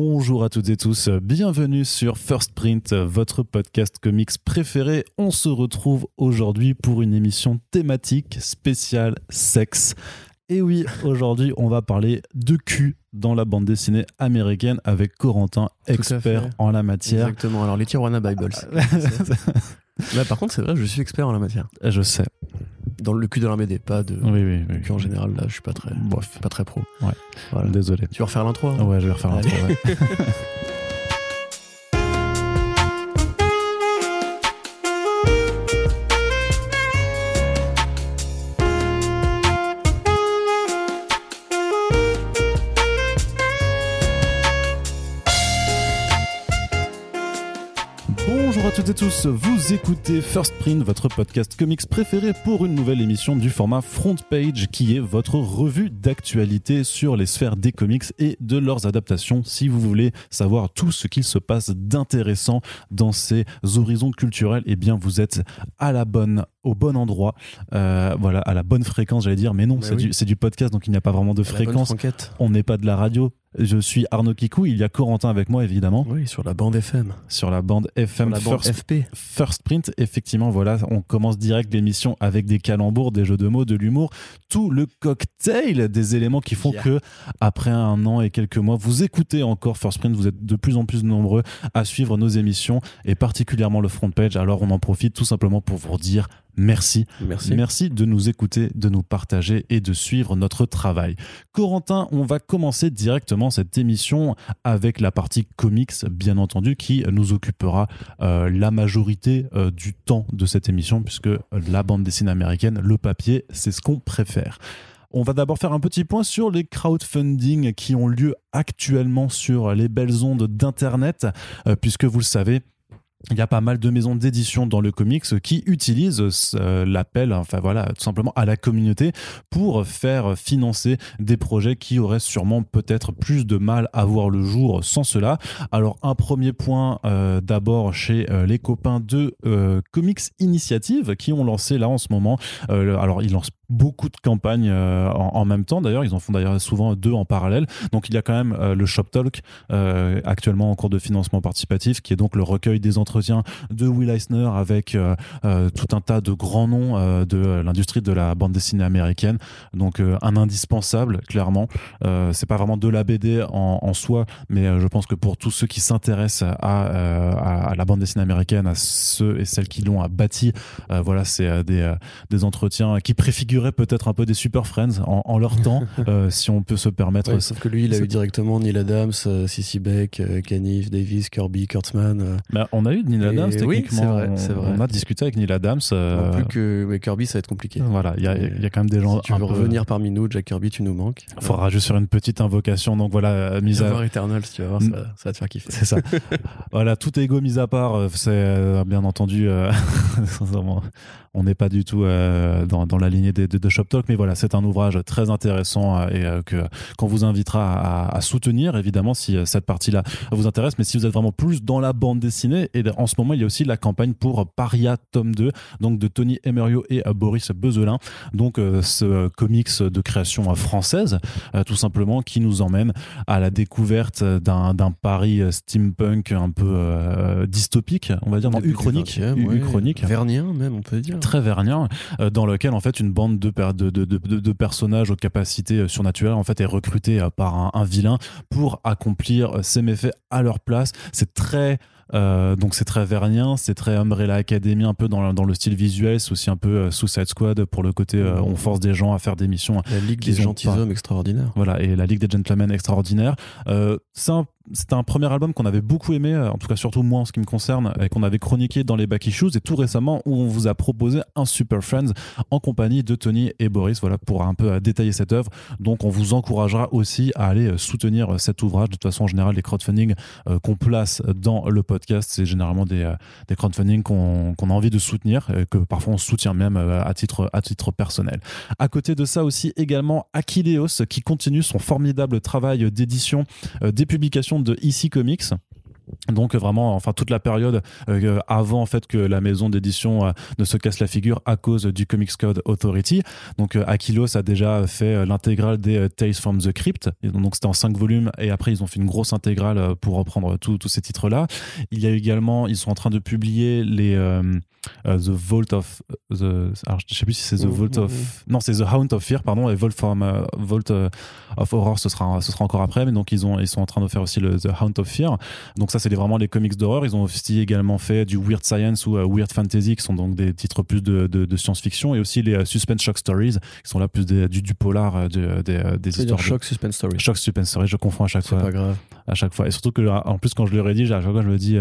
Bonjour à toutes et tous, bienvenue sur First Print, votre podcast comics préféré. On se retrouve aujourd'hui pour une émission thématique spéciale sexe. Et oui, aujourd'hui, on va parler de cul dans la bande dessinée américaine avec Corentin, expert en la matière. Exactement. Alors, les Tijuana Bibles. Là, par contre, c'est vrai, je suis expert en la matière. Je sais. Dans le cul de l'armée pas de. Oui, oui, oui. cul en général, là, je suis pas très. Bref. Pas très pro. Ouais. Désolé. Tu vas refaire l'intro hein Ouais, je vais refaire l'intro. Ouais. toutes et tous, vous écoutez First Print, votre podcast comics préféré pour une nouvelle émission du format Front Page qui est votre revue d'actualité sur les sphères des comics et de leurs adaptations si vous voulez savoir tout ce qu'il se passe d'intéressant dans ces horizons culturels, eh bien vous êtes à la bonne au bon endroit, euh, voilà, à la bonne fréquence, j'allais dire, mais non, Bah c'est oui. du, podcast, donc il n'y a pas vraiment de fréquence. On n'est pas de la radio. Je suis Arnaud Kikou, il y a Corentin avec moi, évidemment, Oui, sur la bande FM. sur la bande Sur FM la bande First FP. First Print, effectivement, voilà, on commence direct l'émission avec des calembours, des jeux de mots, de l'humour, tout le cocktail des éléments qui font Yeah. que, après un an et quelques mois, vous écoutez encore First Print, vous êtes de plus en plus nombreux à suivre nos émissions et particulièrement le front page. Alors, on en profite tout simplement pour vous dire merci. Merci. Merci de nous écouter, de nous partager et de suivre notre travail. Corentin, on va commencer directement cette émission avec la partie comics, bien entendu, qui nous occupera euh, la majorité euh, du temps de cette émission, puisque la bande dessinée américaine, le papier, c'est ce qu'on préfère. On va d'abord faire un petit point sur les crowdfunding qui ont lieu actuellement sur les belles ondes d'Internet, euh, puisque vous le savez, il y a pas mal de maisons d'édition dans le comics qui utilisent euh, l'appel, enfin voilà, tout simplement à la communauté pour faire financer des projets qui auraient sûrement peut-être plus de mal à voir le jour sans cela. Alors un premier point euh, d'abord chez euh, les copains de Comics Initiative qui ont lancé là en ce moment. alors ils lancent beaucoup de campagnes euh, en, même temps d'ailleurs, ils en font d'ailleurs souvent deux en parallèle. Donc il y a quand même euh, le Shop Talk euh, actuellement en cours de financement participatif qui est donc le recueil des entretiens de Will Eisner avec tout un tas de grands noms de l'industrie de la bande dessinée américaine. Donc un indispensable, clairement. C'est pas vraiment de la BD en, soi, mais je pense que pour tous ceux qui s'intéressent à, à, la bande dessinée américaine, à ceux et celles qui l'ont bâti, voilà, c'est des, des entretiens qui peut-être un peu des Super Friends en, en leur temps, euh, si on peut se permettre. Ouais, sauf que lui, il a eu directement Neil Adams, euh, Cici Beck, euh, Canif, Davis, Kirby, Kurtzman. euh, Mais on a eu Neil Adams, oui, techniquement. c'est vrai, c'est vrai. On a discuté avec Neil Adams. euh, plus que mais Kirby, ça va être compliqué. Voilà, il y, a- il y a quand même des gens. Si tu veux peu- revenir parmi nous, Jack Kirby, tu nous manques. Il faudra juste faire une petite invocation. Donc voilà, euh, mise à. voir Eternals, tu vas voir, ça, va- ça va te faire kiffer. C'est ça. voilà, tout ego mis à part, euh, c'est euh, bien entendu. on n'est pas du tout euh, dans, dans la lignée de, de, de Shop Talk, mais voilà, c'est un ouvrage très intéressant euh, et euh, que qu'on vous invitera à, à soutenir évidemment si cette partie-là vous intéresse. Mais si vous êtes vraiment plus dans la bande dessinée, et en ce moment il y a aussi la campagne pour Paria tome 2, donc de Tony Emerio et Boris Bezelin, donc euh, ce comics de création française, tout simplement, qui nous emmène à la découverte d'un Paris steampunk un peu dystopique, on va dire, non, Début du uchronique, 20e, u- ouais. uchronique Vernien, même, on peut dire. Très vernien, euh, dans lequel en fait une bande de, per- de, de, de, de- de personnages aux capacités euh, surnaturelles en fait est recrutée euh, par un, un vilain pour accomplir ses méfaits à leur place. C'est très euh, donc c'est très vernien, c'est très Umbrella Academy un peu dans, le- dans le style visuel, c'est aussi un peu euh, Suicide Squad pour le côté euh, on force des gens à faire des missions La Ligue des gentilshommes extraordinaires. voilà, et la Ligue des Gentlemen extraordinaire. Euh, c'est un c'était un premier album qu'on avait beaucoup aimé, euh, en tout cas surtout moi en ce qui me concerne, et qu'on avait chroniqué dans les Back Issues, et tout récemment où on vous a proposé un Super Friends en compagnie de Tony et Boris, voilà, pour un peu euh, détailler cette œuvre. Donc on vous encouragera aussi à aller euh, soutenir cet ouvrage. De toute façon, en général, les crowdfunding qu'on place dans le podcast, c'est généralement des, des crowdfunding qu'on a envie de soutenir, que parfois on soutient même à titre, à titre personnel. À côté de ça aussi également Aquileos qui continue son formidable travail d'édition des publications de EC Comics Donc vraiment, enfin toute la période euh, avant en fait que la maison d'édition euh, ne se casse la figure à cause du Comics Code Authority. Donc euh, Aquilos a déjà fait l'intégrale des Tales from the Crypt. donc c'était en cinq volumes et après ils ont fait une grosse intégrale pour reprendre tous ces titres-là. Il y a également, ils sont en train de publier les The Vault of the, alors je sais plus si c'est The Vault of, non c'est The Haunt of Fear pardon et Vault from Vault of Horror ce sera ce sera encore après. Mais donc ils ont ils sont en train de faire aussi le The Haunt of Fear. Donc ça c'est vraiment les comics d'horreur. Ils ont aussi également fait du weird science ou euh, weird fantasy, qui sont donc des titres plus de, de, science-fiction, et aussi les euh, suspense shock stories, qui sont là plus du, du, polar, euh, des, des histoires. Shock suspense stories. Shock suspense stories, je confonds à chaque fois. C'est pas grave. À chaque fois. Et surtout que, en plus, quand je le rédige, à chaque fois, je me dis,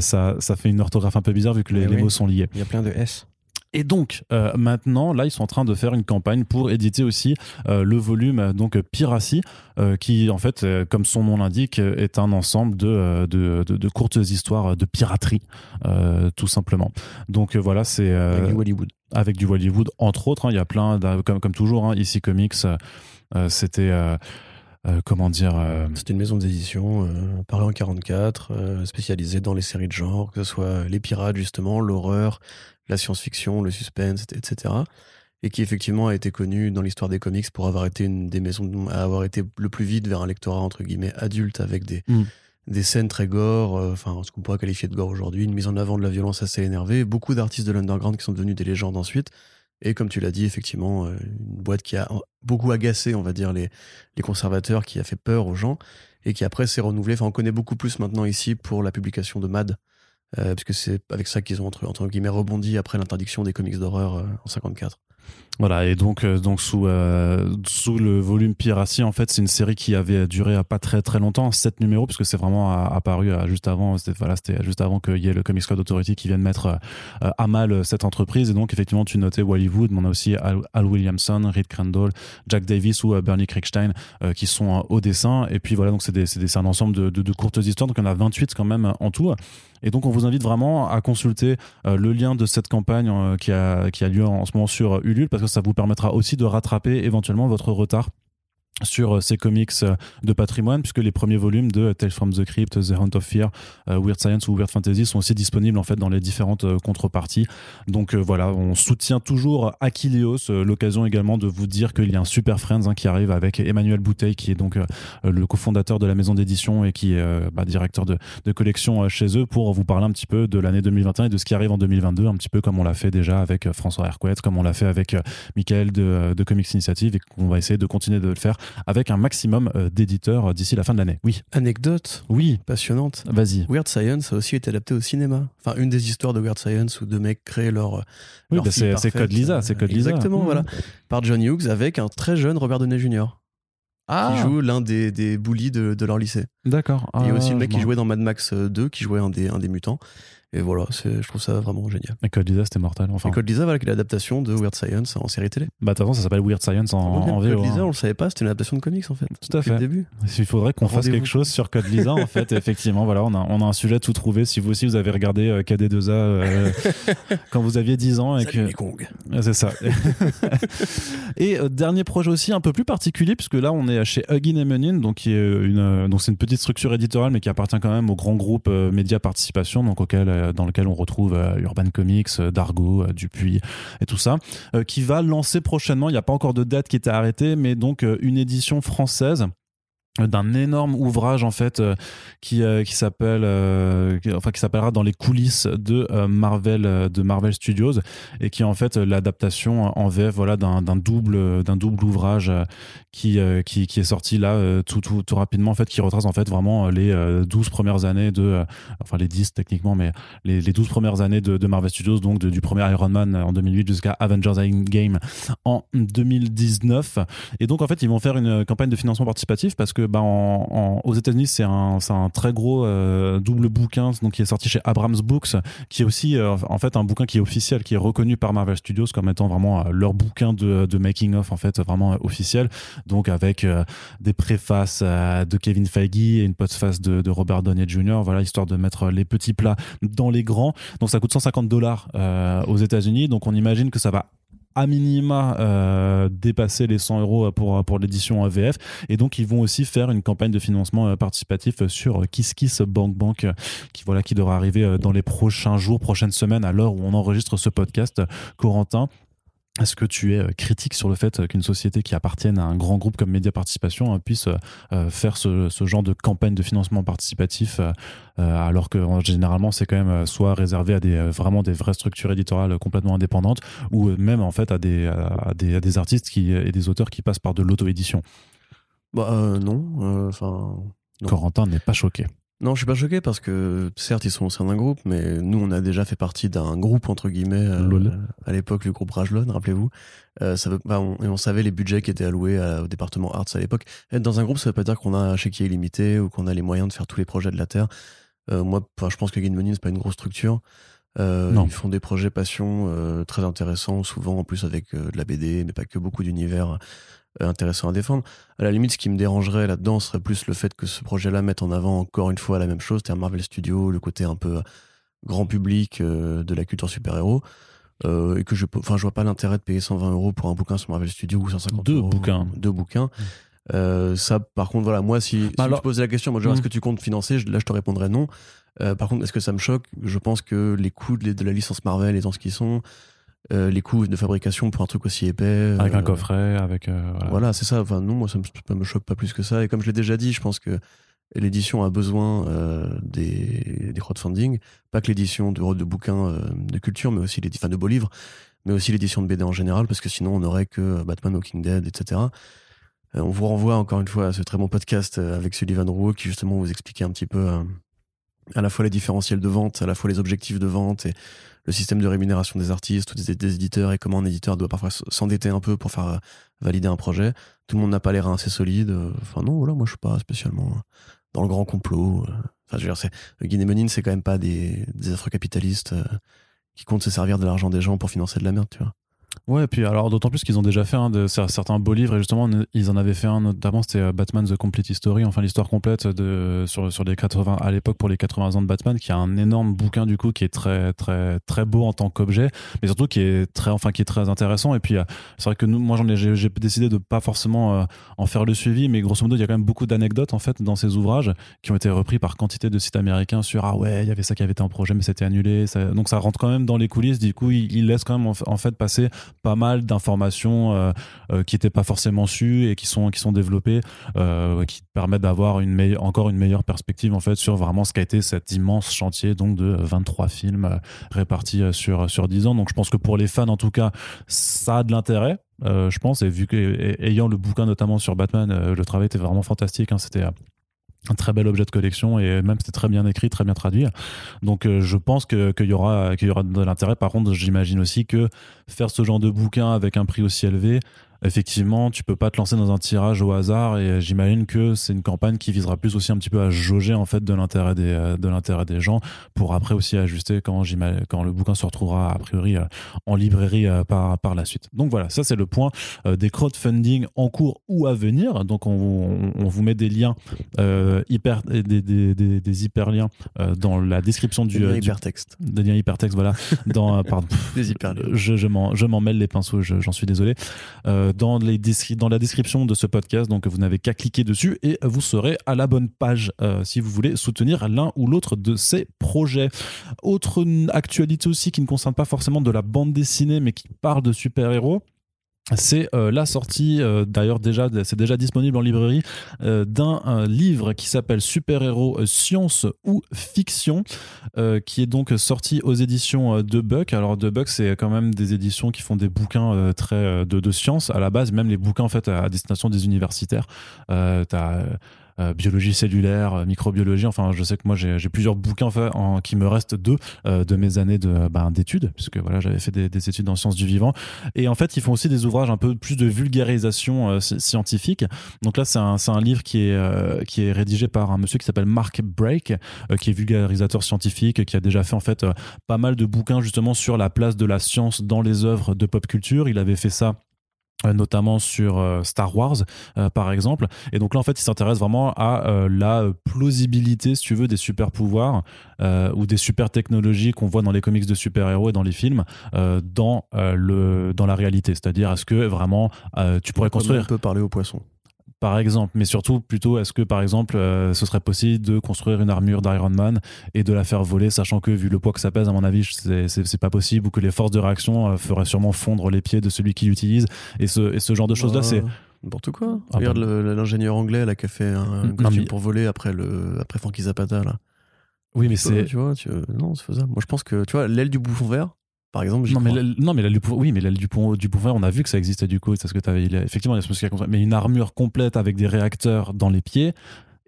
ça, ça fait une orthographe un peu bizarre vu que les, eh les mots sont liés. Il y a plein de S. Et donc euh, maintenant, là, ils sont en train de faire une campagne pour éditer aussi euh, le volume donc Piracy, euh, qui en fait, comme son nom l'indique, est un ensemble de, de, de, courtes histoires de piraterie, tout simplement. Donc voilà, c'est avec du Hollywood. Avec du Hollywood, entre autres. Hein, il y a plein, comme, comme toujours, hein, ici Comics, c'était comment dire C'était une maison d'édition euh, parée en 44, spécialisée dans les séries de genre, que ce soit les pirates justement, l'horreur, la science-fiction, le suspense, etc. Et qui effectivement a été connu dans l'histoire des comics pour avoir été une des maisons à avoir été le plus vite vers un lectorat entre guillemets adulte avec des, mm. des scènes très gore, euh, enfin ce qu'on pourrait qualifier de gore aujourd'hui, une mise en avant de la violence assez énervée, beaucoup d'artistes de l'underground qui sont devenus des légendes ensuite. Et comme tu l'as dit, effectivement, euh, une boîte qui a beaucoup agacé, on va dire, les, les conservateurs, qui a fait peur aux gens, et qui après s'est renouvelée. Enfin, on connaît beaucoup plus maintenant ici pour la publication de Mad, euh, puisque c'est avec ça qu'ils ont entre, entre guillemets rebondi après l'interdiction des comics d'horreur euh, en 54. Voilà, et donc, euh, donc sous, euh, sous le volume Piracy, en fait, c'est une série qui avait duré à pas très très longtemps, 7 numéros, puisque c'est vraiment apparu juste avant, c'était juste avant qu'il y ait le Comics Code Authority qui vienne mettre à mal cette entreprise. Et donc, effectivement, tu notais Hollywood, mais on a aussi Al, Williamson, Reed Crandall, Jack Davis ou Bernie Kriegstein qui sont au dessin. Et puis voilà, donc c'est, un ensemble de, de, courtes histoires, donc en a 28 quand même en tout. Et donc, on vous invite vraiment à consulter le lien de cette campagne qui, a, qui a lieu en, ce moment sur Ulule, parce que ça vous permettra aussi de rattraper éventuellement votre retard sur euh, ces comics euh, de patrimoine, puisque les premiers volumes de Tales from the Crypt, The Hunt of Fear, euh, Weird Science ou Weird Fantasy sont aussi disponibles en fait dans les différentes contreparties. Donc voilà, on soutient toujours Achilleos, l'occasion également de vous dire qu'il y a un Super Friends hein, qui arrive avec Emmanuel Bouteille, qui est donc le cofondateur de la maison d'édition et qui est bah, directeur de, collection chez eux, pour vous parler un petit peu de l'année 2021 et de ce qui arrive en 2022, un petit peu comme on l'a fait déjà avec François Hercouet, comme on l'a fait avec Michael de Comics Initiative et qu'on va essayer de continuer de le faire avec un maximum euh, d'éditeurs euh, d'ici la fin de l'année. Oui. Anecdote. Oui. Passionnante. Vas-y. Weird Science a aussi été adapté au cinéma. Enfin, une des histoires de Weird Science où deux mecs créent leur. Euh, bah c'est Code Lisa. C'est Code Lisa. Exactement, mmh. voilà. Par John Hughes avec un très jeune Robert Downey Jr. Ah. Qui joue l'un des, des bullies de, de leur lycée. D'accord. Il y a aussi le mec qui ah, jouait dans Mad Max 2, qui jouait un des, un des mutants. Et voilà, je trouve ça vraiment génial. Et Code Lisa, c'était mortel. Enfin. Et Code Lisa, voilà, qui est l'adaptation de Weird Science en série télé. Bah, de toute façon, ça s'appelle Weird Science en, en VO. Code Lisa, hein. on le savait pas, c'était une adaptation de comics en fait. Tout à fait. Début. Il faudrait qu'on fasse quelque chose sur Code Lisa en fait. effectivement, voilà, on a, on a un sujet tout trouvé. Si vous aussi vous avez regardé euh, KD2A euh, quand vous aviez 10 ans et Salut que. C'est ça. et euh, dernier projet aussi un peu plus particulier, puisque là on est chez Huggin et Menin, donc qui est une, donc c'est une petite structure éditoriale, mais qui appartient quand même au grand groupe Média Participation, donc auquel, dans lequel on retrouve euh, Urban Comics, euh, Dargo, euh, Dupuis et tout ça, qui va lancer prochainement, il n'y a pas encore de date qui était arrêtée, mais donc une édition française d'un énorme ouvrage en fait euh, qui euh, qui s'appelle euh, enfin qui s'appellera dans les coulisses de Marvel de Marvel Studios et qui est en fait l'adaptation en VF voilà d'un double d'un double ouvrage qui, qui, qui est sorti là tout, tout, tout rapidement en fait qui retrace en fait vraiment les 12 premières années de enfin les 10 techniquement mais les, les 12 premières années de, Marvel Studios donc du premier Iron Man en 2008 jusqu'à Avengers Endgame en 2019 et donc en fait ils vont faire une campagne de financement participatif parce que bah, aux États-Unis, c'est un, très gros euh, double bouquin donc, qui est sorti chez Abrams Books, qui est aussi euh, en fait un bouquin qui est officiel, qui est reconnu par Marvel Studios comme étant vraiment euh, leur bouquin de, de making-of, en fait, vraiment officiel. Donc avec des préfaces de Kevin Feige et une postface de, de Robert Downey Jr., voilà, histoire de mettre les petits plats dans les grands. Donc ça coûte 150 dollars aux États-Unis. Donc on imagine que ça va à minima dépasser les 100 euros pour, pour l'édition VF. Et donc, ils vont aussi faire une campagne de financement participatif sur Kiss Kiss Bank Bank, qui, voilà, qui devra arriver dans les prochains jours, prochaines semaines, à l'heure où on enregistre ce podcast. Corentin, est-ce que tu es euh, critique sur le fait qu'une société qui appartienne à un grand groupe comme Média Participation euh, puisse euh, faire ce, genre de campagne de financement participatif alors que généralement c'est quand même soit réservé à des vraiment des vraies structures éditoriales complètement indépendantes ou même en fait à des, à des, artistes qui, et des auteurs qui passent par de l'auto-édition? Bah non, enfin. Corentin n'est pas choqué. Non, je suis pas choqué parce que certes ils sont au sein d'un groupe, mais nous on a déjà fait partie d'un groupe entre guillemets euh, à l'époque le groupe Rajlon, rappelez-vous. Euh, ça veut, bah, on, et on savait les budgets qui étaient alloués au département arts à l'époque. Être dans un groupe, ça veut pas dire qu'on a un chéquier illimité ou qu'on a les moyens de faire tous les projets de la terre. Euh, moi, je pense que Game Money c'est pas une grosse structure. Ils font des projets passion très intéressants, souvent en plus avec de la BD, mais pas que beaucoup d'univers intéressant à défendre. À la limite, ce qui me dérangerait là-dedans serait plus le fait que ce projet-là mette en avant encore une fois la même chose, c'est-à-dire Marvel Studios, le côté un peu grand public euh, de la culture super-héros. Euh, et que je enfin je vois pas l'intérêt de payer 120 euros pour un bouquin sur Marvel Studios ou 150 deux euros bouquins deux bouquins mmh. ça par contre voilà moi si, si tu posais la question moi genre, est-ce mmh. que tu comptes financer? Là je te répondrais non par contre est-ce que ça me choque? Je pense que les coûts de, de la licence Marvel étant ce qu'ils sont euh, les coûts de fabrication pour un truc aussi épais. Avec un euh, coffret, avec. Euh, voilà, c'est ça. Enfin, non, moi, ça me, me choque pas plus que ça. Et comme je l'ai déjà dit, je pense que l'édition a besoin des, des, crowdfunding. Pas que l'édition de, de bouquins de culture, mais aussi les, enfin, de beaux livres, mais aussi l'édition de BD en général, parce que sinon, on n'aurait que Batman, Walking Dead, etc. on vous renvoie encore une fois à ce très bon podcast avec Sullivan Rouault qui justement vous expliquait un petit peu à la fois les différentiels de vente, à la fois les objectifs de vente et le système de rémunération des artistes ou des, éditeurs et comment un éditeur doit parfois s'endetter un peu pour faire euh, valider un projet. Tout le monde n'a pas les reins assez solides. Euh, enfin non, voilà, moi je suis pas spécialement euh, dans le grand complot. Enfin, je veux dire, c'est, Guinée c'est quand même pas des, des afro-capitalistes qui comptent se servir de l'argent des gens pour financer de la merde, tu vois. Ouais, et puis alors d'autant plus qu'ils ont déjà fait certains beaux livres et justement ils en avaient fait un notamment c'était euh, Batman The Complete History, enfin l'histoire complète sur sur les 80 à l'époque pour les 80 ans de Batman qui a un énorme bouquin du coup qui est très très très beau en tant qu'objet mais surtout qui est très enfin qui est très intéressant et puis euh, c'est vrai que moi j'en ai j'ai décidé de pas forcément euh, en faire le suivi mais grosso modo il y a quand même beaucoup d'anecdotes en fait dans ces ouvrages qui ont été repris par quantité de sites américains sur ah ouais il y avait ça qui avait été en projet mais c'était annulé donc ça rentre quand même dans les coulisses du coup il, il laisse quand même en fait passer pas mal d'informations euh, euh, qui n'étaient pas forcément sues et qui sont qui sont développées, euh, qui permettent d'avoir une encore une meilleure perspective en fait sur vraiment ce qu'a été cet immense chantier donc de 23 films répartis sur sur 10 ans. Donc je pense que pour les fans en tout cas, ça a de l'intérêt. je pense et vu ayant le bouquin notamment sur Batman, le travail était vraiment fantastique. Hein, c'était un très bel objet de collection et même c'était très bien écrit, très bien traduit. Donc euh, je pense qu'il y y aura de l'intérêt. Par contre, j'imagine aussi que faire ce genre de bouquin avec un prix aussi élevé, effectivement, tu peux pas te lancer dans un tirage au hasard et j'imagine que c'est une campagne qui visera plus aussi un petit peu à jauger en fait de l'intérêt des euh, de l'intérêt des gens pour après aussi ajuster quand quand le bouquin se retrouvera a priori euh, en librairie euh, par par la suite. Donc voilà, ça c'est le point des crowdfunding en cours ou à venir. Donc on, on vous met des liens hyper des, des, des, des hyperliens dans la description du, des liens hypertexte. Des liens hypertexte voilà dans pardon. des hyperliens. Je je m'en je m'en mêle les pinceaux, j'en suis désolé dans, la description de ce podcast. Donc vous n'avez qu'à cliquer dessus et vous serez à la bonne page euh, si vous voulez soutenir l'un ou l'autre de ces projets. Autre actualité aussi qui ne concerne pas forcément de la bande dessinée mais qui parle de super-héros c'est euh, la sortie, euh, d'ailleurs déjà, c'est déjà disponible en librairie, euh, d'un livre qui s'appelle Super Héros Science ou Fiction, qui est donc sorti aux éditions de Buck. Alors de Buck, c'est quand même des éditions qui font des bouquins très de, science à la base, même les bouquins en fait à, destination des universitaires. Euh, biologie cellulaire, euh, microbiologie. Enfin, je sais que moi j'ai plusieurs bouquins en, qui me restent deux euh, de mes années ben, d'études, puisque voilà j'avais fait des, études en sciences du vivant. Et en fait, ils font aussi des ouvrages un peu plus de vulgarisation scientifique. Donc là, c'est un, un livre qui est qui est rédigé par un monsieur qui s'appelle Mark Brake, qui est vulgarisateur scientifique, qui a déjà fait en fait pas mal de bouquins justement sur la place de la science dans les œuvres de pop culture. Il avait fait ça notamment sur euh, Star Wars euh, par exemple. Et donc là en fait il s'intéresse vraiment à la plausibilité si tu veux des super pouvoirs ou des super technologies qu'on voit dans les comics de super héros et dans les films dans le dans la réalité. C'est-à-dire est-ce que vraiment tu pourrais construire un peu parler aux poissons par exemple, mais surtout plutôt est-ce que par exemple ce serait possible de construire une armure d'Iron Man et de la faire voler, sachant que vu le poids que ça pèse, à mon avis, c'est pas possible ou que les forces de réaction feraient sûrement fondre les pieds de celui qui l'utilise et ce, et ce genre de choses-là, bah, c'est n'importe quoi. Ah Regarde l'ingénieur anglais là qui a fait un, costume pour voler après le après Frankie Zapata là. Oui, mais c'est. Tu vois, tu... non, c'est faisable. Moi, je pense que, tu vois, l'aile du bouffon vert, par exemple. Non mais, non, mais l'aile du oui, mais l'aile du pont du vert, on a vu que ça existait du coup. C'est ce que tu avais. Effectivement, il y a mais une armure complète avec des réacteurs dans les pieds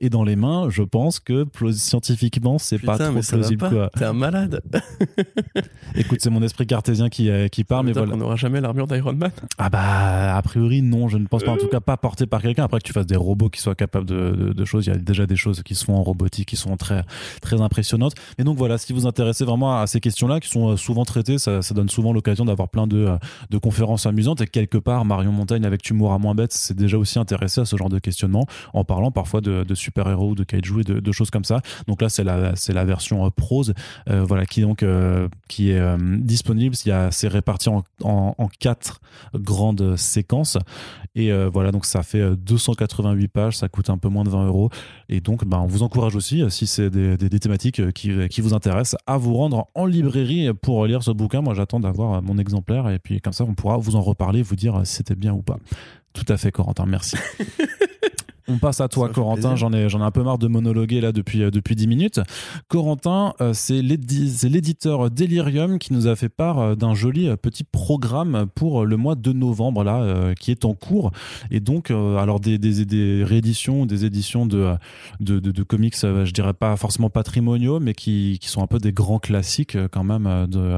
et dans les mains, je pense que scientifiquement, c'est pas trop plausible. T'es un malade. Écoute, c'est mon esprit cartésien qui, euh, qui parle, mais voilà. On n'aura jamais l'armure d'Iron Man Ah bah, a priori, non, je ne pense pas. En tout cas, pas porté par quelqu'un. Après que tu fasses des robots qui soient capables de, de, choses, il y a déjà des choses qui se font en robotique qui sont très, très impressionnantes. Et donc voilà, si vous intéressez vraiment à ces questions-là, qui sont euh, souvent traitées, ça, ça donne souvent l'occasion d'avoir plein de, euh, de conférences amusantes. Et quelque part, Marion Montagne avec Tumour à moins bête, c'est déjà aussi intéressé à ce genre de questionnement, en parlant parfois de, de super-héros, de kaiju et de, choses comme ça. Donc là, c'est la, c'est la version euh, prose, euh, voilà, qui donc euh, qui est disponible. C'est réparti en, en, quatre grandes séquences. Et voilà, donc ça fait 288 pages, ça coûte un peu moins de 20 euros. Et donc, ben, on vous encourage aussi, si c'est des, des, thématiques qui, qui, vous intéressent, à vous rendre en librairie pour lire ce bouquin. Moi, j'attends d'avoir mon exemplaire et puis comme ça, on pourra vous en reparler, vous dire si c'était bien ou pas. Tout à fait, Corentin, merci. On passe à toi, Corentin. J'en ai, j'en ai un peu marre de monologuer là depuis, euh, depuis 10 minutes. Corentin, euh, c'est l'éditeur Delirium qui nous a fait part euh, d'un joli petit programme pour le mois de novembre là, qui est en cours. Et donc, alors des, des, des rééditions, des éditions de, de, de, comics, je dirais pas forcément patrimoniaux, mais qui, qui sont un peu des grands classiques quand même de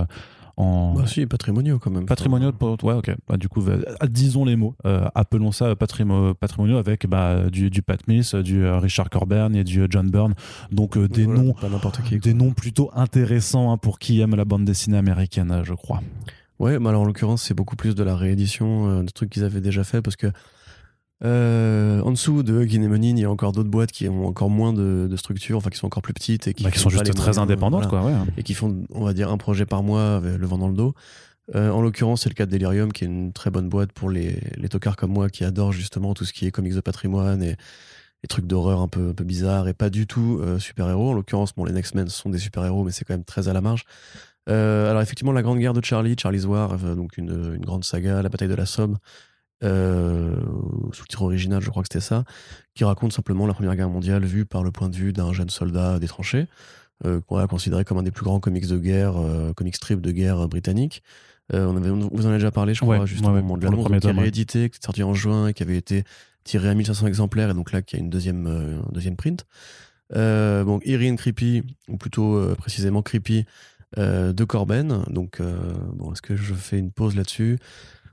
en. Bah si, patrimoniaux quand même. Patrimoniaux, ouais, ok. Bah, du coup, disons les mots. Euh, appelons ça patrimoniaux avec bah, du, du Pat Mills, du euh, Richard Corben et du euh, John Byrne. Donc des noms, qui, des noms plutôt intéressants hein, pour qui aime la bande dessinée américaine, je crois. Ouais, mais alors en l'occurrence, c'est beaucoup plus de la réédition de trucs qu'ils avaient déjà fait parce que euh, en dessous de Guinémonine, il y a encore d'autres boîtes qui ont encore moins de, structure, enfin qui sont encore plus petites et qui, bah, sont juste très indépendantes, quoi, et qui font, on va dire, un projet par mois, le vent dans le dos. Euh, en l'occurrence, c'est le cas de Delirium, qui est une très bonne boîte pour les, les tocards comme moi qui adorent justement tout ce qui est comics de patrimoine et, et trucs d'horreur un peu, un peu bizarres et pas du tout euh, super-héros. En l'occurrence, bon, les Next Men sont des super-héros, mais c'est quand même très à la marge. alors effectivement, la Grande Guerre de Charlie, Charlie's War, donc une, une grande saga, la bataille de la Somme, euh, sous le titre original, je crois que c'était ça, qui raconte simplement la Première Guerre mondiale vue par le point de vue d'un jeune soldat des tranchées, euh, qu'on a considéré comme un des plus grands comics de guerre, euh, comics strip de guerre britannique. Euh, on avait, vous en avez déjà parlé, je crois, justement, ouais, ouais, de l'annonce qui avait réédité, qui était sorti en juin qui avait été tiré à 1500 exemplaires, et donc là, qui a une deuxième, deuxième print. Bon, Irene Creepy, ou plutôt précisément Creepy, de Corben. Donc, bon, est-ce que je fais une pause là-dessus?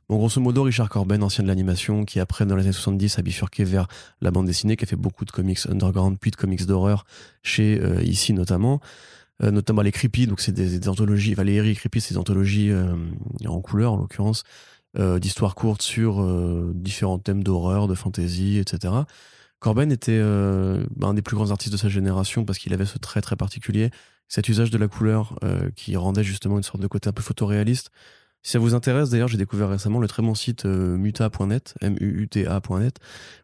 Bon, grosso modo, Richard Corben, ancien de l'animation, qui après, dans les années 70, a bifurqué vers la bande dessinée, qui a fait beaucoup de comics underground, puis de comics d'horreur, chez euh, ici notamment. Euh, notamment les Creepy, donc c'est des, anthologies, Valérie Creepy, c'est des anthologies euh, en couleur en l'occurrence, d'histoires courtes sur différents thèmes d'horreur, de fantasy, etc. Corben était un des plus grands artistes de sa génération parce qu'il avait ce trait très particulier, cet usage de la couleur qui rendait justement une sorte de côté un peu photoréaliste. Si ça vous intéresse, d'ailleurs, j'ai découvert récemment le très bon site euh, muta.net, M-U-U-T-A.net,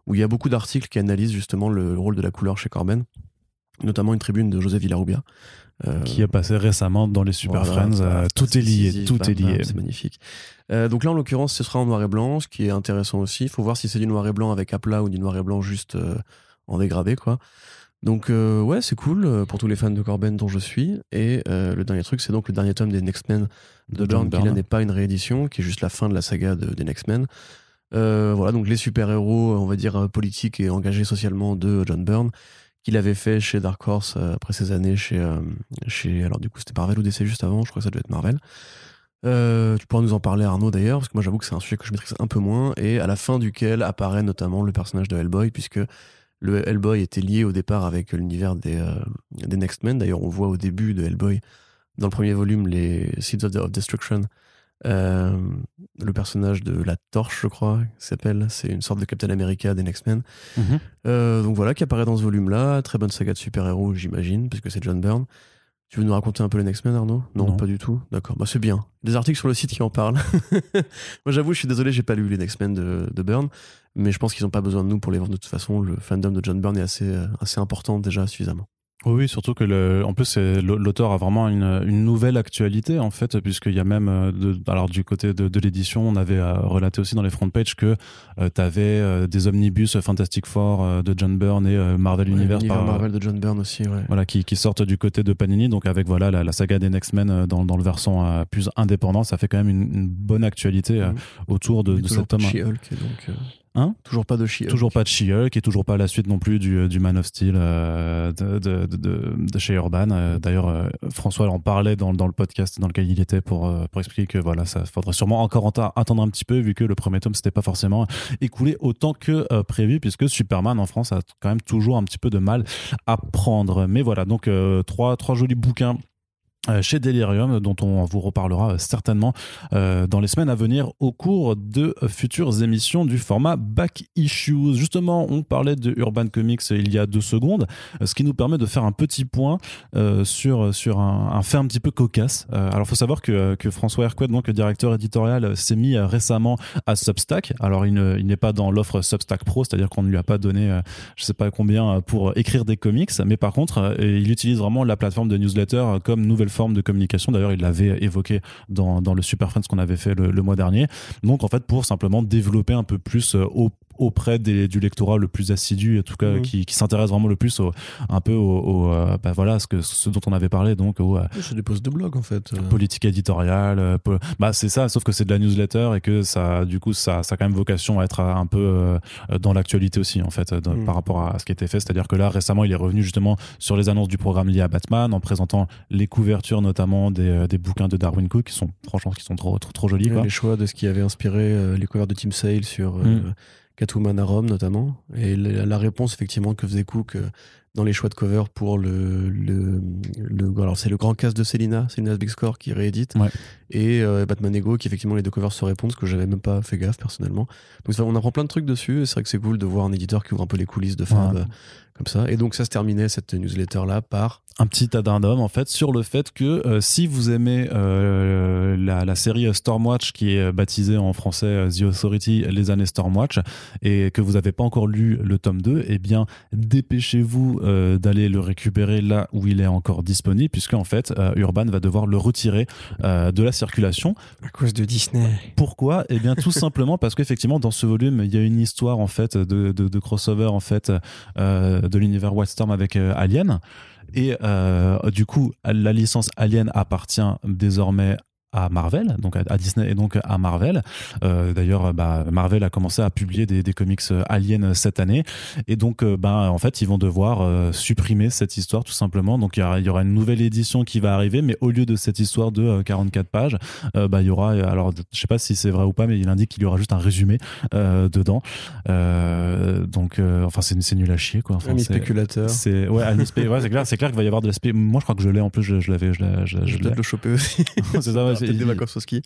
où il y a beaucoup d'articles qui analysent justement le, rôle de la couleur chez Corben, notamment une tribune de José Villarubia. Euh, qui est passé récemment dans les Super Friends. Euh, tout est lié, tout est lié. C'est magnifique. donc là, en l'occurrence, ce sera en noir et blanc, ce qui est intéressant aussi. Il faut voir si c'est du noir et blanc avec aplat ou du noir et blanc juste en dégradé, quoi. Donc euh, ouais, c'est cool euh, pour tous les fans de Corben dont je suis. Et euh, le dernier truc, c'est donc le dernier tome des Next Men de, John, qui n'est pas une réédition, qui est juste la fin de la saga des Next Men. voilà, donc les super-héros, on va dire, politiques et engagés socialement de John Byrne, qu'il avait fait chez Dark Horse après ces années chez, chez... Alors du coup, c'était Marvel ou DC juste avant, je crois que ça devait être Marvel. tu pourras nous en parler Arnaud d'ailleurs, parce que moi j'avoue que c'est un sujet que je maîtrise un peu moins, et à la fin duquel apparaît notamment le personnage de Hellboy, puisque le Hellboy était lié au départ avec l'univers des, euh, des Next Men. D'ailleurs, on voit au début de Hellboy, dans le premier volume, les Seeds of, Destruction, Euh, le personnage de la Torche, je crois, s'appelle. C'est une sorte de Captain America des Next Men. Mhm. Euh, donc voilà, qui apparaît dans ce volume-là. Très bonne saga de super-héros, j'imagine, puisque c'est John Byrne. Tu veux nous raconter un peu les Next Men, Arnaud? Non, Non. pas du tout. D'accord, bah c'est bien. Des articles sur le site qui en parlent. Moi, j'avoue, je suis désolé, j'ai pas lu les Next Men de, de Byrne, mais je pense qu'ils ont pas besoin de nous pour les vendre de toute façon. Le fandom de John Byrne est assez, euh, assez important déjà suffisamment. Oui, surtout que le, en plus l'auteur a vraiment une, une nouvelle actualité en fait, puisqu'il y a même, euh, de, alors du côté de, de l'édition, on avait euh, relaté aussi dans les front pages que tu avais des omnibus Fantastic Four euh, de John Byrne et euh, Marvel Ouais, Universe par- Marvel de John Byrne aussi, ouais. voilà, qui, qui sortent du côté de Panini, donc avec voilà la, la saga des Next Men euh, dans, dans le versant euh, plus indépendant, ça fait quand même une, une bonne actualité euh, Mhm. autour de, de cet homme. de She-Hulk, donc. Euh, Hein Toujours pas de She-Hulk. Toujours pas de She-Hulk et toujours pas la suite non plus du, du Man of Steel euh, de, de, de, de- de chez Urban. Euh, D'ailleurs, euh, François en parlait dans, dans le podcast dans lequel il était pour, euh, pour expliquer que voilà, ça faudrait sûrement encore attendre un petit peu vu que le premier tome s'était pas forcément écoulé autant que euh, prévu puisque Superman en France a quand même toujours un petit peu de mal à prendre. Mais voilà, donc euh, trois, trois jolis bouquins euh, chez Delirium, dont on vous reparlera euh, certainement euh, dans les semaines à venir au cours de euh, futures émissions du format Back Issues. Justement, on parlait de Urban Comics il y a deux secondes, euh, ce qui nous permet de faire un petit point euh, sur, sur un, un fait un petit peu cocasse. Euh, alors, il faut savoir que, que François Hercouet, donc directeur éditorial, euh, s'est mis euh, récemment à Substack. Alors, il ne- n'est pas dans l'offre Substack Pro, c'est-à-dire qu'on ne lui a pas donné, euh, je sais pas combien, euh, pour écrire des comics, mais par contre, euh, il utilise vraiment la plateforme de newsletter euh, comme nouvelle forme de communication. D'ailleurs, il l'avait évoqué dans, dans le Super Friends qu'on avait fait le, le mois dernier. Donc, en fait, pour simplement développer un peu plus euh, au- auprès des- du lectorat le plus assidu, en tout cas, Mhm. qui, qui s'intéresse vraiment le plus au, un peu au, au, euh, bah, voilà, ce, que, ce dont on avait parlé, donc au, euh, C'est des posts de blog en fait. euh. politique éditoriale euh, po- bah c'est ça sauf que c'est de la newsletter et que ça du coup ça, ça a quand même vocation à être un peu euh, dans l'actualité aussi en fait Mm. par rapport à ce qui était fait c'est à dire que là récemment il est revenu justement sur les annonces du programme lié à Batman en présentant les couvertures notamment des, euh, des bouquins de Darwin Cook qui sont franchement qui sont trop trop, trop jolis Ouais, quoi. les choix de ce qui avait inspiré euh, les couvertures de Team Sale sur euh, Mm. Catwoman à Rome notamment. Et la, la réponse effectivement que faisait Cook euh, dans les choix de cover pour le, le, le alors c'est le grand casse de Selina, Selina's Big Score qui réédite Ouais. et euh, Batman Ego qui effectivement les deux covers se répondent ce que j'avais même pas fait gaffe personnellement. Donc ça, on apprend plein de trucs dessus et c'est vrai que c'est cool de voir un éditeur qui ouvre un peu les coulisses de Fab Ouais. Euh, comme ça. Et donc ça se terminait cette newsletter là par un petit addendum en fait sur le fait que euh, si vous aimez euh, la, la série Stormwatch qui est baptisée en français euh, The Authority les années Stormwatch et que vous n'avez pas encore lu le tome 2 eh bien dépêchez-vous euh, d'aller le récupérer là où il est encore disponible puisque en fait euh, Urban va devoir le retirer euh, de la circulation à cause de Disney. pourquoi? Eh bien, tout simplement parce qu'effectivement, dans ce volume, il y a une histoire en fait de, de, de crossover en fait euh, de l'univers Wildstorm avec euh, Alien. Et euh, du coup, la licence Alien appartient désormais à Marvel, donc à, Disney et donc à Marvel. Euh, D'ailleurs, bah, Marvel a commencé à publier des, des comics euh, Alien cette année, et donc, euh, bah, en fait, ils vont devoir euh, supprimer cette histoire tout simplement. Donc, il y, aura, il y aura une nouvelle édition qui va arriver, mais au lieu de cette histoire de euh, 44 pages, euh, bah, il y aura, alors, je sais pas si c'est vrai ou pas, mais il indique qu'il y aura juste un résumé euh, dedans. Euh, donc, euh, enfin, c'est nul à chier, quoi. Enfin, Ami c'est- spéculateur. c'est ouais, ouais, c'est clair, c'est clair qu'il va y avoir de l'aspect. Moi, je crois que je l'ai en plus, je, l'avais, je l'ai, je, Je je vais peut-être le choper aussi. c'est ça, ouais, Peut-être des vacances au ski.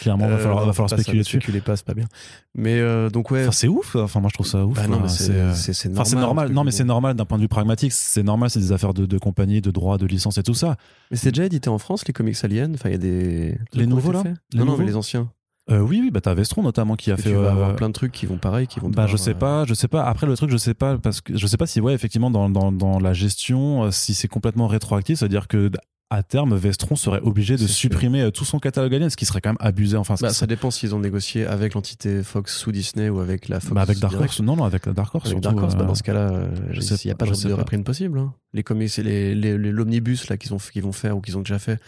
clairement, va falloir, Euh, va falloir spéculer dessus. Spéculez pas, c'est pas bien. Mais euh, donc ouais. C'est ouf. Enfin, moi, je trouve ça ouf. bah non, quoi. mais c'est euh, c'est- normal. Non, mais c'est normal d'un point de vue pragmatique. C'est normal, c'est des affaires de, compagnie, de droit, de licence et tout ça. Mais c'est déjà édité en France, les comics aliens. Enfin, il y a des. Les nouveaux, là Les Non, mais les anciens. Euh, oui, oui, bah t'as Vestron notamment qui a fait. tu vas euh, avoir plein de trucs qui vont pareil, qui vont. Bah, je sais euh, pas, je sais pas. Après, le truc, je sais pas, parce que je sais pas si, ouais, effectivement, dans, dans, dans la gestion, euh, si c'est complètement rétroactif, c'est-à-dire que à terme, Vestron serait obligé de sûr. supprimer tout son catalogue alien, ce qui serait quand même abusé. Enfin, Bah, ça dépend s'ils ont négocié avec l'entité Fox sous Disney ou avec la Fox. bah, avec Dark. Horse, non, non, avec Dark Horse. Avec surtout, Dark Horse, bah, dans ce cas-là, il n'y a pas, de reprint possible. hein. Les comics, c'est les, les, les- l'omnibus là qu'ils ont, qu'ils vont faire ou qu'ils ont déjà fait.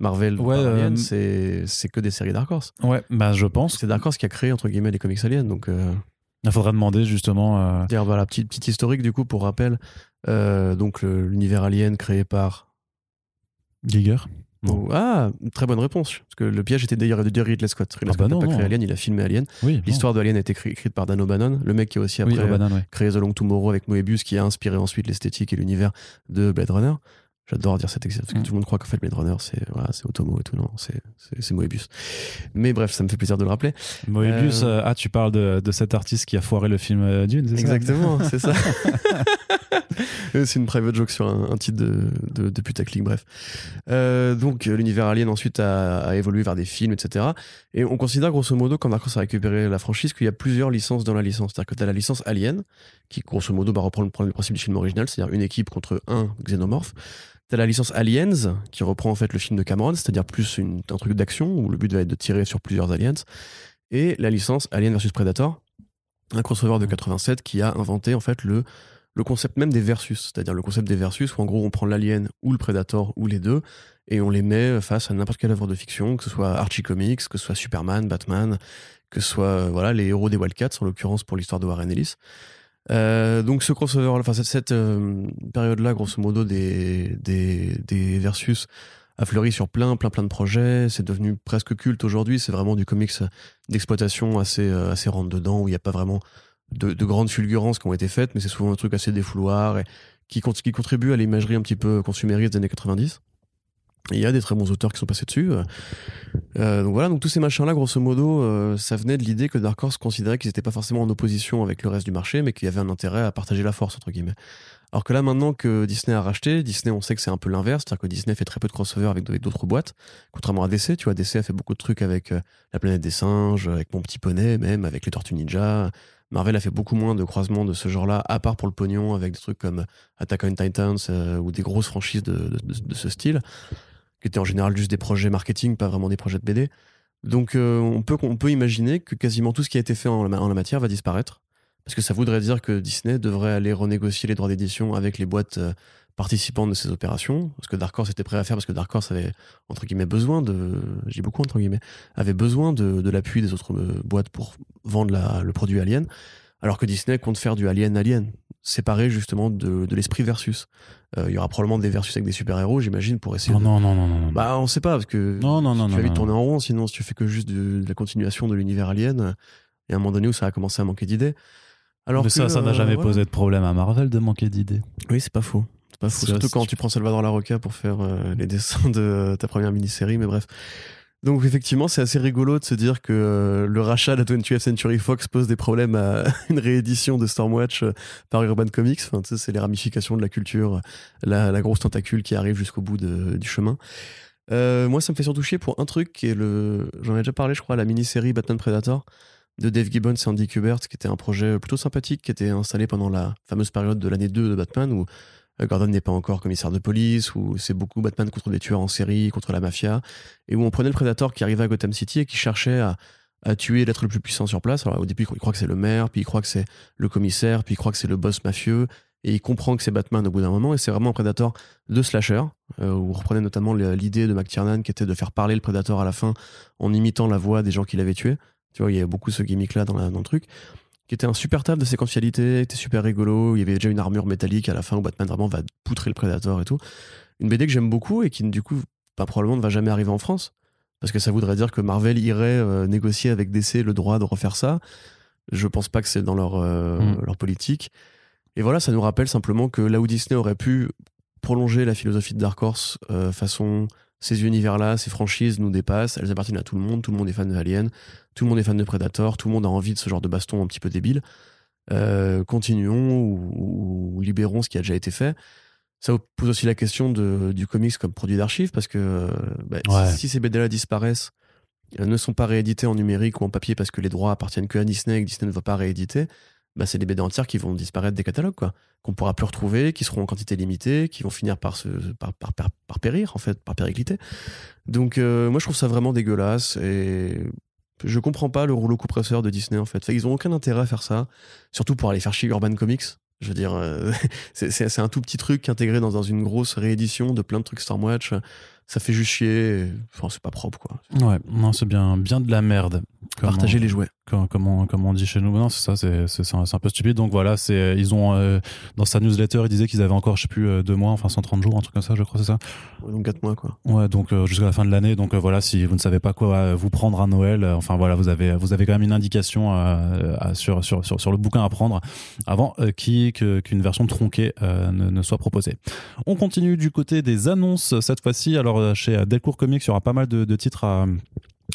Marvel, Ouais, par euh, Alien, c'est c'est que des séries Dark Horse. Ouais, bah, je pense. C'est Dark Horse qui a créé entre guillemets les comics aliens. Donc, euh, Il faudrait demander justement. euh, Dire, voilà, petite, petite historique du coup pour rappel. Donc l'univers alien créé par. Giger. Oh, ah, très bonne réponse. Parce que le piège était d'ailleurs de Ridley Scott. Ridley Ah bah Scott n'a non, pas créé. Alien, il a filmé Alien. Oui. L'histoire de Alien a été écrit- écrite par Dan O'Bannon, le mec qui a aussi après Oui, O'Bannon, ouais. créé The Long Tomorrow avec Moebius, qui a inspiré ensuite l'esthétique et l'univers de Blade Runner. J'adore dire cet exemple parce que Mm. tout le monde croit qu'en fait Blade Runner c'est voilà, c'est Otomo et tout non c'est c'est c'est Moebius. Mais bref ça me fait plaisir de le rappeler. Moebius, Euh, euh, ah, tu parles de, de cet artiste qui a foiré le film euh, Dune, c'est ça? Exactement c'est ça. C'est une private joke sur un, un titre de, de, de putaclic bref. Euh, donc l'univers Alien ensuite a, a évolué vers des films etc. Et on considère grosso modo quand Horse a récupéré la franchise qu'il y a plusieurs licences dans la licence. C'est-à-dire que tu as la licence Alien qui grosso modo bah, reprend le, le principe du film original, c'est-à-dire une équipe contre un xénomorphe. T'as la licence Aliens, qui reprend en fait le film de Cameron, c'est-à-dire plus une- un truc d'action, où le but va être de tirer sur plusieurs aliens. Et la licence Alien vs Predator, un crossover de 87 qui a inventé en fait le, le concept même des versus, c'est-à-dire le concept des versus, où en gros on prend l'alien ou le Predator ou les deux, et on les met face à n'importe quelle œuvre de fiction, que ce soit Archie Comics, que ce soit Superman, Batman, que ce soit euh, voilà, les héros des Wildcats, en l'occurrence pour l'histoire de Warren Ellis. Euh, donc ce crossover, enfin cette, cette, euh, période-là, grosso modo, des, des, des versus a fleuri sur plein, plein, plein de projets. C'est devenu presque culte aujourd'hui. C'est vraiment du comics d'exploitation assez, euh, assez rentre dedans où il n'y a pas vraiment de, de grandes fulgurances qui ont été faites, mais c'est souvent un truc assez défouloir et qui, qui contribue à l'imagerie un petit peu consumériste des années 90. Il y a des très bons auteurs qui sont passés dessus. Euh, euh, donc voilà, donc tous ces machins-là, grosso modo, euh, ça venait de l'idée que Dark Horse considérait qu'ils n'étaient pas forcément en opposition avec le reste du marché, mais qu'il y avait un intérêt à partager la force, entre guillemets. Alors que là, maintenant que Disney a racheté, Disney, on sait que c'est un peu l'inverse, c'est-à-dire que Disney fait très peu de crossover avec d'autres boîtes, contrairement à DC. Tu vois, DC a fait beaucoup de trucs avec La planète des singes, avec Mon petit poney, même avec les Tortues Ninja. Marvel a fait beaucoup moins de croisements de ce genre-là, à part pour le pognon, avec des trucs comme Attack on Titans ou des grosses franchises de- de ce style, qui étaient en général juste des projets marketing, pas vraiment des projets de BD. Donc euh, on, peut, on peut imaginer que quasiment tout ce qui a été fait en la, matière va disparaître. Parce que ça voudrait dire que Disney devrait aller renégocier les droits d'édition avec les boîtes euh, participantes de ces opérations. Ce que Dark Horse était prêt à faire, parce que Dark Horse avait, entre guillemets, besoin de. J'ai beaucoup entre guillemets. avait besoin de l'appui des autres euh, boîtes pour vendre la- le produit Alien. Alors que Disney compte faire du Alien Alien, séparé justement de, de l'esprit versus. Euh, Il y aura probablement des versus avec des super-héros, j'imagine, pour essayer Non, de, non, non, non, non. bah, on sait pas, parce que Non, non, non, tu vas vite tourner en rond, sinon, si tu fais que juste de, de la continuation de l'univers alien, euh, il y a un moment donné où ça a commencé à manquer d'idées. Alors Mais que, ça, ça n'a euh, jamais voilà. posé de problème à Marvel de manquer d'idées. Oui, c'est pas faux. C'est pas faux. Surtout quand tu prends Salvador Larocca pour faire euh, les dessins de euh, ta première mini-série, mais bref. Donc effectivement, c'est assez rigolo de se dire que euh, le rachat de la 20th Century Fox pose des problèmes à une réédition de Stormwatch euh, par Urban Comics. C'est les ramifications de la culture, la, grosse tentacule qui arrive jusqu'au bout du chemin. Euh, moi, ça me fait surtout chier pour un truc qui est le. J'en ai déjà parlé, je crois, la mini-série Batman Predator de Dave Gibbons et Andy Kubert, qui était un projet plutôt sympathique, qui était installé pendant la fameuse période de l'année 2 de Batman, où Gordon n'est pas encore commissaire de police, où c'est beaucoup Batman contre des tueurs en série, contre la mafia, et où on prenait le Predator qui arrivait à Gotham City et qui cherchait à, tuer l'être le plus puissant sur place. Au début, il croit que c'est le maire, puis il croit que c'est le commissaire, puis il croit que c'est le boss mafieux, et il comprend que c'est Batman au bout d'un moment, et c'est vraiment un Predator de slasher, euh, où on reprenait notamment l'idée de McTiernan qui était de faire parler le Predator à la fin en imitant la voix des gens qui l'avaient tué. Tu vois, il y a beaucoup ce gimmick-là dans, dans le truc qui était un super taf de séquentialité, qui était super rigolo. Il y avait déjà une armure métallique à la fin où Batman vraiment va poutrer le Predator et tout. Une BD que j'aime beaucoup et qui, du coup, bah, probablement ne va jamais arriver en France. Parce que ça voudrait dire que Marvel irait euh, négocier avec DC le droit de refaire ça. Je pense pas que c'est dans leur, euh, Mm. leur politique. Et voilà, ça nous rappelle simplement que là où Disney aurait pu prolonger la philosophie de Dark Horse euh, façon ces univers-là, ces franchises nous dépassent, elles appartiennent à tout le monde, tout le monde est fan de Alien, tout le monde est fan de Predator, tout le monde a envie de ce genre de baston un petit peu débile. Euh, continuons ou, ou libérons ce qui a déjà été fait. Ça pose aussi la question de, du comics comme produit d'archives parce que euh, bah, Ouais. si, si ces BD-là disparaissent, euh, ne sont pas réédités en numérique ou en papier parce que les droits appartiennent que à Disney et que Disney ne va pas rééditer, bah, c'est des BD entières qui vont disparaître des catalogues, quoi. Qu'on pourra plus retrouver, qui seront en quantité limitée, qui vont finir par, périr, en fait, par péricliter. Donc, euh, moi, je trouve ça vraiment dégueulasse et je comprends pas le rouleau compresseur de Disney, en fait. Ils ont aucun intérêt à faire ça, surtout pour aller faire chier Urban Comics. Je veux dire, euh, c'est- un tout petit truc intégré dans, dans une grosse réédition de plein de trucs Stormwatch. Ça fait juste chier. Enfin, c'est pas propre, quoi. Ouais, non, c'est bien, bien de la merde. Partager les jouets. Comment, comment on dit chez nous? Non, c'est ça, c'est, c'est, un, peu stupide. Donc voilà, c'est, ils ont, euh, dans sa newsletter, ils disaient qu'ils avaient encore, je sais plus, euh, deux mois, enfin 130 jours, un truc comme ça, je crois, c'est ça Donc quatre mois, quoi. Ouais, donc euh, jusqu'à la fin de l'année. Donc voilà, si vous ne savez pas quoi vous prendre à Noël, enfin voilà, vous avez, vous avez quand même une indication sur, sur, sur, sur, le bouquin à prendre avant qui, qu'une version tronquée ne, ne, soit proposée. On continue du côté des annonces cette fois-ci. Alors chez Delcourt Comics, il y aura pas mal de, de titres à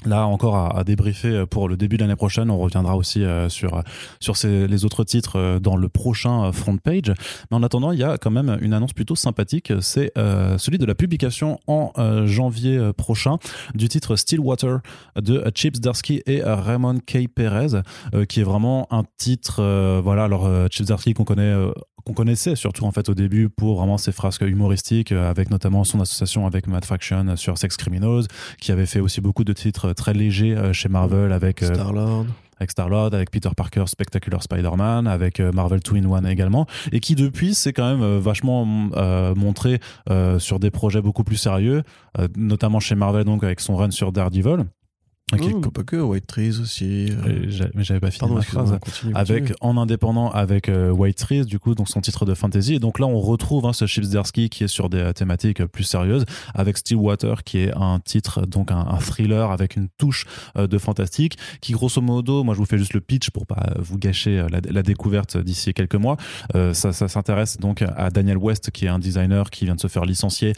Là encore à, débriefer pour le début de l'année prochaine. On reviendra aussi euh, sur sur ces, les autres titres euh, dans le prochain front page. Mais en attendant, il y a quand même une annonce plutôt sympathique. C'est euh, celui de la publication en janvier prochain du titre Stillwater de Chips Darsky et Raymond K. Perez, qui est vraiment un titre. voilà, alors Chips Darsky qu'on connaît qu'on connaissait surtout en fait au début pour vraiment ses frasques humoristiques, euh, avec notamment son association avec Mad Fraction sur Sex Criminals, qui avait fait aussi beaucoup de titres très légers euh, chez Marvel avec euh, Star-Lord avec Star-Lord, avec Peter Parker, Spectacular Spider-Man, avec Marvel 2 in 1 également, et qui depuis s'est quand même vachement montré sur des projets beaucoup plus sérieux, notamment chez Marvel donc avec son run sur Daredevil. Oh, pas que White Trees aussi. Euh. Mais j'avais pas fini ma phrase. avec en indépendant avec euh, White Trees du coup donc son titre de fantasy et donc là on retrouve hein, ce Chipsdersky qui est sur des thématiques plus sérieuses avec Stillwater qui est un titre donc un, thriller avec une touche euh, de fantastique qui grosso modo moi je vous fais juste le pitch pour pas vous gâcher la, découverte d'ici quelques mois ça, ça s'intéresse donc à Daniel West qui est un designer qui vient de se faire licencier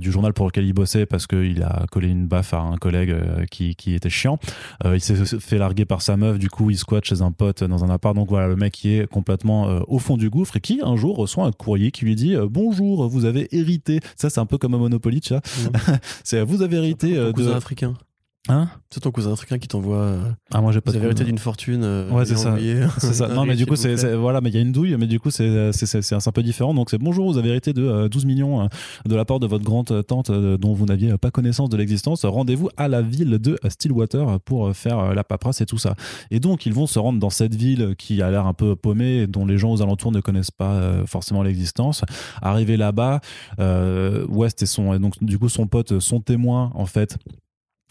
du journal pour lequel il bossait parce qu'il a collé une baffe à un collègue qui, qui était chiant. Euh, il s'est fait larguer par sa meuf, du coup il squatte chez un pote dans un appart. Donc voilà, le mec qui est complètement euh, au fond du gouffre et qui un jour reçoit un courrier qui lui dit euh, bonjour, vous avez hérité. Ça c'est un peu comme un Monopoly, tu vois. Mmh. c'est vous avez hérité de africain. Hein c'est ton cousin africain qui t'envoie. Euh, ah moi j'ai pas. La vérité d'une fortune. Euh, ouais c'est ça. c'est ça. Non mais du coup c'est voilà mais il y a une douille mais du coup c'est c'est un peu différent donc c'est bonjour vous avez hérité de 12 euh, millions de la part de votre grande tante dont vous n'aviez pas connaissance de l'existence rendez-vous à la ville de Stillwater pour faire la paperasse et tout ça et donc ils vont se rendre dans cette ville qui a l'air un peu paumée dont les gens aux alentours ne connaissent pas forcément l'existence arrivé là-bas West et son et donc du coup son pote sont témoins en fait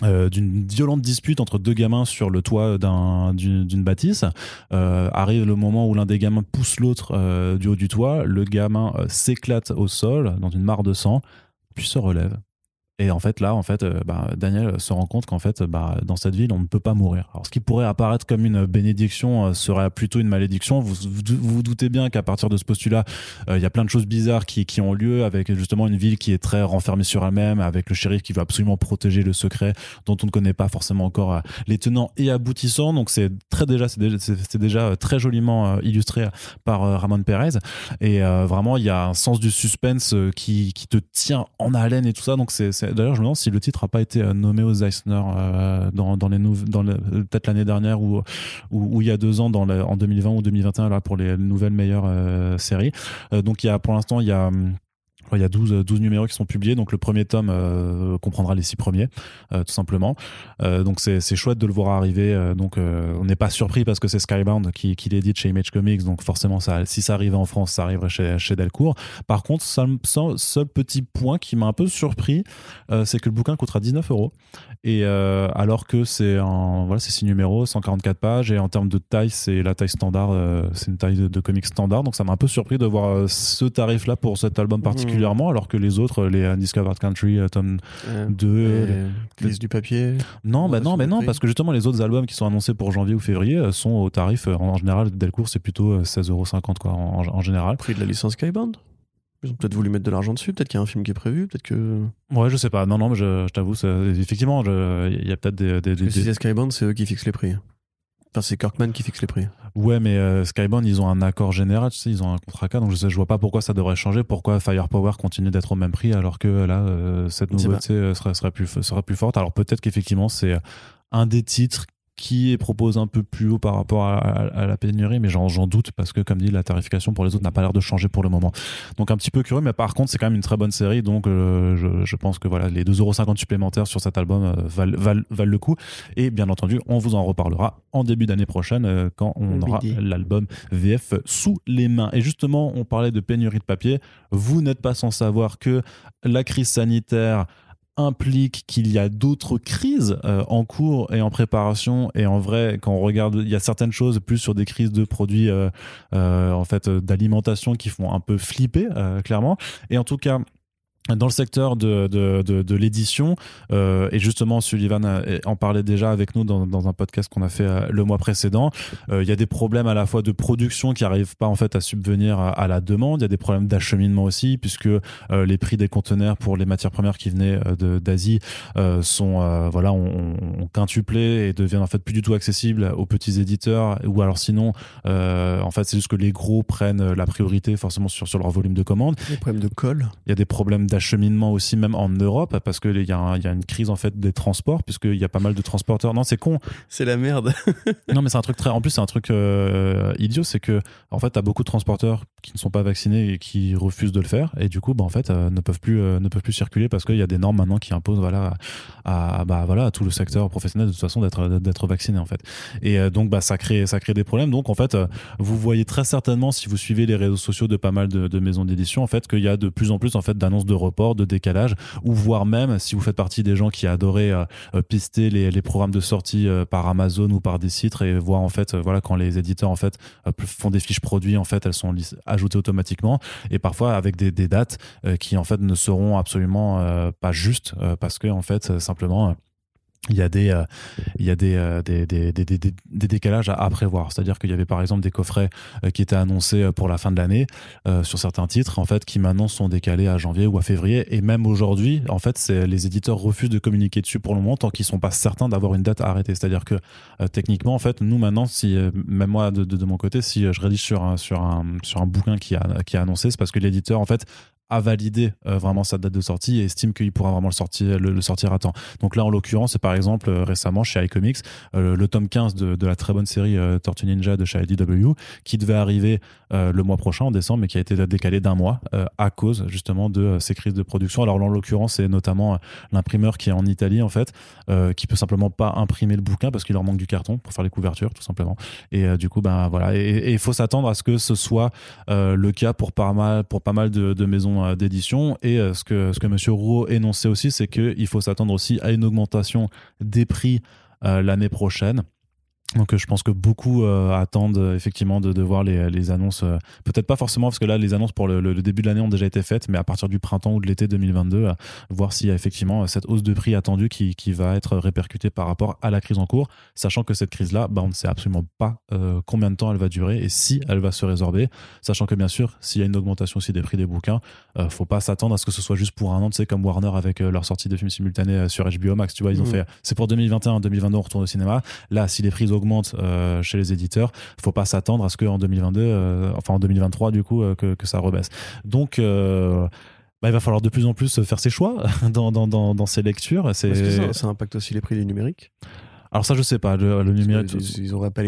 euh, d'une violente dispute entre deux gamins sur le toit d'une bâtisse. Euh, arrive le moment où l'un des gamins pousse l'autre euh, du haut du toit. Le gamin s'éclate au sol dans une mare de sang, puis se relève et en fait, là, en fait, euh, bah, Daniel se rend compte qu'en fait, bah, dans cette ville, on ne peut pas mourir. Alors, ce qui pourrait apparaître comme une bénédiction euh, serait plutôt une malédiction. Vous vous, doutez bien qu'à partir de ce postulat, euh, il y a plein de choses bizarres qui, qui ont lieu avec justement une ville qui est très renfermée sur elle-même, avec le shérif qui veut absolument protéger le secret dont on ne connaît pas forcément encore les tenants et aboutissants. Donc, c'est très déjà, c'est c'est déjà très joliment illustré par Ramon Perez. Et vraiment, il y a un sens du suspense qui, qui te tient en haleine et tout ça. Donc, c'est D'ailleurs, je me demande si le titre n'a pas été euh, nommé aux Eisner euh, dans, les dans peut-être l'année dernière ou, ou, il y a deux ans, en 2020 ou 2021, là, pour les nouvelles meilleures euh, séries. donc, il y a, pour l'instant, il y a hum, il y a 12, 12 numéros qui sont publiés, donc le premier tome euh, comprendra les six premiers, euh, tout simplement. Euh, donc c'est chouette de le voir arriver. donc on n'est pas surpris parce que c'est Skybound qui, qui l'édite chez Image Comics, donc forcément ça, si ça arrivait en France, ça arriverait chez, chez Delcourt. Par contre, seul, seul petit point qui m'a un peu surpris, c'est que le bouquin coûtera 19 euros. Et alors que c'est voilà, c'est six numéros, 144 pages, et en termes de taille, c'est la taille standard, c'est une taille de, de comics standard. Donc ça m'a un peu surpris de voir ce tarif-là pour cet album particulier. Mmh alors que les autres, les Undiscovered Country, euh, tome 2. Les, du papier Non, bah non, mais non, parce que justement, les autres albums qui sont annoncés pour janvier ou février euh, sont au tarif, euh, en général, Delcourt, c'est plutôt 16,50€ quoi, en, en général. Prix de la licence Skybound ils ont peut-être voulu mettre de l'argent dessus, peut-être qu'il y a un film qui est prévu, peut-être que. Ouais, je sais pas. Non, non, mais je, t'avoue, effectivement, il y a peut-être des. des, des, Si c'est Skybound, c'est eux qui fixent les prix c'est Kirkman qui fixe les prix. Ouais, mais euh, Skybound, ils ont un accord général, tu sais, ils ont un contrat cadre, donc je, sais, je vois pas pourquoi ça devrait changer, pourquoi Firepower continue d'être au même prix alors que là, euh, cette nouveauté euh, serait, serait, plus, serait plus forte. Alors peut-être qu'effectivement, c'est un des titres qui est propose un peu plus haut par rapport à, la pénurie, mais j'en doute parce que, comme dit, la tarification pour les autres n'a pas l'air de changer pour le moment. Donc un petit peu curieux, mais par contre, c'est quand même une très bonne série, donc euh, je, pense que voilà, les 2,50€ supplémentaires sur cet album euh, valent, le coup. Et bien entendu, on vous en reparlera en début d'année prochaine euh, quand on aura l'album VF sous les mains. Et justement, on parlait de pénurie de papier. Vous n'êtes pas sans savoir que la crise sanitaire implique qu'il y a d'autres crises euh, en cours et en préparation et en vrai quand on regarde il y a certaines choses plus sur des crises de produits euh, euh, en fait d'alimentation qui font un peu flipper clairement. Et en tout cas dans le secteur de, de, de, de l'édition, euh, et justement Sullivan en parlait déjà avec nous dans, dans un podcast qu'on a fait euh, le mois précédent, euh, il y a des problèmes à la fois de production qui n'arrivent pas en fait à subvenir à, la demande, il y a des problèmes d'acheminement aussi, puisque euh, les prix des conteneurs pour les matières premières qui venaient d'Asie sont voilà ont, ont, quintuplé et deviennent en fait plus du tout accessibles aux petits éditeurs, ou alors sinon en fait c'est juste que les gros prennent la priorité forcément sur, sur leur volume de commandes. Des problèmes de colle. Il y a des problèmes acheminement aussi même en Europe parce qu'il y, a y a une crise en fait des transports puisqu'il y a pas mal de transporteurs. Non, c'est con. C'est la merde. non, mais c'est un truc très. En plus, c'est un truc euh, idiot, c'est que en fait, t'as beaucoup de transporteurs qui ne sont pas vaccinés et qui refusent de le faire et du coup, bah, en fait, euh, ne peuvent plus euh, ne peuvent plus circuler parce qu'il y a des normes maintenant qui imposent voilà à, bah voilà à tout le secteur professionnel de toute façon d'être d'être vacciné en fait. Et donc bah ça crée ça crée des problèmes. Donc en fait, vous voyez très certainement si vous suivez les réseaux sociaux de pas mal de, de maisons d'édition en fait qu'il y a de plus en plus en fait d'annonces de de décalage, ou voire même si vous faites partie des gens qui adoraient euh, euh, pister les, programmes de sortie euh, par Amazon ou par des sites et voir en fait voilà quand les éditeurs en fait font des fiches produits en fait elles sont ajoutées automatiquement. Et parfois avec des dates qui en fait ne seront absolument pas justes parce que en fait simplement il y a des, euh, il y a des, euh, des, des, des, des, décalages à, prévoir. C'est-à-dire qu'il y avait par exemple des coffrets euh, qui étaient annoncés pour la fin de l'année sur certains titres, en fait, qui maintenant sont décalés à janvier ou à février. Et même aujourd'hui, en fait, c'est les éditeurs refusent de communiquer dessus pour le moment tant qu'ils sont pas certains d'avoir une date arrêtée. C'est-à-dire que techniquement, en fait, nous maintenant, si même moi de, de, de, mon côté, si je rédige sur un, sur un, sur un bouquin qui a, qui a annoncé, c'est parce que l'éditeur, en fait, a validé euh, vraiment sa date de sortie et estime qu'il pourra vraiment le sortir, le, sortir à temps. Donc là, en l'occurrence, c'est par exemple euh, récemment chez iComics, euh, le tome 15 de, la très bonne série Tortue Ninja de chez IDW, qui devait arriver le mois prochain, en décembre, mais qui a été décalé d'un mois à cause justement de ces crises de production. Alors là, en l'occurrence, c'est notamment l'imprimeur qui est en Italie, en fait, qui peut simplement pas imprimer le bouquin parce qu'il leur manque du carton pour faire les couvertures, tout simplement. Et du coup, ben voilà. Et il faut s'attendre à ce que ce soit le cas pour pas mal, pour pas mal de maisons euh, d'édition. Et euh, ce que, ce que M. Roux énonçait aussi, c'est qu'il faut s'attendre aussi à une augmentation des prix euh, l'année prochaine. Donc euh, je pense que beaucoup euh, attendent euh, effectivement de, de, voir les, les annonces. Peut-être pas forcément parce que là les annonces pour le, le début de l'année ont déjà été faites, mais à partir du printemps ou de l'été 2022, voir s'il y a effectivement cette hausse de prix attendue qui, qui, va être répercutée par rapport à la crise en cours, sachant que cette crise-là, bah, on ne sait absolument pas combien de temps elle va durer et si elle va se résorber, sachant que bien sûr s'il y a une augmentation aussi des prix des bouquins, faut pas s'attendre à ce que ce soit juste pour un an, tu sais comme Warner avec leur sortie de films simultanés sur HBO Max, tu vois, ils ont mmh. fait c'est pour 2021, 2022 on retourne au cinéma. Là, si les prix augmentent euh, chez les éditeurs. Faut pas s'attendre à ce qu'en 2022, euh, enfin en 2023 du coup, euh, que, que, ça rebaisse. Donc bah, il va falloir de plus en plus faire ses choix dans, dans, dans, dans ces lectures. Est-ce que ça, impacte aussi les prix du numérique alors ça, je sais pas. Le, numérique, ils n'auraient pas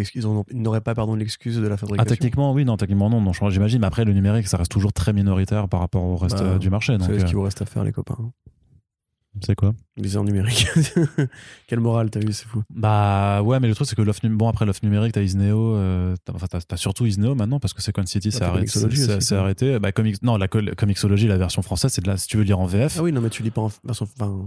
n'auraient pas pardon l'excuse de la fabrication. Ah, techniquement, oui, non, techniquement non, non j'imagine. Mais après, le numérique, ça reste toujours très minoritaire par rapport au reste bah, du marché. C'est ce qu'il vous reste à faire, les copains. C'est quoi Viseur numérique. Quelle morale, t'as vu, c'est fou. Bah ouais, mais le truc, c'est que l'offre bon, après l'offre numérique, t'as Isneo, euh, t'as, enfin, t'as, surtout Isneo maintenant, parce que Second City, c'est, arrêté, c'est, arrêté. Bah, comics, non, la Comixology, la version française, c'est de là, si tu veux lire en VF. Ah oui, non, mais tu lis pas en version. Enfin,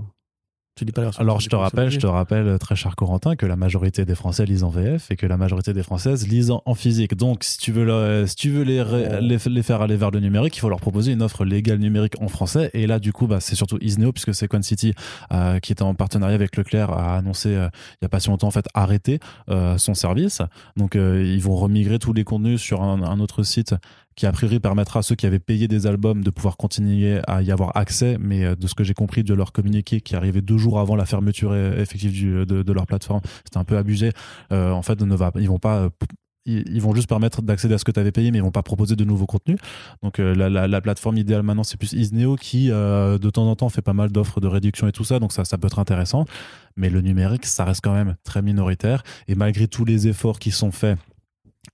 alors, je te rappelle, je te rappelle, très cher Corentin, que la majorité des Français lisent en VF et que la majorité des Françaises lisent en, physique. Donc, si tu veux, si tu veux les, les, faire aller vers le numérique, il faut leur proposer une offre légale numérique en français. Et là, du coup, bah, c'est surtout Isneo, puisque Sequence City, euh, qui est en partenariat avec Leclerc, a annoncé euh, il n'y a pas si longtemps, en fait, arrêter euh, son service. Donc, ils vont remigrer tous les contenus sur un, un autre site qui a priori permettra à ceux qui avaient payé des albums de pouvoir continuer à y avoir accès, mais euh, de ce que j'ai compris de leur communiqué qui arrivait deux jours avant la fermeture effective du, de, leur plateforme, c'était un peu abusé. Euh, en fait, ne ils vont pas euh, ils vont juste permettre d'accéder à ce que tu avais payé, mais ils vont pas proposer de nouveaux contenus. Donc la, la, la, plateforme idéale maintenant, c'est plus Isneo qui, de temps en temps, fait pas mal d'offres de réduction et tout ça, donc ça peut être intéressant. Mais le numérique, ça reste quand même très minoritaire. Et malgré tous les efforts qui sont faits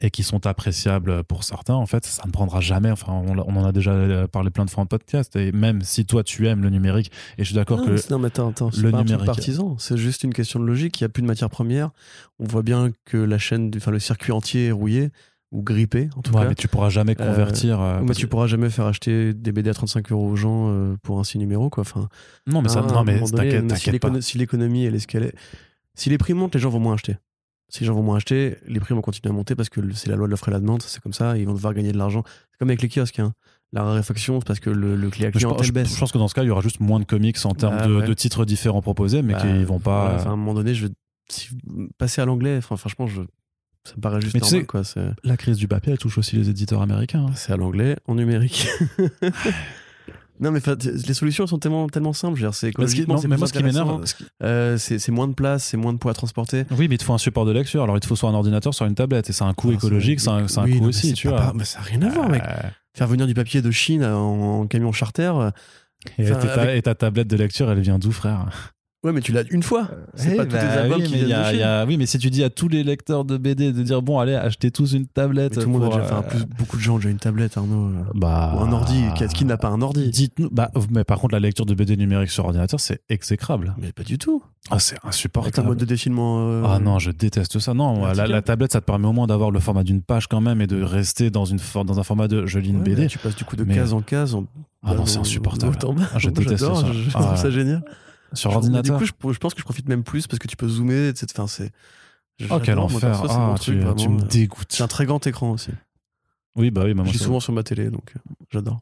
et qui sont appréciables pour certains, en fait, ça ne prendra jamais. Enfin, on, en a déjà parlé plein de fois en podcast. Et même si toi tu aimes le numérique, et je suis d'accord que non, mais attends, attends, le pas numérique, un partisan, c'est juste une question de logique. Il n'y a plus de matière première. On voit bien que la chaîne, enfin le circuit entier est rouillé ou grippé en tout Ouais, cas. mais tu pourras jamais convertir. euh, mais tu pourras jamais faire acheter des BD à 35 euros aux gens euh, pour un six numéros quoi. Enfin, Non, mais ça, non, mais t'inquiète, si pas. Si l'économie elle est, si les prix montent, les gens vont moins acheter. Si les gens vont moins acheter, les prix vont continuer à monter parce que c'est la loi de l'offre et la demande, c'est comme ça, ils vont devoir gagner de l'argent. C'est comme avec les kiosques. hein. La raréfaction, c'est parce que le, le client je, je- baisse. je pense que dans ce cas, il y aura juste moins de comics en termes Bah, de, ouais. de titres différents proposés, mais Bah, qu'ils vont pas. voilà, enfin, à un moment donné, je vais si- passer à l'anglais. Enfin, franchement, je, ça me paraît juste Mais tu normal, sais- quoi. C'est La crise du papier, elle touche aussi les éditeurs américains. hein. passer à l'anglais en numérique. non, mais les solutions sont tellement, tellement simples. C'est ce Euh, c'est moins de place, c'est moins de poids à transporter. oui, mais il te faut un support de lecture. Alors, il te faut soit un ordinateur, soit une tablette. Et c'est un coût Ah, écologique, c'est un, coût aussi, tu vois. ça n'a rien à voir, mec. Euh, Faire venir du papier de Chine en, camion charter. euh, et ta tablette de lecture, elle vient d'où, frère? Ouais, mais tu l'as une fois. C'est Eh pas tous bah tes albums oui, qui mais il viennent y a- de il Chine. y a- Oui, mais si tu dis à tous les lecteurs de BD de dire bon, allez, achetez tous une tablette. Mais tout le monde a déjà fait un euh, plus- beaucoup de gens ont déjà une tablette, Arnaud. euh, Bah, Ou un ordi. Qui, qui n'a pas un ordi? Dites-nous. Bah, mais par contre, la lecture de BD numérique sur ordinateur, c'est exécrable. Mais pas du tout. Ah, c'est Avec un insupportable. mode de défilement. euh, Ah non, je déteste ça. Non, la, tablette, ça te permet au moins d'avoir le format d'une page quand même et de rester dans, une, for- dans un format de je lis une ouais, BD. tu passes du coup de Mais- case en case. En, Ah non, c'est insupportable. Ah, je déteste ça. Je, Ah trouve ça génial. Sur Je- ordinateur. Du coup, je, je pense que je profite même plus parce que tu peux zoomer. etc. Enfin, c'est. oh, quel enfer. perso, Ah, tu, me dégoûtes. C'est un très grand écran aussi. Oui, bah oui, bah, moi, Je suis souvent sur ma télé, donc euh, j'adore.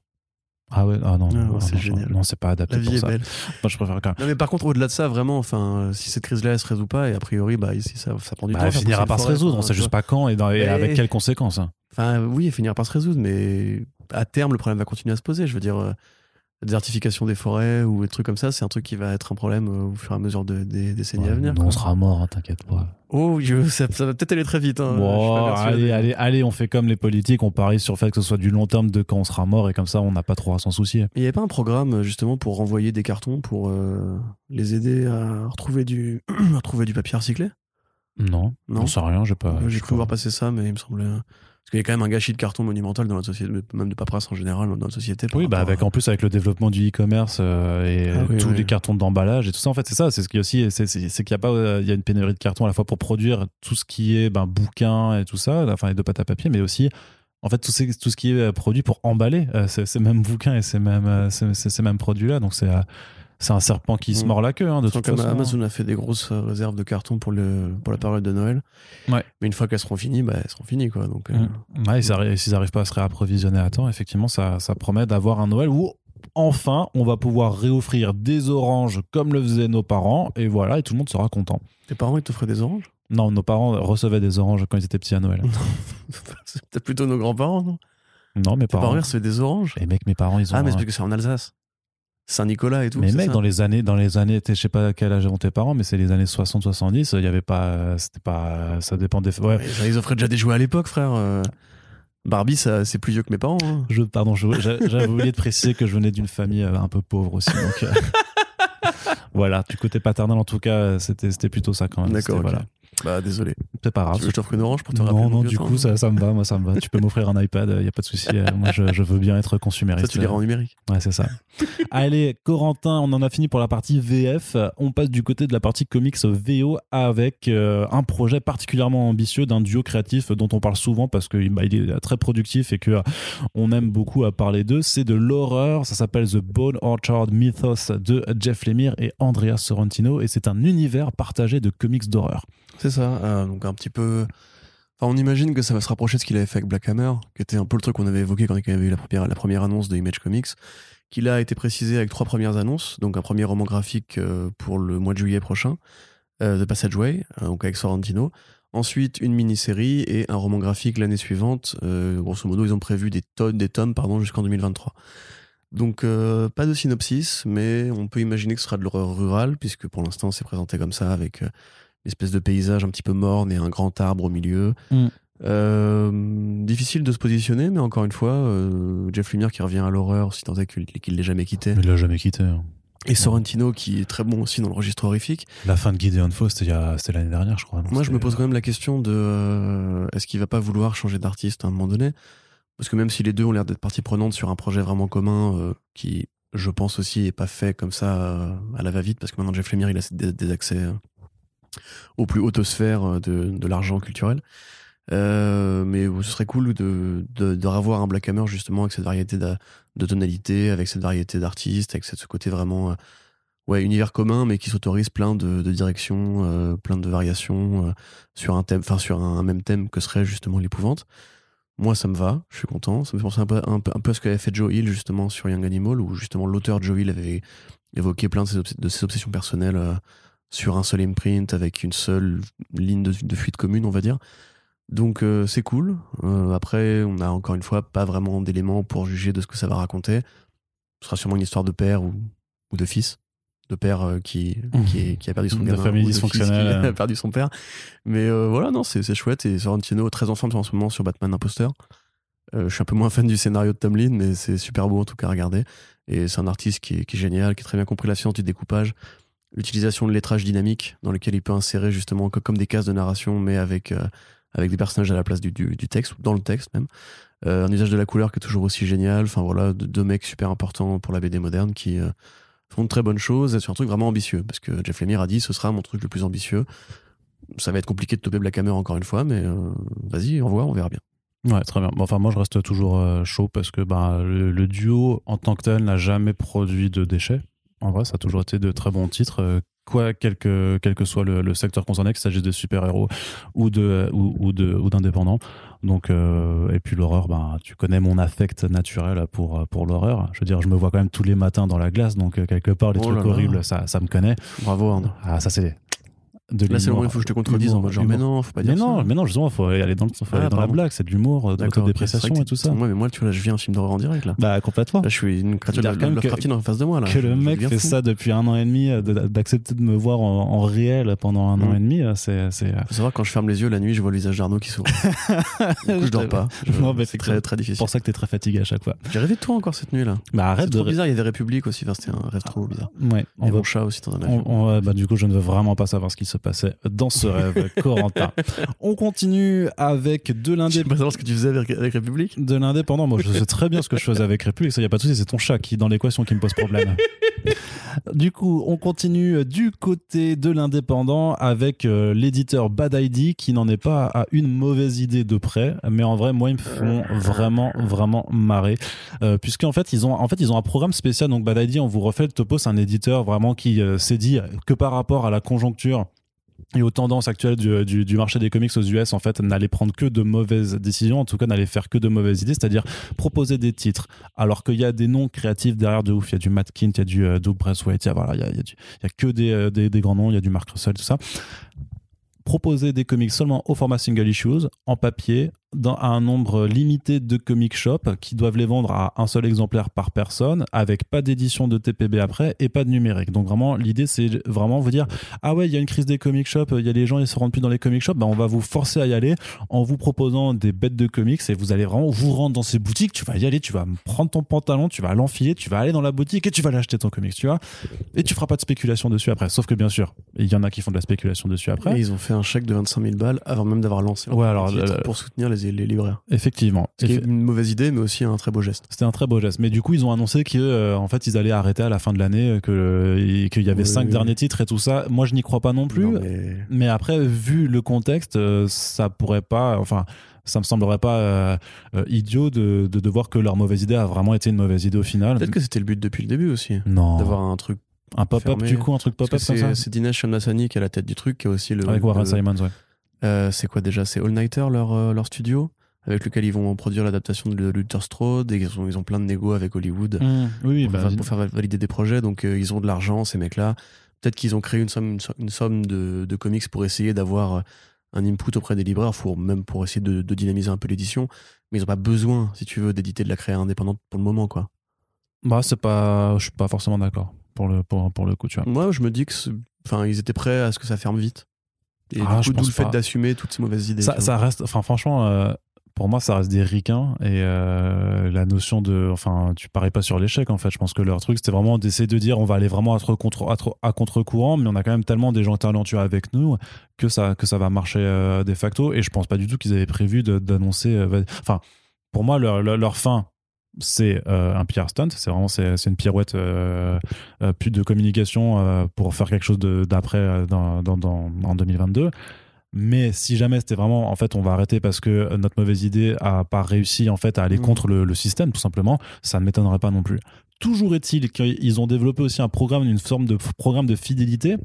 Ah ouais, ah non, Ah, ouais, c'est génial. Non, c'est pas adapté La vie pour est ça. belle. Moi, je préfère quand même. Non, mais par contre, au-delà de ça, vraiment, enfin, euh, si cette crise-là, elle se résout pas, et a priori, bah, ici, ça, ça prend du Bah, temps. elle finira par se résoudre, on enfin, sait juste pas quand et, dans- et Mais- avec quelles conséquences. hein. Enfin, oui, elle finira par se résoudre, mais à terme, le problème va continuer à se poser. Je veux dire, euh, la désertification des forêts ou des trucs comme ça, c'est un truc qui va être un problème euh, au fur et à mesure de- des décennies à venir. nous, on sera mort, hein, t'inquiète pas. Oh, je- ça, ça va peut-être aller très vite. Hein, allez, allez, allez, on fait comme les politiques, on parie sur le fait que ce soit du long terme de quand on sera mort et comme ça, on n'a pas trop à s'en soucier. Il n'y avait pas un programme justement pour renvoyer des cartons pour euh, les aider à retrouver du, à retrouver du papier recyclé? Non, Non? j'en sais rien, j'ai pas. J'ai cru voir passer ça, mais il me semblait. Parce qu'il y a quand même un gâchis de carton monumental dans notre société, même de paperasse en général dans notre société. Oui, bah avec à- en plus avec le développement du e-commerce euh, et Ah oui, tous oui. les cartons d'emballage et tout ça, en fait, c'est ça. C'est ce qui aussi, c'est qu'il y a pas, euh, il y a une pénurie de cartons à la fois pour produire tout ce qui est ben bouquins et tout ça, enfin et de pâte à papier, mais aussi en fait tout, ces- tout ce qui est euh, produit pour emballer euh, ces, ces mêmes bouquins et ces mêmes ces, ces- mêmes produits là. Donc c'est c'est un serpent qui se Mm. mord la queue hein, de toute façon. Amazon a fait des grosses euh, réserves de cartons pour, le, pour la période de Noël. Ouais. Mais une fois qu'elles seront finies, bah, elles seront finies. Quoi. Donc, euh, Mm. Ouais, et s'ils arri- s'ils n'arrivent pas à se réapprovisionner à temps, effectivement, ça, ça promet d'avoir un Noël où enfin on va pouvoir réoffrir des oranges comme le faisaient nos parents, et voilà, et tout le monde sera content. Tes parents, ils t'offraient des oranges? Non, nos parents recevaient des oranges quand ils étaient petits à Noël. C'est peut-être plutôt nos grands-parents, non? Non, mes Tes parents, parents. recevaient des oranges? Et mec, mes parents, ils ont. Ah, mais c'est parce que c'est en Alsace. Saint-Nicolas et tout. mais mec, dans les années, dans les années, je sais pas à quel âge ont tes parents, mais c'est les années 60-70, il y avait pas, c'était pas, ça dépend des. Ouais. Ouais, ça, ils offraient déjà des jouets à l'époque, frère. euh. Barbie, ça, c'est plus vieux que mes parents. hein. Je, pardon, j'avais oublié de préciser que je venais d'une famille euh, un peu pauvre aussi. Donc, euh, voilà, du côté paternel, en tout cas, c'était, c'était plutôt ça quand même. D'accord, C'était- ok. Voilà. Bah, désolé. C'est pas grave. Tu veux je t'offre une orange pour te rappeler Non, non, vieux du coup, ça, ça me va, moi, ça me va. Tu peux m'offrir un iPad, il n'y a pas de souci. Euh, Moi, je, je veux bien être consumériste. Ça, tu liras en numérique. Ouais, c'est ça. Allez, Corentin, on en a fini pour la partie VF. On passe du côté de la partie comics VO avec euh, un projet particulièrement ambitieux d'un duo créatif dont on parle souvent parce qu'il bah, il est très productif et que euh, on aime beaucoup à parler d'eux. C'est de l'horreur. Ça s'appelle The Bone Orchard Mythos de Jeff Lemire et Andrea Sorrentino et c'est un univers partagé de comics d'horreur. C'est ça. euh, donc, un petit peu. Enfin, on imagine que ça va se rapprocher de ce qu'il avait fait avec Black Hammer, qui était un peu le truc qu'on avait évoqué quand il y avait eu la première, annonce de Image Comics, qui là a été précisé avec trois premières annonces. Donc, un premier roman graphique euh, pour le mois de juillet prochain, euh, The Passageway, donc avec Sorrentino. Ensuite, une mini-série et un roman graphique l'année suivante. Grosso modo, ils ont prévu des, tonnes, des tomes pardon, jusqu'en 2023. Donc, pas de synopsis, mais on peut imaginer que ce sera de l'horreur rurale, puisque pour l'instant, c'est présenté comme ça, avec une espèce de paysage un petit peu morne et un grand arbre au milieu. Mm. Euh, difficile de se positionner, mais encore une fois, euh, Jeff Lemire qui revient à l'horreur, si tant est qu'il qu'il l'ait jamais quitté. Il l'a jamais quitté. hein. Et Sorrentino qui est très bon aussi dans le registre horrifique. La fin de Gideon Falls, c'était l'année dernière, je crois. non Moi, je me pose quand même la question de euh, est-ce qu'il va pas vouloir changer d'artiste à un moment donné? Parce que même si les deux ont l'air d'être partie prenante sur un projet vraiment commun euh, qui, je pense aussi, est pas fait comme ça euh, à la va-vite, parce que maintenant Jeff Lemire, il a des, des accès euh, aux plus hautes sphères euh, de, l'argent culturel. mais ce serait cool de, de, revoir un Black Hammer justement avec cette variété de, de tonalité, avec cette variété d'artistes, avec ce côté vraiment ouais, univers commun, mais qui s'autorise plein de, directions, euh, plein de variations euh, sur un thème, sur un, même thème que serait justement l'épouvante. Moi, ça me va, je suis content. Ça me fait penser un peu, un, un peu à ce qu'avait fait Joe Hill justement sur Young Animal, où justement l'auteur Joe Hill avait évoqué plein de ses, obsessions personnelles euh, sur un seul imprint avec une seule ligne de, de fuite commune, on va dire. Donc c'est cool. après, on a encore une fois pas vraiment d'éléments pour juger de ce que ça va raconter. Ce sera sûrement une histoire de père ou, ou de fils de père euh, qui, mmh. qui, qui, a perdu son gamin. De famille dysfonctionnelle. Qui a perdu son père. Mais euh, voilà, non, c'est chouette. Et Sorrentino, très en forme en ce moment sur Batman Imposter. Euh, je suis un peu moins fan du scénario de Tomlin, mais c'est super beau en tout cas à regarder. Et c'est un artiste qui est, qui est, génial, qui a très bien compris la science du découpage, l'utilisation de lettrage dynamique dans lequel il peut insérer justement comme des cases de narration, mais avec, avec des personnages à la place du, du, texte, ou dans le texte même. un usage de la couleur qui est toujours aussi génial. Enfin voilà, deux mecs super importants pour la BD moderne qui font de très bonnes choses sur un truc vraiment ambitieux. Parce que Jeff Lemire a dit ce sera mon truc le plus ambitieux. Ça va être compliqué de toper Black Hammer encore une fois, mais euh, vas-y, on voit, on verra bien. Ouais, très bien. Enfin, moi, je reste toujours euh, chaud parce que bah, le, duo en tant que tel n'a jamais produit de déchets. En vrai, ça a toujours été de très bons titres. Euh, quoi, quel que, quel que soit le, secteur concerné, qu'il s'agisse de super-héros ou de ou, de ou d'indépendants. Donc euh, et puis l'horreur, ben tu connais mon affect naturel pour pour l'horreur. Je veux dire, je me vois quand même tous les matins dans la glace, donc euh, quelque part les oh trucs horribles, ça ça me connaît. Bravo Arnaud. Ah ça c'est Là, c'est le moment où il faut que je te contredise en mode genre, mais non, faut pas dire mais non, ça. Mais non, justement, faut aller dans, faut aller ah, dans la blague, c'est de l'humour, de l'autodépréciation et tout ça. Moi, mais moi, tu vois, là, je vis un film d'horreur en direct, là. Bah, complètement. Là, je suis une créature de Lovecraftine en face de moi, là. Que le mec fait ça depuis un an et demi, euh, d'accepter de me voir en réel pendant un an mm. et demi, euh, c'est. Faut savoir, quand je ferme les yeux la nuit, je vois le visage d'Arnaud qui s'ouvre. Je dors pas. Non, mais c'est très, très difficile. C'est pour ça que t'es très fatigué à chaque fois. J'ai rêvé de toi encore cette nuit, là. Bah, arrête de. bizarre, il y avait République aussi, c'était un rêve trop bizarre. Ouais. Et mon chat aussi dans un Bah, du coup, je ne veux vraiment pas savoir ce qui se passait dans ce rêve. On continue avec de l'indépendant. pas savoir ce que tu faisais avec, République De l'indépendant. Moi, je sais très bien ce que je faisais avec République. Ça, y a pas de souci. C'est ton chat qui, dans l'équation, qui me pose problème. du coup, on continue du côté de l'indépendant avec euh, l'éditeur Bad ID qui n'en est pas à une mauvaise idée de près. Mais en vrai, moi, ils me font vraiment, vraiment marrer. Euh, Puisqu'en fait, ils ont, en fait, ils ont un programme spécial. Donc, Bad ID, on vous refait le topo. C'est un éditeur vraiment qui euh, s'est dit que par rapport à la conjoncture et aux tendances actuelles du, du, marché des comics aux US, en fait, n'allait prendre que de mauvaises décisions, en tout cas, n'allait faire que de mauvaises idées, c'est-à-dire proposer des titres, alors qu'il y a des noms créatifs derrière de ouf. Il y a du Matt Kint, il y a du euh, Doug Braithwaite, il y a, voilà, il y a, il y a, il y a que des, euh, des, des, grands noms, il y a du Mark Russell, tout ça proposer des comics seulement au format single issues, en papier, dans un nombre limité de comic shops qui doivent les vendre à un seul exemplaire par personne, avec pas d'édition de TPB après et pas de numérique. Donc vraiment, l'idée c'est vraiment vous dire ah ouais, il y a une crise des comic shops, il y a les gens ils se rendent plus dans les comic shops, ben on va vous forcer à y aller en vous proposant des bêtes de comics et vous allez vraiment vous rendre dans ces boutiques, tu vas y aller, tu vas prendre ton pantalon, tu vas l'enfiler, tu vas aller dans la boutique et tu vas l'acheter ton comics, tu vois. Et tu feras pas de spéculation dessus après. Sauf que bien sûr, il y en a qui font de la spéculation dessus après. Et ils ont fait un chèque de 25 000 balles avant même d'avoir lancé. Ouais, alors pour soutenir les les libraires. Effectivement. C'est une mauvaise idée, mais aussi un très beau geste. C'était un très beau geste. Mais du coup, ils ont annoncé qu'en euh, en fait, ils allaient arrêter à la fin de l'année, que qu'il y avait cinq derniers titres et tout ça. Moi, je n'y crois pas non plus. mais... après, vu le contexte, euh, ça pourrait pas. Enfin, ça me semblerait pas euh, idiot de, de, voir que leur mauvaise idée a vraiment été une mauvaise idée au final. Peut-être que c'était le but depuis le début aussi. Non. D'avoir un truc. Un pop-up du coup, un truc pop-up comme ça. C'est Dinesh Shamdasani qui est à la tête du truc, qui est aussi le. Avec Warren Simons, ouais. Euh, c'est quoi déjà? C'est All Nighter leur, euh, leur studio avec lequel ils vont produire l'adaptation de Luther Strode et ils ont, ils ont plein de négos avec Hollywood mmh. oui, pour, bah, pour, faire valider des projets. Donc euh, ils ont de l'argent ces mecs là peut-être qu'ils ont créé une somme, une somme de, de comics pour essayer d'avoir un input auprès des libraires pour, même pour essayer de, de dynamiser un peu l'édition. Mais ils n'ont pas besoin si tu veux d'éditer de la créer indépendante pour le moment quoi. Bah c'est pas je suis pas forcément d'accord pour le pour, pour le coup tu vois. Moi je me dis que enfin ils étaient prêts à ce que ça ferme vite et ah, du coup, d'où le fait d'assumer toutes ces mauvaises idées. Ça, ça reste, enfin, franchement, euh, pour moi, ça reste des ricains et euh, la notion de, enfin, tu parais pas sur l'échec en fait. Je pense que leur truc, c'était vraiment d'essayer de dire, on va aller vraiment à, contre, à, contre-courant, mais on a quand même tellement des gens talentueux avec nous que ça, que ça va marcher euh, de facto. Et je pense pas du tout qu'ils avaient prévu d'annoncer. Enfin, pour moi, leur, leur fin, c'est euh, un PR stunt, c'est vraiment c'est, une pirouette euh, euh, plus de communication pour faire quelque chose d'après dans, dans, en 2022. Mais si jamais c'était vraiment, en fait, on va arrêter parce que notre mauvaise idée a pas réussi en fait à aller Mm. contre le, le système, tout simplement, ça ne m'étonnerait pas non plus. Toujours est-il qu'ils ont développé aussi un programme, une forme de programme de fidélité.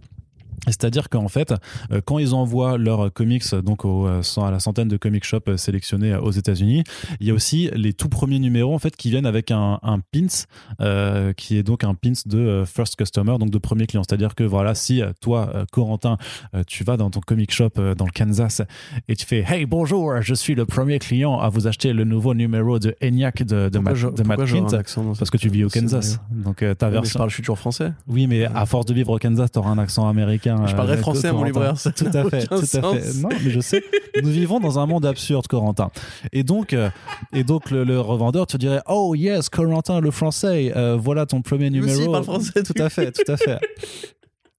C'est-à-dire qu'en fait, euh, quand ils envoient leurs comics donc au, euh, à la centaine de comic shops euh, sélectionnés aux États-Unis, il y a aussi les tout premiers numéros en fait qui viennent avec un, un pins euh, qui est donc un pins de first customer, donc de premier client. C'est-à-dire que voilà, si toi, Corentin, tu vas dans ton comic shop dans le Kansas et tu fais Hey bonjour, je suis le premier client à vous acheter le nouveau numéro de ENIAC de, de, Pourquoi Matt, je- de Matt accent parce ce- que tu vis au Kansas. Donc ta mais je version. parle, je suis toujours français. Oui, mais à force de vivre au Kansas, t'auras un accent américain. Je parlerai euh, français à mon libraire, ça Tout à fait, tout à fait. Non, mais je sais. Nous vivons dans un monde absurde, Corentin. Et donc, euh, et donc le, le revendeur te dirait, oh yes, Corentin, le français, euh, voilà ton premier Lui aussi, numéro. il parle français, Tout à fait, tout à fait.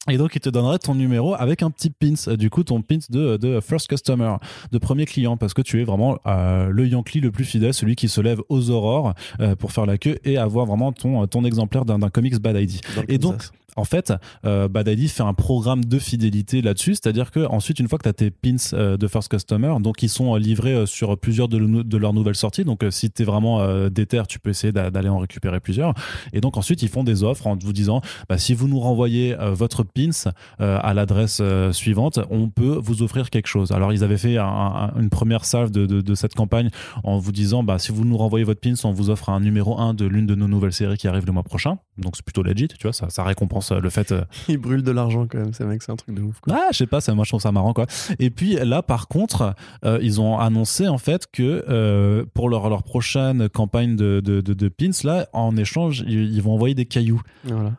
Et donc, il te donnerait ton numéro avec un petit pins, du coup, ton pins de, de first customer, de premier client, parce que tu es vraiment euh, le Yankee le plus fidèle, celui qui se lève aux aurores euh, pour faire la queue et avoir vraiment ton, ton exemplaire d'un comics Bad ID. Dans Et donc. En fait, euh, Bad ID fait un programme de fidélité là-dessus, c'est-à-dire que ensuite, une fois que tu as tes pins euh, de First Customer, donc ils sont euh, livrés euh, sur plusieurs de, le- de leurs nouvelles sorties. Donc, si tu es vraiment déter, tu peux essayer d'a- d'aller en récupérer plusieurs. Et donc, ensuite, ils font des offres en vous disant bah, si vous nous renvoyez votre pins à l'adresse suivante, on peut vous offrir quelque chose. Alors, ils avaient fait un- un- une première salve de, cette campagne en vous disant bah, si vous nous renvoyez votre pins, on vous offre un numéro 1 de l'une de nos nouvelles séries qui arrive le mois prochain. Donc, c'est plutôt legit, tu vois, ça récompense euh, le fait. euh, Il brûle de l'argent quand même, ces mecs, c'est un truc de ouf. Quoi. ah, je sais pas, ça, moi je trouve ça marrant quoi. Et puis là, par contre, euh, ils ont annoncé en fait que euh, pour leur, leur prochaine campagne de, de, de, de pins là, en échange, ils, ils vont envoyer des cailloux. Voilà.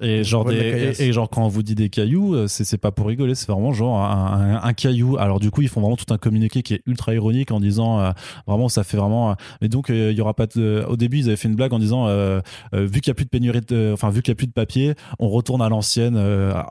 Et genre, Ouais, des, et, et genre quand on vous dit des cailloux, euh, c'est c'est pas pour rigoler, c'est vraiment genre un, un- un caillou. Alors du coup, ils font vraiment tout un communiqué qui est ultra ironique en disant euh, vraiment ça fait vraiment. euh, mais donc euh, il y aura pas de. Au début, ils avaient fait une blague en disant vu qu'il y a plus de pénurie, de- enfin vu qu'il y a plus de papier, on retourne à l'ancienne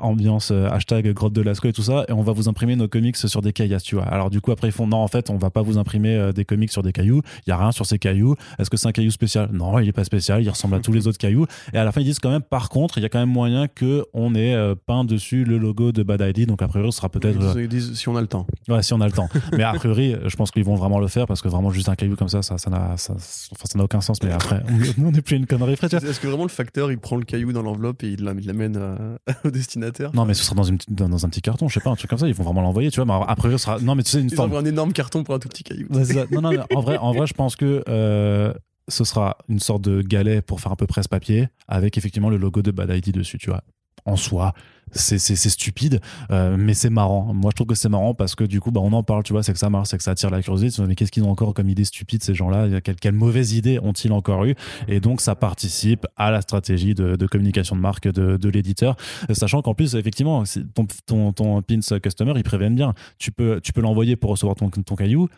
ambiance hashtag grotte de Lascaux et tout ça, et on va vous imprimer nos comics sur des caillasses, tu vois. Alors du coup après ils font non en fait on va pas vous imprimer des comics sur des cailloux. Il y a rien sur ces cailloux. Est-ce que c'est un caillou spécial? Non, il est pas spécial. Il ressemble à tous les autres cailloux. Et à la fin, ils disent quand même, par contre, il y a quand même moyen que on ait euh, peint dessus le logo de Bad ID. Donc, a priori, ce sera peut-être. Ils euh, disent- ils disent si on a le temps. ouais, si on a le temps. Mais a priori, je pense qu'ils vont vraiment le faire parce que vraiment, juste un caillou comme ça, ça ça n'a ça, enfin, ça n'a aucun sens. Mais après, on n'est plus une connerie. Est-ce que vraiment le facteur il prend le caillou dans l'enveloppe et il l'am- il l'amène à- au destinataire? Non, mais ce sera dans, une, dans, dans un petit carton, je sais pas, un truc comme ça. Ils vont vraiment l'envoyer, tu vois. Mais a priori, ce sera. Non, mais tu sais, une Ils forme. un énorme carton pour un tout petit caillou. Non, non, mais en vrai, en vrai, je pense que euh, ce sera une sorte de galet pour faire un peu presse-papier avec effectivement le logo de Bad ID dessus, tu vois. En soi, c'est stupide, euh, mais c'est marrant. Moi, je trouve que c'est marrant parce que du coup, bah, on en parle, tu vois, c'est que ça marche, c'est que ça attire la curiosité. Mais qu'est-ce qu'ils ont encore comme idée stupide, ces gens-là? Quelle, quelle mauvaise idée ont-ils encore eu? Et donc, ça participe à la stratégie de, communication de marque de, l'éditeur, sachant qu'en plus, effectivement, ton, ton, ton pins customer, ils préviennent bien. Tu peux, tu peux l'envoyer pour recevoir ton, ton caillou,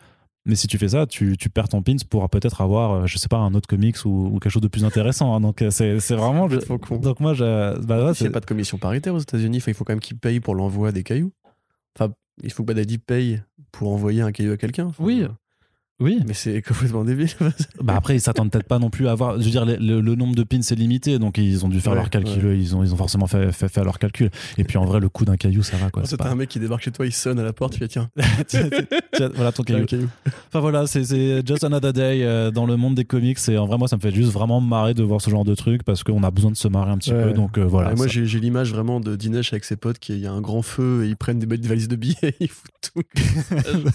mais si tu fais ça, tu, tu perds ton pins pour peut-être avoir, euh, je sais pas, un autre comics ou, ou quelque chose de plus intéressant. hein. Donc euh, c'est c'est vraiment. je- Faut qu'on- Donc moi, je, bah ouais, Il n'y c'est- a pas de commission paritaire aux États-Unis, enfin, il faut quand même qu'ils payent pour l'envoi des cailloux. Enfin, il faut que Badadi paye pour envoyer un caillou à quelqu'un. Enfin, Oui. Oui. Mais c'est complètement débile. Bah après, ils s'attendent peut-être pas non plus à avoir. Je veux dire, le, le- le nombre de pins est limité, donc ils ont dû faire Ouais, leur calcul. Ils ont, ils ont forcément fait, fait, fait leur calcul. Et puis en vrai, le coût d'un caillou, ça va quoi. C'est pas- un mec qui débarque chez toi, il sonne à la porte, tu fais tiens, Tiens, tiens, voilà ton caillou. caillou. Enfin voilà, c'est- just another day euh, dans le monde des comics. Et en vrai, moi, ça me fait juste vraiment marrer de voir ce genre de truc parce qu'on a besoin de se marrer un petit Ouais. peu. Donc euh, voilà. Et moi, j'ai l'image vraiment de Dinesh avec ses potes, qui il y a un grand feu et ils prennent des, des valises de billets et ils foutent tout.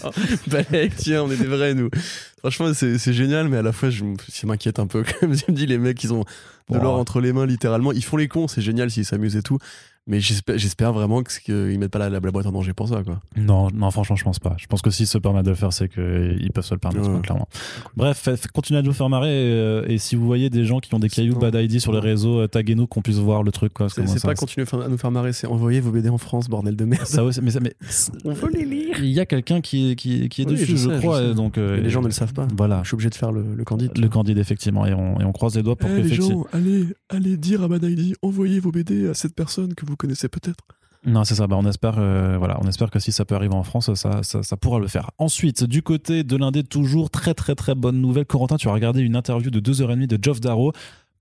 Genre, Balek, tiens, on est des vrais, nous. Franchement, c'est génial, mais à la fois, je, m'inquiète un peu. Comme je me dis, les mecs, ils ont de l'or ouais. entre les mains, littéralement. Ils font les cons, c'est génial s'ils s'amusent et tout. Mais j'espère vraiment que- qu'ils mettent pas la, la, la boîte en danger pour ça, quoi. Non, non, franchement, je pense pas. Je pense que s'ils se permettent de le faire, c'est qu'ils peuvent se le permettre, Ouais. quoi, clairement. Bref, continuez à nous faire marrer. Et, euh, et si vous voyez des gens qui ont des cailloux. Bad ID sur les réseaux, euh, taguez-nous qu'on puisse voir le truc. quoi. C'est pas continuer à nous faire marrer, c'est envoyer vos BD en France, bordel de merde. ça aussi, mais, ça- mais On veut les lire. il y a quelqu'un qui, est- qui, qui est Oui, dessus, je je, sais, je crois. donc, euh, les gens ne le savent pas. Voilà, Je suis obligé de faire le, le candidat. le candidat, effectivement. Et on, et on croise les doigts pour Eh, les qu'effectivement. gens, allez, allez dire à Bad ID, envoyez vos BD à cette personne que vous connaissez peut-être. Non, c'est ça. Bah, on espère, euh, voilà, on espère que si ça peut arriver en France, ça, ça, ça pourra le faire. Ensuite, du côté de l'indé, toujours très très très bonne nouvelle. Corentin, tu as regardé une interview de 2h30 de Geoff Darrow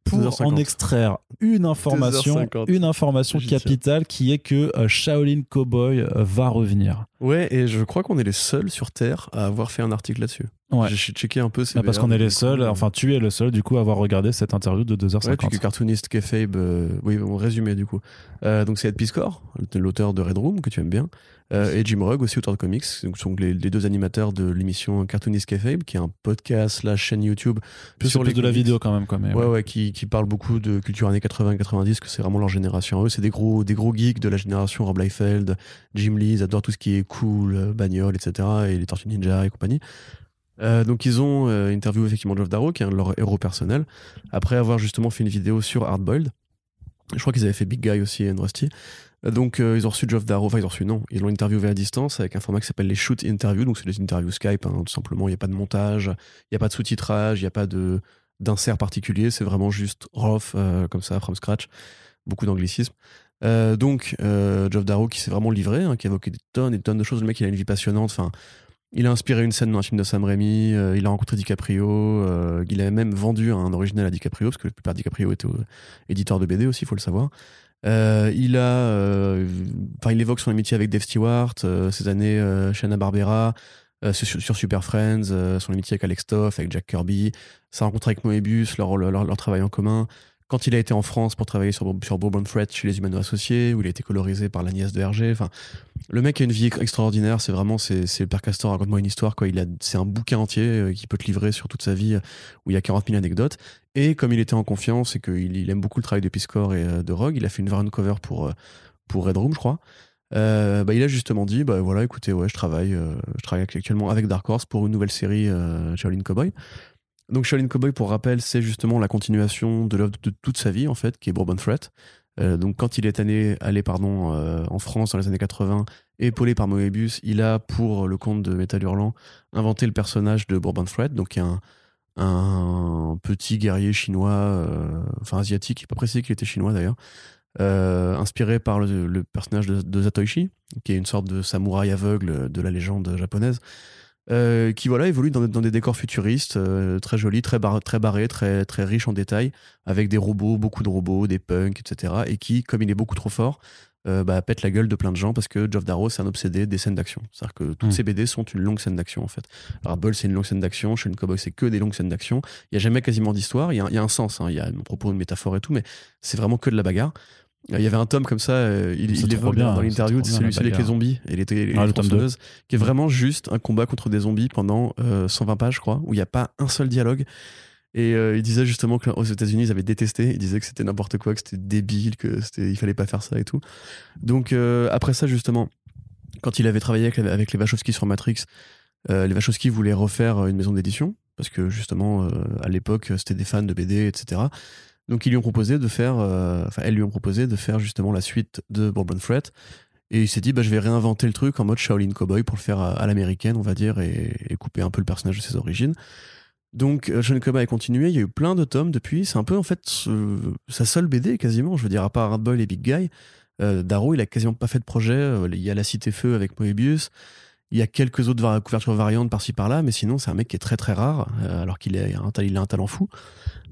pour 2h50. en extraire une information, 2h50. une information capitale qui est que euh, Shaolin Cowboy euh, va revenir. Ouais, et je crois qu'on est les seuls sur Terre à avoir fait un article là-dessus. Ouais. J'ai checké un peu. Ah, parce qu'on est les seuls, enfin tu es le seul du coup à avoir regardé cette interview de 2h50. Ouais, tu cartooniste Keffabe, euh, oui, on résumé du coup. Euh, donc c'est Ed Piscor, l'auteur de Red Room, que tu aimes bien, euh, et Jim Rugg, aussi auteur de comics, donc sont les, les deux animateurs de l'émission Cartoonist Keffabe, qui est un podcast slash chaîne YouTube plus sur les de la vidéo quand même. Quoi, mais Ouais, ouais. ouais, qui, qui parle beaucoup de culture années 80-90, que c'est vraiment leur génération. Eux, c'est des gros, des gros geeks de la génération Rob Liefeld, Jim Lee, ils adorent tout ce qui est cool, bagnole, etc., et les Tortues Ninja et compagnie. Euh, donc ils ont euh, interviewé effectivement Geoff Darrow, qui est un de leurs héros personnels, après avoir justement fait une vidéo sur Hardboiled. Je crois qu'ils avaient fait Big Guy aussi et Rusty. Euh, Donc ils ont reçu Geoff Darrow, enfin ils ont reçu non, ils l'ont interviewé à distance avec un format qui s'appelle les shoot interviews, donc c'est des interviews Skype, hein, tout simplement, il n'y a pas de montage, il n'y a pas de sous-titrage, il n'y a pas de d'insert particulier, c'est vraiment juste rough, comme ça, from scratch, beaucoup d'anglicisme. Euh, donc euh, Geoff Darrow qui s'est vraiment livré, hein, qui a évoqué des tonnes et des tonnes de choses, le mec il a une vie passionnante, enfin il a inspiré une scène dans un film de Sam Raimi, euh, il a rencontré DiCaprio, euh, il a même vendu un original à DiCaprio, parce que la plupart DiCaprio était éditeur de BD aussi, il faut le savoir. Il a, enfin, il évoque son amitié avec Dave Stewart, ses années euh, chez Hanna Barbera, sur, Super Friends, son amitié avec Alex Toff, avec Jack Kirby, sa rencontre avec Moebius, leur, leur travail en commun. Quand il a été en France pour travailler sur, Bourbon Fret chez les Humano Associés, où il a été colorisé par la nièce de Hergé. Enfin, le mec a une vie extraordinaire. C'est vraiment, c'est, le père Castor. Raconte-moi une histoire. Quoi. Il a, c'est un bouquin entier euh, qui peut te livrer sur toute sa vie, euh, où il y a 40 000 anecdotes. Et comme il était en confiance et qu'il il aime beaucoup le travail de Piscor et euh, de Rogue, il a fait une variant cover pour, pour Red Room, je crois. Bah, il a justement dit bah voilà écoutez ouais je travaille je travaille actuellement avec Dark Horse pour une nouvelle série euh, Shaolin Cowboy donc Shaolin Cowboy pour rappel c'est justement la continuation de l'œuvre de toute sa vie en fait qui est Bourbon Threat. Euh, donc quand il est allé, euh, en France dans les années 80 épaulé par Moebius il a pour le compte de Metal Hurlant inventé le personnage de Bourbon Threat. Donc un petit guerrier chinois, euh, enfin asiatique, pas précisé qu'il était chinois d'ailleurs, inspiré par le, le personnage de, de Zatoichi, qui est une sorte de samouraï aveugle de la légende japonaise, euh, qui voilà évolue dans, dans des décors futuristes, euh, très jolis, très, bar- très barrés, très, très riches en détails, avec des robots, beaucoup de robots, des punks, etc. Et qui, comme il est beaucoup trop fort, euh, bah, pète la gueule de plein de gens parce que Geoff Darrow c'est un obsédé des scènes d'action. C'est-à-dire que toutes ces BD sont une longue scène d'action en fait. Alors Bull c'est une longue scène d'action, chez Cowboy c'est que des longues scènes d'action. Il y a jamais quasiment d'histoire. Il y a, il y a un sens, hein. il y a un propos, une métaphore et tout, mais c'est vraiment que de la bagarre. Euh, Il y avait un tome comme ça, euh, il, C'est il évoque bien, dans c'est l'interview, bien, celui, avec les zombies et les, et les Ah, le tome tronçonneuses, qui est vraiment juste un combat contre des zombies pendant euh, 120 pages, je crois, où il n'y a pas un seul dialogue. Et euh, il disait justement qu'aux États-Unis, ils avaient détesté. Il disait que c'était n'importe quoi, que c'était débile, que c'était, il fallait pas faire ça et tout. Donc après ça, justement, quand il avait travaillé avec, avec les Wachowski sur Matrix, les Wachowski voulaient refaire une maison d'édition parce que justement, à l'époque, c'était des fans de BD, etc. Donc euh, elles lui ont proposé de faire justement la suite de Bourbon Fret. Et il s'est dit, bah, je vais réinventer le truc en mode Shaolin Cowboy pour le faire à, l'américaine, on va dire, et, couper un peu le personnage de ses origines. Donc, euh, Shaolin Cowboy a continué. Il y a eu plein de tomes depuis. C'est un peu, en fait, sa seule BD, quasiment. Je veux dire, à part Hardboil et Big Guy. Euh, Darrow, il a quasiment pas fait de projet. Il y a La Cité Feu avec Moebius. Il y a quelques autres couvertures variantes par-ci par-là, mais sinon, c'est un mec qui est très très rare, euh, alors qu'il a un talent fou.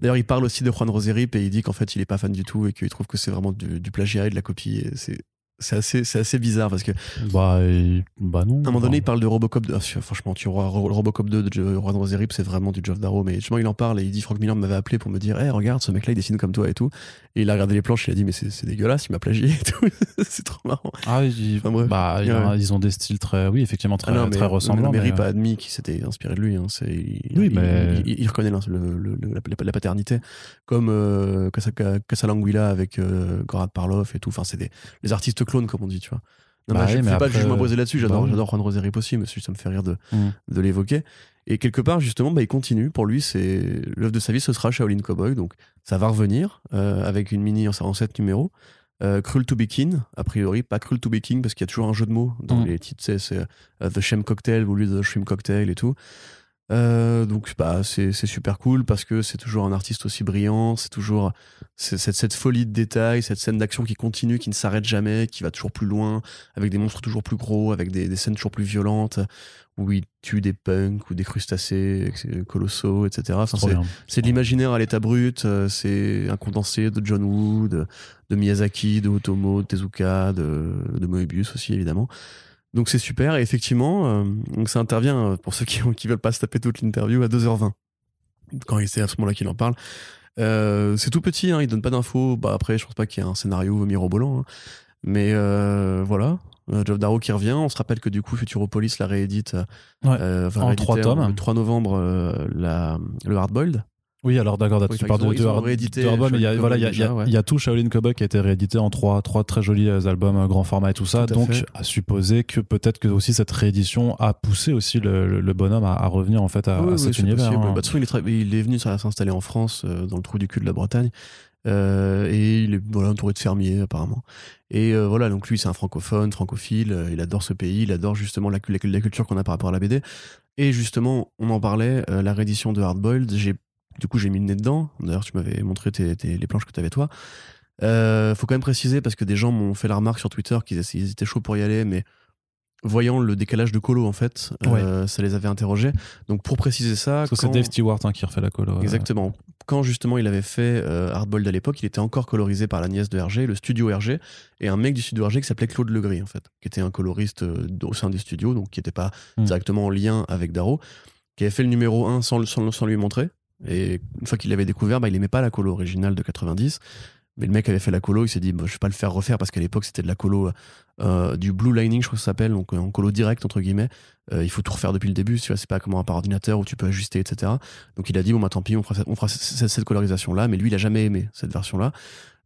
D'ailleurs, il parle aussi de Juan Roserip et il dit qu'en fait, il est pas fan du tout et qu'il trouve que c'est vraiment du, plagiat et de la copie. C'est c'est assez, c'est assez bizarre parce que Bah, et- bah non. à un moment donné, il parle de Robocop 2. Ah, franchement, tu vois, Ro- Robocop 2 de Juan Roserip, c'est vraiment du Geoff Darrow. Mais justement, il en parle et il dit Frank Miller m'avait appelé pour me dire Hey, regarde, ce mec-là, il dessine comme toi et tout. Et il a regardé les planches, il a dit Mais c'est c'est dégueulasse, il m'a plagié et tout. c'est trop marrant. Ah, Enfin, bref. bah, il a- ils ont des styles très, oui, effectivement, très, Ah non, très ressemblants. mais mais, Rip euh, a admis qu'il s'était inspiré de lui. Hein. C'est- il, Oui, il- mais- il, il reconnaît le- le- le- la, la paternité, comme euh, Casa- Casalanguila avec euh, Gorad Parlov et tout. Enfin, c'est des les artistes clones, comme on dit, tu vois. Non, Bah mais je oui, fais pas après, jugement brisé là-dessus. J'adore, bah j'adore Juan Roserip aussi, mais ça me fait rire de, Mm. de l'évoquer. Et quelque part, justement, bah, il continue. Pour lui, c'est l'œuvre de sa vie, ce sera Shaolin Cowboy. Donc, ça va revenir euh, avec une mini en, en 7 numéros. Euh, Cruel to be King, a priori, pas Cruel to be King, parce qu'il y a toujours un jeu de mots dans Mm. les titres. C'est euh, The Shame Cocktail au lieu de The Shrimp Cocktail et tout. Euh, donc bah c'est super cool parce que c'est toujours un artiste aussi brillant, c'est toujours cette, cette folie de détails, cette scène d'action qui continue, qui ne s'arrête jamais, qui va toujours plus loin, avec des monstres toujours plus gros, avec des, des scènes toujours plus violentes, où il tue des punks ou des crustacés colossaux, etc. Enfin, c'est- de l'imaginaire à l'état brut, euh, c'est un condensé de John Woo, de, de Miyazaki, de Otomo, de Tezuka, de, de Moebius aussi évidemment. Donc c'est super. Et effectivement, donc ça intervient pour ceux qui, qui veulent pas se taper toute l'interview à 2h20 quand c'est à ce moment-là qu'il en parle. c'est tout petit, hein, il donne pas d'infos. Bah après, je pense pas qu'il y ait un scénario mirobolant. Hein. Mais voilà, Joe Darrow qui revient. On se rappelle que du coup, Futuropolis la réédite en trois tomes. Le 3 novembre, la, le Hardboiled. Oui, alors d'accord, tu parles de, de, mais il y a, voilà, il y, a, tout Shaolin Cowboy qui a été réédité en trois, trois très jolis euh, albums euh, grand format et tout ça. donc, à supposer que peut-être que aussi cette réédition a poussé aussi le, le bonhomme à, revenir en fait à, cet univers. Hein. Bah, il, est il, est venu s'installer en France, euh, dans le trou du cul de la Bretagne. et il est voilà, entouré de fermiers apparemment. Et voilà, donc lui c'est un francophone, francophile, il adore ce pays, il adore justement la, la, la culture qu'on a par rapport à la BD. Et justement, on en parlait, la réédition de Hardboiled, j'ai du coup, j'ai mis le nez dedans. D'ailleurs, tu m'avais montré les planches que tu avais toi. Euh, faut quand même préciser parce que des gens m'ont fait la remarque sur Twitter qu'ils étaient chauds pour y aller, mais voyant le décalage de colo en fait, euh, ça les avait interrogés. Donc pour préciser ça, quand... c'est Dave Stewart hein, qui refait la colo. Exactement. Quand justement il avait fait euh, Hardboiled à l'époque, il était encore colorisé par la nièce de RG, le studio RG, et un mec du studio RG qui s'appelait Claude Legris en fait, qui était un coloriste euh, au sein des studios, donc qui n'était pas hmm. directement en lien avec Darrow, qui avait fait le numéro 1 sans, sans, sans lui montrer. Et une fois qu'il l'avait découvert, bah, il aimait pas la colo originale de 90. Mais le mec avait fait la colo, il s'est dit, bah, je vais pas le faire refaire parce qu'à l'époque c'était de la colo euh, du blue lining, je crois que ça s'appelle, donc en colo direct entre guillemets. Euh, il faut tout refaire depuis le début, tu vois, c'est pas comme un par ordinateur où tu peux ajuster, etc. Donc il a dit, bon bah tant pis, on fera, cette, colorisation là, mais lui il a jamais aimé cette version là.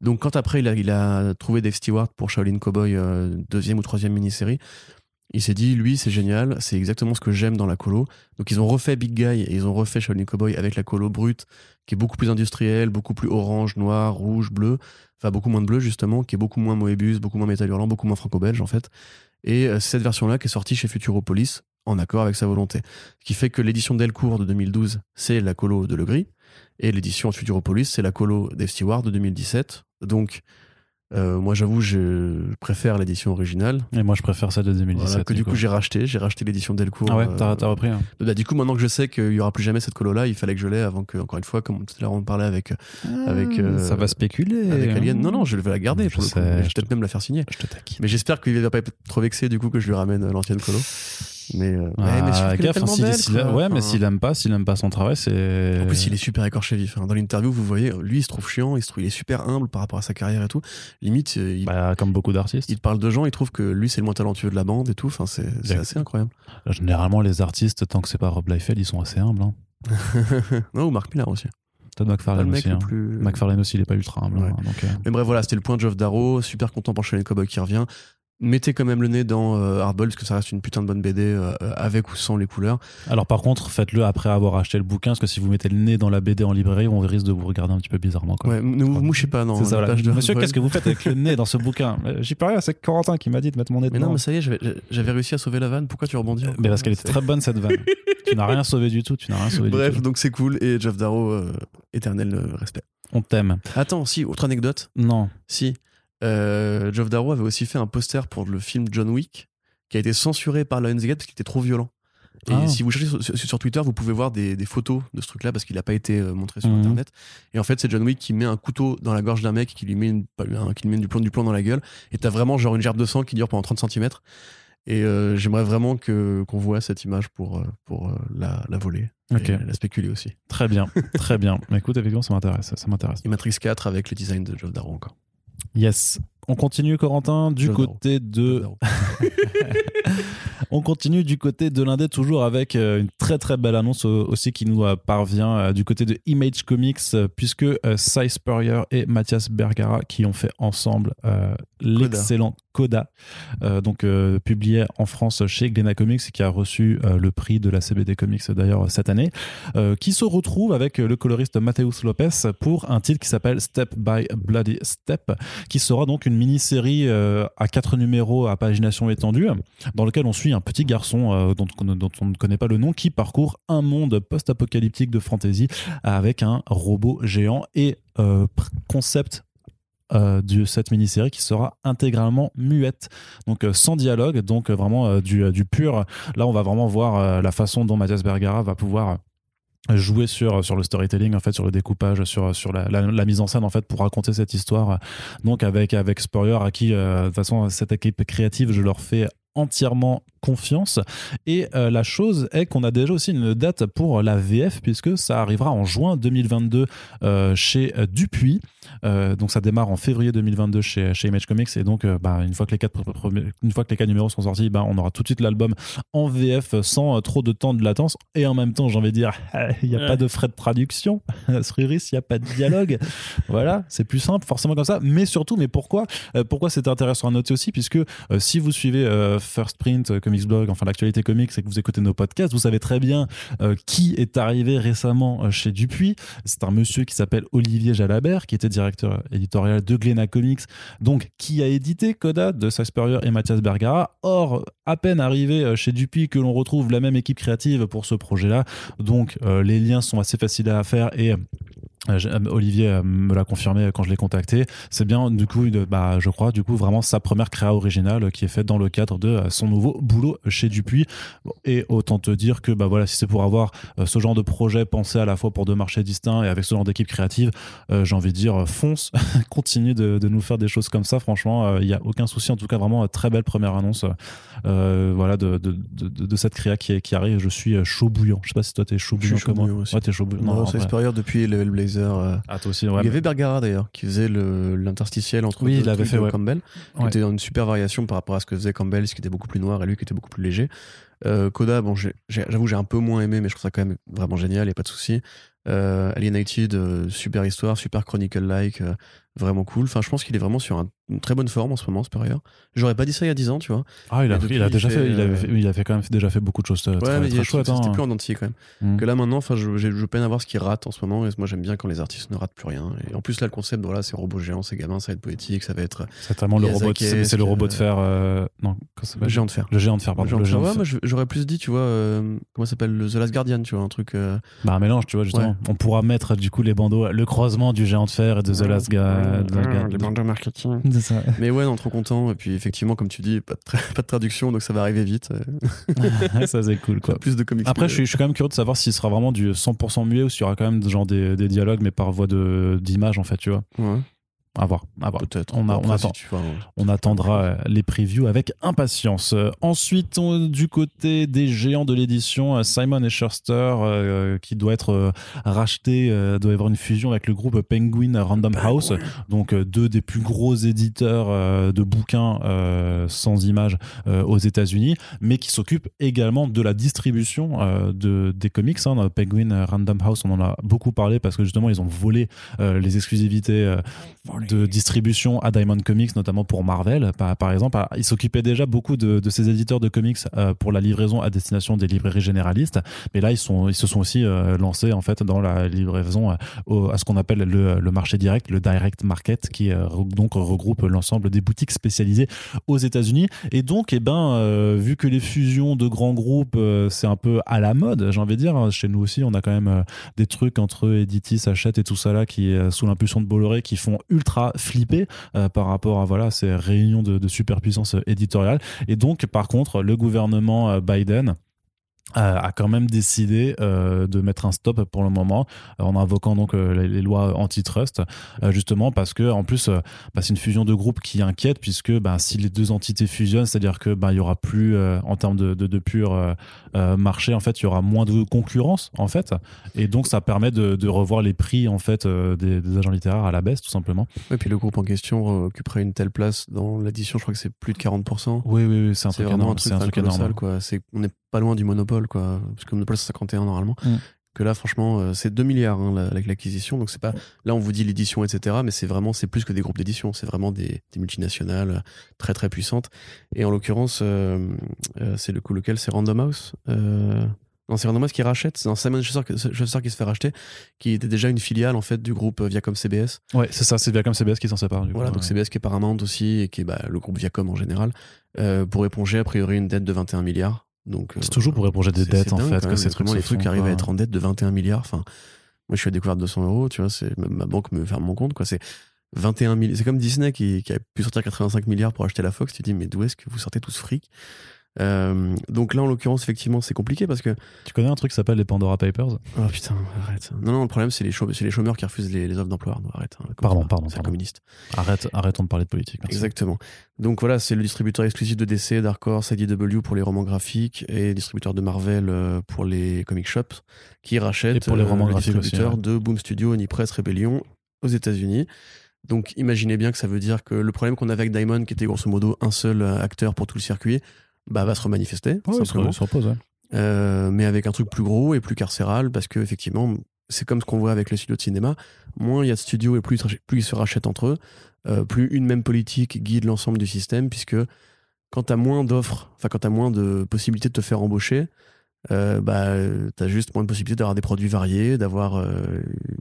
Donc quand après il a, il a trouvé Dave Stewart pour Shaolin Cowboy euh, deuxième ou troisième mini-série, il s'est dit, lui, c'est génial, c'est exactement ce que j'aime dans la colo. Donc ils ont refait Big Guy et ils ont refait Shaolin Cowboy avec la colo brute, qui est beaucoup plus industrielle, beaucoup plus orange, noir, rouge, bleu. Enfin, beaucoup moins de bleu, justement, qui est beaucoup moins Moebius, beaucoup moins métal hurlant, beaucoup moins franco-belge, en fait. Et euh, c'est cette version-là qui est sortie chez Futuropolis, en accord avec sa volonté. Ce qui fait que l'édition Delcourt de 2012, c'est la colo de Le Gris, et l'édition Futuropolis, c'est la colo d'Eve Stewart de 2017. Donc, euh, moi, j'avoue, je préfère l'édition originale. Et moi, je préfère celle de 2017. que du coup, j'ai racheté. J'ai racheté l'édition Delcourt. Ah ouais, t'as, euh, repris. Hein. Bah, du coup, maintenant que je sais qu'il y aura plus jamais cette colo-là, il fallait que je l'aie avant que, encore une fois, comme tout à l'heure on parlait avec, ah, avec. Euh, ça va spéculer. Avec Alien. Non, non, je vais la garder. Je, vais peut-être même la faire signer. Je te taquine. Mais j'espère qu'il va pas être trop vexé du coup que je lui ramène l'ancienne colo. Mais, euh, ah, gaffe, hein, ouais, mais s'il aime pas, s'il aime pas son travail, c'est. En plus, il est super écorché vif. Hein. Dans l'interview, vous voyez, lui, il se trouve chiant, il se trouve, il est super humble par rapport à sa carrière et tout. Limite, euh, il, bah, comme beaucoup d'artistes. Il parle de gens, il trouve que lui, c'est le moins talentueux de la bande et tout. Enfin, c'est assez incroyable. Généralement, les artistes, tant que c'est pas Rob Liefeld, ils sont assez humbles. Hein. non, ou Mark Millar aussi. Todd McFarlane aussi. Hein. Plus... McFarlane aussi, il est pas ultra humble. donc, euh. Mais bref, voilà, c'était le point de Geoff Darrow. Super content pour Shane Cowboy qui revient mettez quand même le nez dans euh, Hardball parce que ça reste une putain de bonne BD euh, avec ou sans les couleurs. Alors par contre, faites-le après avoir acheté le bouquin parce que si vous mettez le nez dans la BD en librairie, on risque de vous regarder un petit peu bizarrement. Quoi. Ouais, ne vous mouchez pas, non. C'est ça, Monsieur, qu'est-ce que vous faites avec le nez dans ce bouquin J'y peux rien, c'est Corentin qui m'a dit de mettre mon nez mais dedans. non, mais ça y est, j'avais réussi à sauver la vanne. Pourquoi tu rebondis Mais parce qu'elle était très bonne cette vanne. tu n'as rien sauvé du tout, tu n'as rien sauvé Bref, du tout. donc c'est cool et Jeff Darrow, euh, éternel respect. On t'aime. Attends, si, autre anecdote? Non. Si. Euh, Geoff Darrow avait aussi fait un poster pour le film John Wick qui a été censuré par Lionsgate parce qu'il était trop violent. Et ah. si vous cherchez sur, Twitter, vous pouvez voir des, photos de ce truc-là parce qu'il n'a pas été euh, montré sur mhm. Internet. Et en fait, c'est John Wick qui met un couteau dans la gorge d'un mec, qui lui met, une, qui lui met du plomb, du plomb dans la gueule. Et t'as vraiment genre une gerbe de sang qui dure pendant 30 cm. Et euh, j'aimerais vraiment que qu'on voit cette image pour, euh, pour la, la voler. Et la spéculer aussi. Très bien, très bien. Mais écoute, effectivement, ça m'intéresse. Ça m'intéresse. Et Matrix 4 avec le design de Geoff Darrow encore. Yes. On continue, Corentin, du côté de. On continue du côté de l'Indé, toujours avec euh, une très très belle annonce aussi qui nous euh, parvient euh, du côté de Image Comics, puisque Cy Spurrier et Mathias Bergara, qui ont fait ensemble l'excellent Coda, donc publié en France chez Glena Comics, qui a reçu le prix de la CBD Comics d'ailleurs cette année, qui se retrouve avec le coloriste Mateus Lopez pour un titre qui s'appelle Step by Bloody Step, qui sera donc une mini-série à quatre numéros à pagination étendue, dans lequel on suit un petit garçon euh, dont, on ne connaît pas le nom qui parcourt un monde post-apocalyptique de fantasy avec un robot géant et euh, concept euh, de cette mini-série qui sera intégralement muette, donc sans dialogue, donc vraiment du, du, pur. Là, on va vraiment voir la façon dont Mathias Bergara va pouvoir jouer sur sur le storytelling en fait sur le découpage sur sur la, la, mise en scène en fait pour raconter cette histoire donc avec avec Spurrier à qui de toute façon cette équipe créative je leur fais entièrement confiance. Et euh, la chose est qu'on a déjà aussi une date pour la VF, puisque ça arrivera en juin 2022 euh, chez euh, Dupuis. donc ça démarre en février 2022 chez, chez Image Comics. Et donc, bah, une, fois que les quatre, une fois que les quatre numéros sont sortis, bah, on aura tout de suite l'album en VF sans trop de temps de latence. Et en même temps, j'ai envie de dire, il n'y a pas de frais de traduction. Sruris, il n'y a pas de dialogue. voilà, c'est plus simple, forcément comme ça. Mais surtout, mais pourquoi Pourquoi c'est intéressant à noter aussi Puisque si vous suivez First Print, Comics Blog, enfin l'actualité comics et que vous écoutez nos podcasts, vous savez très bien euh, qui est arrivé récemment euh, chez Dupuis. C'est un monsieur qui s'appelle Olivier Jalabert, qui était directeur éditorial de Glénat Comics, donc qui a édité Coda de Spurrier et Mathias Bergara? Or, à peine arrivé euh, chez Dupuis que l'on retrouve la même équipe créative pour ce projet-là. Donc, les liens sont assez faciles à faire et euh, euh, Olivier euh, me l'a confirmé quand je l'ai contacté. C'est bien, du coup, bah, je crois, du coup, vraiment sa première créa originale qui est faite dans le cadre de son nouveau boulot chez Dupuis. Et autant te dire que, bah voilà, si c'est pour avoir ce genre de projet pensé à la fois pour deux marchés distincts et avec ce genre d'équipe créative, j'ai envie de dire, fonce, continue de, nous faire des choses comme ça. Franchement, il n'y a aucun souci. En tout cas, vraiment, très belle première annonce, voilà, de, cette créa qui, qui arrive. Je suis chaud bouillant. Je sais pas si toi t'es chaud bouillant comme moi. Ouais, t'es chaud bouillant. Non, c'est depuis le Blaze euh, ah, toi aussi, Il y avait Bergara d'ailleurs, qui faisait l'interstitiel entre oui, il avait fait, Campbell, qui était une super variation par rapport à ce que faisait Campbell, ce qui était beaucoup plus noir, et lui qui était beaucoup plus léger. Euh, Coda, bon, j'avoue, j'ai un peu moins aimé, mais je trouve ça quand même vraiment génial, il n'y a pas de souci. Euh, Alienated, super histoire, super chronicle-like, vraiment cool. Enfin, je pense qu'il est vraiment sur une très bonne forme en ce moment, Spurrier. J'aurais pas dit ça il y a 10 ans, tu vois. Ah, il a, il a déjà fait, il, avait, il a fait quand même déjà fait beaucoup de choses euh, ouais, très, mais très chouettes. C'était hein. plus en entier quand même. Mm. Que là maintenant, enfin, je, je, peine à voir ce qu'il rate en ce moment. Et moi, j'aime bien quand les artistes ne ratent plus rien. Et en plus, là, le concept, voilà, c'est robot géant, c'est gamin, ça va être poétique, ça va être. C'est le robot. C'est le robot de fer. Euh, non, le géant de fer. Le géant de fer, pardon. Le géant de fer. Ouais, j'aurais plus dit, tu vois, euh, comment ça s'appelle, The Last Guardian, tu vois, un truc. Bah un mélange, tu vois, justement. On pourra mettre du coup les bandeaux, le croisement du géant de fer et de The Last Guardian. Les bandeaux marketing. Ça. Mais ouais, non, trop content. Et puis effectivement, comme tu dis, pas de, pas de traduction, donc ça va arriver vite. ça c'est cool quoi. Plus de comics. Après, je suis, je suis, quand même curieux de savoir s'il sera vraiment du 100% muet ou s'il y aura quand même genre des, des dialogues, mais par voie d'image en fait, tu vois. Ouais. À voir, à voir. Peut-être. On, on, attend. on attendra euh, les previews avec impatience. Euh, ensuite, du côté des géants de l'édition, euh, Simon et Schuster, qui doit être racheté, doit y avoir une fusion avec le groupe Penguin Random House, donc deux des plus gros éditeurs de bouquins sans images aux États-Unis, mais qui s'occupent également de la distribution de, des comics. Hein. Penguin Random House, on en a beaucoup parlé parce que justement, ils ont volé les exclusivités de distribution à Diamond Comics, notamment pour Marvel, par, exemple. Ah, ils s'occupaient déjà beaucoup de, ces éditeurs de comics euh, pour la livraison à destination des librairies généralistes, mais là ils, se sont aussi euh, lancés en fait dans la livraison euh, à ce qu'on appelle le, marché direct, le direct market, qui donc regroupe l'ensemble des boutiques spécialisées aux États-Unis. Et donc, eh ben, vu que les fusions de grands groupes c'est un peu à la mode, j'ai envie de dire, hein, chez nous aussi, on a quand même des trucs entre Editis, Hachette et tout ça là qui sous l'impulsion de Bolloré qui font ultra flippé euh, par rapport à voilà ces réunions de, de superpuissance éditoriale. Et donc, par contre, le gouvernement euh, Biden a quand même décidé euh, de mettre un stop pour le moment euh, en invoquant donc les, lois antitrust justement parce que en plus bah, c'est une fusion de groupes qui inquiète puisque bah, si les deux entités fusionnent c'est-à-dire que bah, il y aura plus en termes de, de, de pur marché en fait il y aura moins de concurrence en fait. Et donc ça permet de, de revoir les prix en fait des, des, agents littéraires à la baisse tout simplement. Et puis le groupe en question occuperait une telle place dans l'édition je crois que c'est plus de 40% oui oui, oui c'est un truc énorme c'est un truc énorme. quoi. C'est on n'est pas loin du monopole quoi. Parce que Monopole, c'est 51 normalement. Mm. Que là, franchement, euh, c'est 2 milliards hein, l'acquisition. Donc, c'est pas. Là, on vous dit l'édition, etc. Mais c'est vraiment, c'est plus que des groupes d'édition. C'est vraiment des, multinationales euh, très, très puissantes. Et en l'occurrence, euh, c'est le coup lequel? C'est Random House. Non, c'est Random House qui rachète. C'est un Simon Schuster, qui se fait racheter, qui était déjà une filiale en fait du groupe Viacom CBS. Ouais, c'est ça, c'est Viacom CBS qui s'en sépare. Du voilà, donc CBS qui est Paramount aussi et qui est bah, le groupe Viacom en général, pour éponger a priori une dette de 21 milliards c'est toujours pour éponger des dettes en fait que ces trucs les trucs arrivent à être en dette de 21 milliards. Enfin, moi je suis à découverte de 200 euros, tu vois, c'est ma banque me ferme mon compte quoi. C'est 21 milliards. C'est comme Disney qui, a pu sortir 85 milliards pour acheter la Fox. Tu dis mais d'où est-ce que vous sortez tout ce fric? Euh, donc là, en l'occurrence, effectivement, c'est compliqué parce que. Tu connais un truc qui s'appelle les Pandora Papers? Oh putain, arrête. Non, non, le problème, c'est les, chômeurs, les chômeurs qui refusent les, les offres d'emploi. Arrête. hein, Pardon, pardon, C'est communiste. Arrête, arrêtons de parler de politique. merci. Exactement. Donc voilà, c'est le distributeur exclusif de DC, Dark Horse, IDW pour les romans graphiques et distributeur de Marvel euh, pour les comic shops qui rachète Et pour les euh, romans le graphiques aussi, distributeur ouais. de Boom Studio, Onipress, Rebellion aux États-Unis. Donc imaginez bien que ça veut dire que le problème qu'on avait avec Diamond, qui était grosso modo un seul acteur pour tout le circuit, bah, va se remanifester. Ouais, simplement. se repose, ouais. Euh, mais avec un truc plus gros et plus carcéral, parce que effectivement, c'est comme ce qu'on voit avec les studios de cinéma. Moins il y a de studios et plus, ils se rach- plus ils se rachètent entre eux, euh, plus une même politique guide l'ensemble du système, puisque quand tu as moins d'offres, enfin quand tu as moins de possibilités de te faire embaucher, euh, bah, tu as juste moins de possibilités d'avoir des produits variés, d'avoir euh,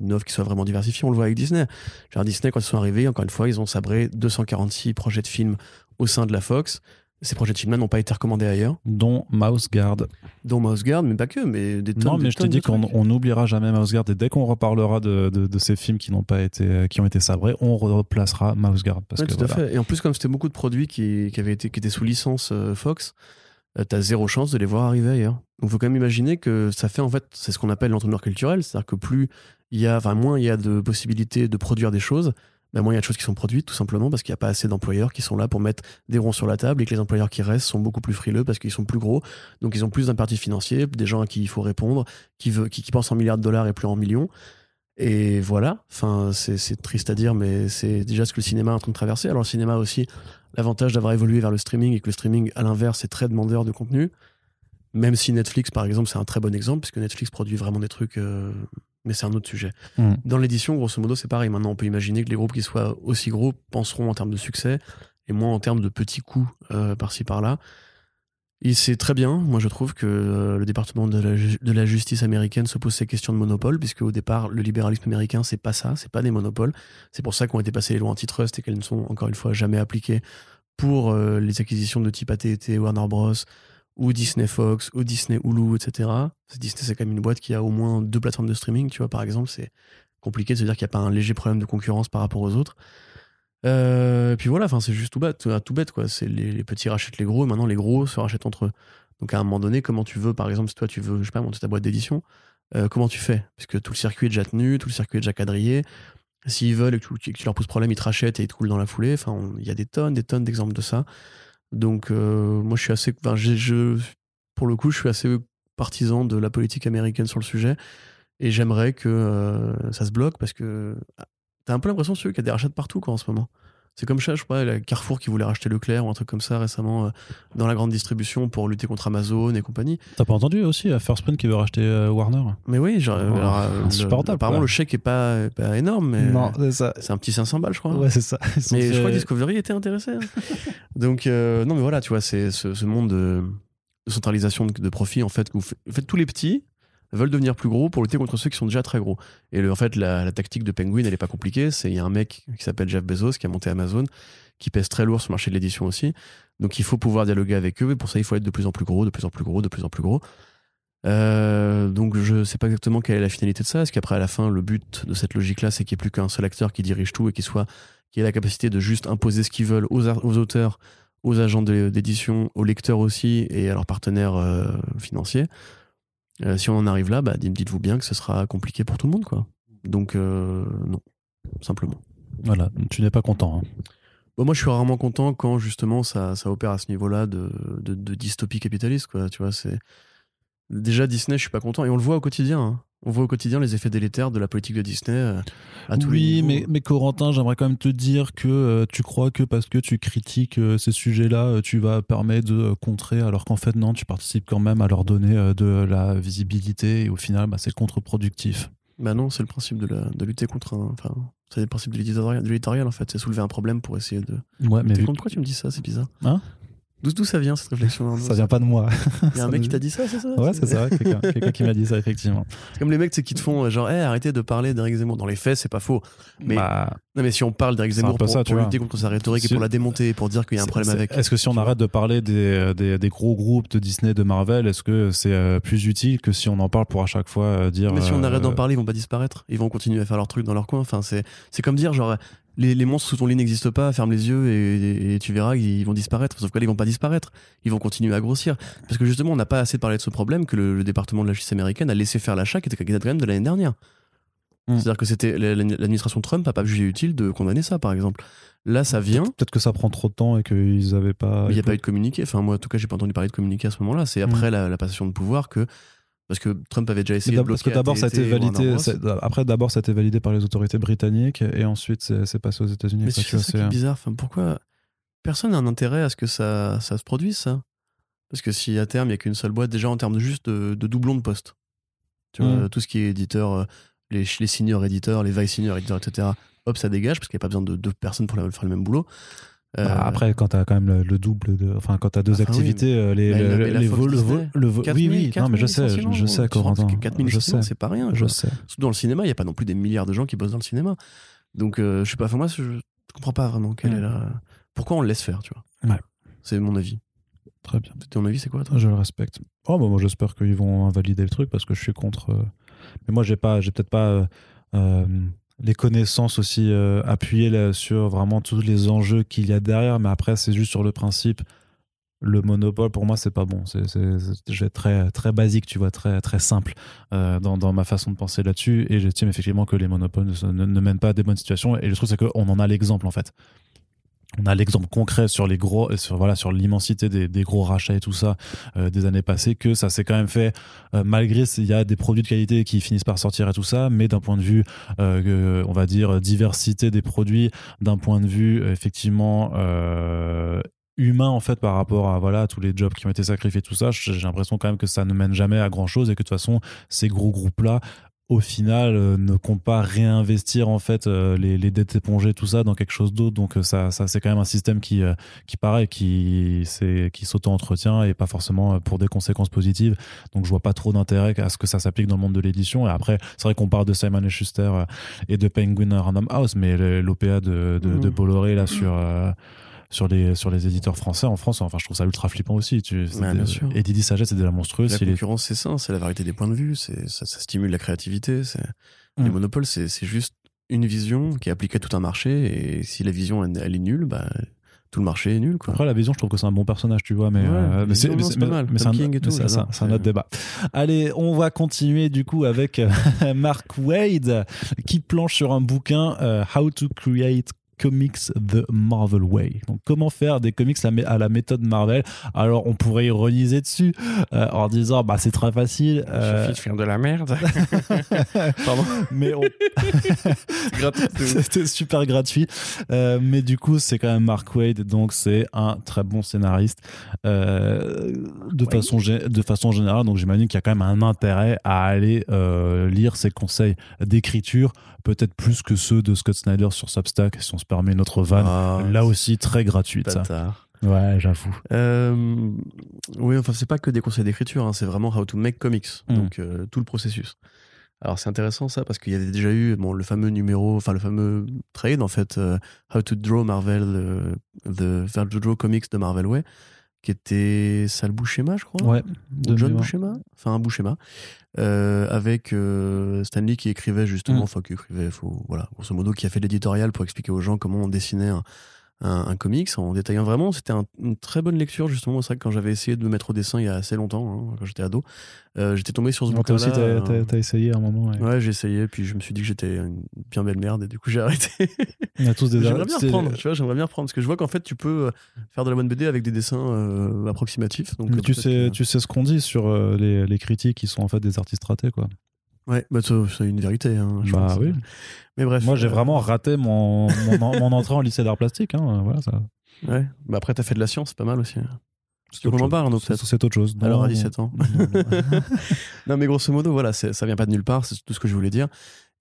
une offre qui soit vraiment diversifiée. On le voit avec Disney. Genre Disney, quand ils sont arrivés, encore une fois, ils ont sabré 246 projets de films au sein de la Fox. Ces projets de films-là n'ont pas été recommandés ailleurs, Dont Mouse Guard. dont Mouse Guard, mais pas que, mais des tonnes Non, des mais je te dis qu'on n'oubliera jamais Mouse Guard et dès qu'on reparlera de, de, de ces films qui n'ont pas été, qui ont été sabrés, on replacera Mouse Guard parce Ouais, que tout à fait. Et en plus, comme c'était beaucoup de produits qui, qui avaient été, qui étaient sous licence euh, Fox, euh, t'as zéro chance de les voir arriver ailleurs. Donc, faut quand même imaginer que ça fait en fait, c'est ce qu'on appelle l'entonnoir culturel, c'est-à-dire que plus il y a, enfin, moins il y a de possibilités de produire des choses, ben, moins il y a de choses qui sont produites, tout simplement parce qu'il n'y a pas assez d'employeurs qui sont là pour mettre des ronds sur la table et que les employeurs qui restent sont beaucoup plus frileux parce qu'ils sont plus gros, donc ils ont plus d'impératifs financiers, des gens à qui il faut répondre, qui, veut, qui, pensent en milliards de dollars et plus en millions. Et voilà, enfin, c'est triste à dire, mais c'est déjà ce que le cinéma est en train de traverser. Alors, le cinéma aussi l'avantage d'avoir évolué vers le streaming et que le streaming, à l'inverse, est très demandeur de contenu. Même si Netflix, par exemple, c'est un très bon exemple, puisque Netflix produit vraiment des trucs, euh, mais c'est un autre sujet. Mm. Dans l'édition, grosso modo, c'est pareil. Maintenant, on peut imaginer que les groupes qui soient aussi gros penseront en termes de succès et moins en termes de petits coups euh, par-ci par-là. Et c'est très bien. Moi, je trouve que euh, le département de la, ju- de la justice américaine se pose ces questions de monopole, puisque au départ, le libéralisme américain, c'est pas ça, c'est pas des monopoles. C'est pour ça qu'ont été passées les lois antitrust et qu'elles ne sont encore une fois jamais appliquées pour euh, les acquisitions de type AT&T, Warner Bros. Ou Disney Fox, ou Disney Hulu, etc. Parce que Disney, c'est quand même une boîte qui a au moins deux plateformes de streaming, tu vois, par exemple. C'est compliqué de se dire qu'il n'y a pas un léger problème de concurrence par rapport aux autres. Euh, puis voilà, c'est juste tout bête, tout quoi. Les, petits rachètent les gros, et maintenant les gros se rachètent entre eux. Donc à un moment donné, comment tu veux, par exemple, si toi tu veux, je sais pas, monter ta boîte d'édition, euh, comment tu fais? Puisque tout le circuit est déjà tenu, tout le circuit est déjà quadrillé. S'ils veulent et que tu, que tu leur poses problème, ils te rachètent et ils te coulent dans la foulée. Enfin, il y a des tonnes, des tonnes d'exemples de ça. Donc euh, moi, je suis assez, pour le coup, je suis assez partisan de la politique américaine sur le sujet et j'aimerais que euh, ça se bloque parce que ah, t'as un peu l'impression sûr, qu'il y a des rachats partout quoi en ce moment. C'est comme ça, je pas, la Carrefour qui voulait racheter Leclerc ou un truc comme ça récemment euh, dans la grande distribution pour lutter contre Amazon et compagnie. T'as pas entendu aussi à First Print qui veut racheter euh, Warner? Mais oui, genre, Oh, alors, euh, le- apparemment quoi. le chèque est pas, pas énorme, mais c'est ça. c'est un petit 500 balles, je crois. Ouais, c'est ça. Mais je crois que Discovery était intéressé. hein. Donc, euh, non, mais voilà, tu vois, c'est ce, ce monde de, de centralisation de, de profit, en fait, que vous faites, tous les petits veulent devenir plus gros pour lutter contre ceux qui sont déjà très gros. Et en fait, la, tactique de Penguin, elle est pas compliquée. C'est il y a un mec qui s'appelle Jeff Bezos qui a monté Amazon, qui pèse très lourd sur le marché de l'édition aussi. Donc, il faut pouvoir dialoguer avec eux. Et pour ça, il faut être de plus en plus gros, de plus en plus gros, de plus en plus gros. Euh, donc je sais pas exactement quelle est la finalité de ça. Est-ce qu'après à la fin le but de cette logique-là, c'est qu'il n'y ait plus qu'un seul acteur qui dirige tout et qui soit qui ait la capacité de juste imposer ce qu'ils veulent aux, auteurs, aux agents d'édition, aux lecteurs aussi et à leurs partenaires euh, financiers? Euh, si on en arrive là, bah, dites- dites-vous bien que ce sera compliqué pour tout le monde, quoi. Donc euh, non, simplement. Voilà, tu n'es pas content. hein. Bon, moi, je suis rarement content quand justement ça, ça opère à ce niveau-là de, de, de dystopie capitaliste, quoi. Tu vois, c'est déjà Disney, je suis pas content et on le voit au quotidien. hein. On voit au quotidien les effets délétères de la politique de Disney euh, à tous les oui, mais, mais Corentin, j'aimerais quand même te dire que euh, tu crois que parce que tu critiques euh, ces sujets-là, euh, tu vas permettre de contrer, alors qu'en fait, non, tu participes quand même à leur donner de la visibilité et au final, bah, c'est contre-productif. Bah non, c'est le principe de, la, de lutter contre un. Enfin, c'est le principe de l'éditorial, en fait. C'est soulever un problème pour essayer de. Ouais, mais vu- contre quoi tu me dis ça? C'est bizarre. Hein? D'où ça vient cette réflexion ça vient pas de moi. Il y a un mec qui t'a dit ça, c'est ça ouais, c'est ça, quelqu'un qui m'a dit ça, effectivement. C'est comme les mecs qui te font euh, genre, hey, arrêtez de parler d'Eric Zemmour. Dans les faits, c'est pas faux. Mais, Bah, non, mais si on parle d'Eric Zemmour pour, ça, pour lutter contre sa rhétorique Si- et pour la démonter, pour dire qu'il y a un problème avec. Est-ce que si on arrête de parler des, des, des gros groupes de Disney, de Marvel, est-ce que c'est euh, plus utile que si on en parle pour à chaque fois euh, dire. Mais si on euh, arrête d'en parler, ils vont pas disparaître. Ils vont continuer à faire leur truc dans leur coin. Enfin, c'est, c'est comme dire, genre, les, les monstres sous ton lit n'existent pas, ferme les yeux et, et tu verras ils vont disparaître. Sauf que là, ils vont pas disparaître. Ils vont continuer à grossir. Parce que justement, on n'a pas assez parlé de ce problème que le, le département de la justice américaine a laissé faire l'achat qui était quand même de l'année dernière. Mm. C'est-à-dire que c'était l'administration Trump n'a pas jugé utile de condamner ça, par exemple. Là, ça vient. Peut-être que ça prend trop de temps et qu'ils avaient pas. Il n'y a pas eu de communiqué. Enfin, moi, en tout cas, j'ai pas entendu parler de communiqué à ce moment-là. C'est après la, la passation de pouvoir que. Parce que Trump avait déjà essayé de d'ab- Parce bloquer que d'abord, ça a été validé. Après, d'abord, ça a été validé par les autorités britanniques et ensuite, c'est passé aux États-Unis. Mais c'est est bizarre. Enfin, pourquoi personne n'a un intérêt à ce que ça, ça se produise, ça? Parce que si à terme, il n'y a qu'une seule boîte, déjà en termes de juste de, de doublons de postes, tu vois, Mm. tout ce qui est éditeur, euh, les, les senior éditeurs, les vice senior éditeurs, etc., hop, ça dégage parce qu'il n'y a pas besoin de deux personnes pour faire le même boulot. Euh, Bah, après, quand t'as quand même le, le double de, enfin, quand t'as deux Enfin, oui, activités, euh, les, Bah, le- les vols, le Disney. vol, le vol- 4000, oui, oui, non, mais je 4000 sais, je sais, Corentin, que 4000 je sais, c'est pas rien. je sais. Surtout dans le cinéma, il n'y a pas non plus des milliards de gens qui bossent dans le cinéma. Donc, euh, je sais pas, enfin, moi, je ne comprends pas vraiment quelle Mm. est la... Pourquoi on le laisse faire, tu vois Ouais. C'est mon avis. Très bien. Ton avis, c'est quoi, toi? Je le respecte. Oh, bah, moi, j'espère qu'ils vont invalider le truc parce que je suis contre. euh, Mais moi, j'ai pas, j'ai peut-être pas euh, les connaissances aussi euh, appuyées sur vraiment tous les enjeux qu'il y a derrière. Mais après, c'est juste sur le principe. Le monopole, pour moi, c'est pas bon. C'est, très, très basique, tu vois, très, très simple euh, dans, dans ma façon de penser là-dessus. Et j'estime effectivement que les monopoles ne, ne- ne mènent pas à des bonnes situations. Et le truc, c'est qu'on en a l'exemple, en fait. On a l'exemple concret sur les gros, sur voilà, sur l'immensité des, gros rachats et tout ça euh, des années passées que ça s'est quand même fait euh, malgré il y a des produits de qualité qui finissent par sortir et tout ça, mais d'un point de vue, euh, on va dire diversité des produits, d'un point de vue euh, effectivement euh, humain en fait par rapport à voilà tous les jobs qui ont été sacrifiés tout ça, j'ai l'impression quand même que ça ne mène jamais à grand chose et que de toute façon ces gros groupes là au final euh, ne comptent pas réinvestir en fait euh, les, les dettes épongées tout ça dans quelque chose d'autre. Donc euh, ça, ça c'est quand même un système qui qui paraît qui c'est qui s'auto-entretient et pas forcément pour des conséquences positives. Donc je vois pas trop d'intérêt à ce que ça s'applique dans le monde de l'édition. Et après c'est vrai qu'on parle de Simon et Schuster et de Penguin Random House mais l'OPA de, de, de Mhm. Bolloré là sur sur les, sur les éditeurs français en France, enfin je trouve ça ultra flippant aussi. Tu, Ouais, des- bien sûr. Et Didi Sagesse, c'est déjà monstrueux. La concurrence, c'est ça, c'est la variété des points de vue, ça, ça stimule la créativité. Mm. les monopoles, c'est juste une vision qui est appliquée à tout un marché, et si la vision elle, elle est nulle, bah tout le marché est nul, quoi. Après, la vision, je trouve que c'est un bon personnage, tu vois, mais, Ouais, euh, mais c'est pas mal. mais c'est un, autre débat. Allez, on va continuer du coup avec euh, Mark Wade qui planche sur un bouquin euh, How to Create Comics the Marvel Way. Donc, comment faire des comics à, la méthode Marvel? Alors, on pourrait ironiser dessus euh, en disant, bah, c'est très facile. euh, de faire de la merde. Pardon. mais on- C'était super gratuit. Euh, mais du coup, c'est quand même Mark Wade, donc c'est un très bon scénariste de, façon, de façon générale. Donc j'imagine qu'il y a quand même un intérêt à aller lire ses conseils d'écriture, peut-être plus que ceux de Scott Snyder sur Substack, si on se permet notre vanne. Ah, Là aussi, très gratuite. bâtard. Ouais, j'avoue. Euh, oui, enfin, c'est pas que des conseils d'écriture, hein, c'est vraiment how to make comics, Mm. donc euh, tout le processus. Alors c'est intéressant ça parce qu'il y avait déjà eu bon, le fameux numéro, enfin le fameux trade en fait, euh, How to Draw Marvel, the, How to Draw Comics de Marvel Way, qui était Sal Buscema, je crois. Ouais, Ou de John. Buscema, enfin un Buscema, euh, avec euh, Stanley qui écrivait justement, Mm. enfin qui écrivait, faut, voilà, grosso modo, qui a fait l'éditorial pour expliquer aux gens comment on dessinait un, un, un comics en détaillant vraiment. C'était un- une très bonne lecture justement. C'est vrai que quand j'avais essayé de me mettre au dessin il y a assez longtemps, hein, quand j'étais ado, euh, j'étais tombé sur ce Bon, toi bouquin-là. aussi, t'as- euh, t'as essayé à un moment. ouais. Ouais, j'ai essayé, puis je me suis dit que j'étais une bien belle merde, et du coup j'ai arrêté. On a tous des j'aimerais bien reprendre, tu vois, j'aimerais bien reprendre, parce que je vois qu'en fait tu peux euh, faire de la bonne BD avec des dessins euh, approximatifs. Donc, Mais tu sais, que- tu sais ce qu'on dit sur les, les critiques qui sont en fait des artistes ratés, quoi. Ouais, bah, c'est une vérité. Hein, je Bah pense. oui. Mais bref. Moi, j'ai euh, vraiment raté mon, mon, en- mon entrée en lycée d'art plastique. Hein. Voilà, ça. Ouais. Bah après, t'as fait de la science, c'est pas mal aussi. C'est Tu qu'on en parle, Arnaud, C'est- autre chose. Alors, à non. 17 ans. Non, non. Non, mais grosso modo, voilà, ça vient pas de nulle part, c'est tout ce que je voulais dire.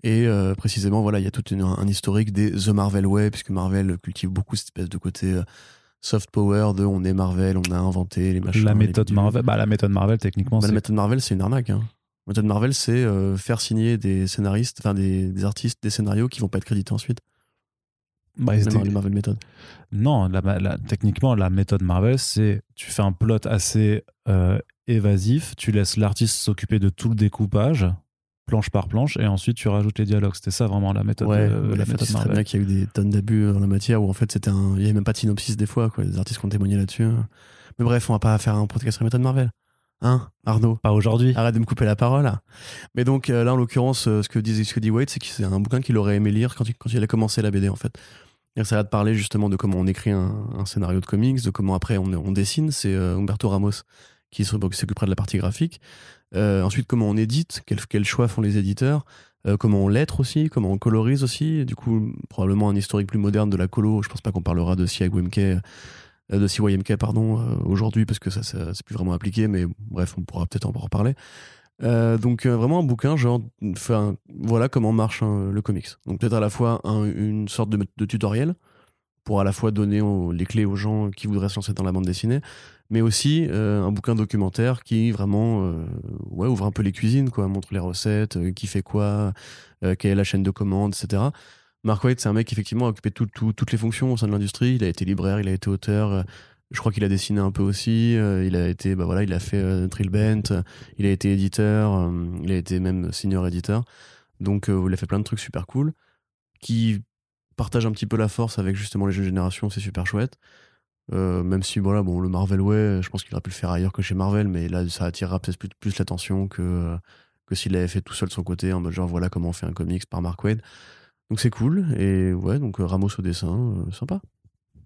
Et euh, précisément, voilà, il y a tout une- un historique des The Marvel Way, puisque Marvel cultive beaucoup cette espèce de côté euh, soft power de on est Marvel, on a inventé les machins. la méthode. Marvel, bah, la méthode Marvel, techniquement, Bah, la méthode Marvel, c'est une arnaque. Hein. La méthode Marvel, c'est euh, faire signer des scénaristes, enfin des, des artistes, des scénarios qui vont pas être crédités ensuite. bah, Mar- la Marvel méthode. Non, la- la- techniquement, la méthode Marvel, c'est tu fais un plot assez euh, évasif, tu laisses l'artiste s'occuper de tout le découpage planche par planche, et ensuite tu rajoutes les dialogues. C'était ça vraiment la méthode, Ouais, euh, la méthode Marvel. bien qu'il y a eu des tonnes d'abus en la matière où en fait c'était un. Il n'y avait même pas de synopsis des fois, quoi. Des artistes qui ont témoigné là-dessus. Mais bref, on va pas faire un podcast sur la méthode Marvel. Hein, Arnaud Pas aujourd'hui. Arrête de me couper la parole. Mais donc euh, là, en l'occurrence, euh, ce que dit, ce que dit Wade, c'est que c'est un bouquin qu'il aurait aimé lire quand il, quand il a commencé la BD, en fait. Et ça va te parler justement de comment on écrit un, un scénario de comics, de comment après on, on dessine. C'est euh, Humberto Ramos qui s'occupera de la partie graphique. Euh, ensuite, comment on édite, quels quel choix font les éditeurs, euh, comment on lettre aussi, comment on colorise aussi. Du coup, probablement un historique plus moderne de la colo. Je pense pas qu'on parlera de CYMK, euh, de CYMK pardon, euh, aujourd'hui parce que ça, ça c'est plus vraiment appliqué, mais bref, on pourra peut-être en reparler. Euh, donc euh, vraiment un bouquin genre voilà comment marche hein, le comics. Donc peut-être à la fois un- une sorte de, tutoriel pour à la fois donner les clés aux gens qui voudraient se lancer dans la bande dessinée mais aussi euh, un bouquin documentaire qui vraiment euh, ouvre un peu les cuisines quoi. Montre les recettes euh, qui fait quoi euh, quelle est la chaîne de commande etc Mark Waid c'est un mec qui effectivement a occupé tout- tout- toutes les fonctions au sein de l'industrie. Il a été libraire il a été auteur euh, je crois qu'il a dessiné un peu aussi euh, il a été bah voilà il a fait Trillbent euh, il a été éditeur il a été même senior éditeur. Donc il a fait plein de trucs super cool qui partagent un petit peu la force avec justement les jeunes générations c'est super chouette. Même si voilà bon le Marvel ouais je pense qu'il aurait pu le faire ailleurs que chez Marvel mais là ça attirera peut-être plus, l'attention que que s'il l'avait fait tout seul de son côté en mode genre voilà comment on fait un comics par Mark Waid donc c'est cool et ouais donc euh, Ramos au dessin euh, sympa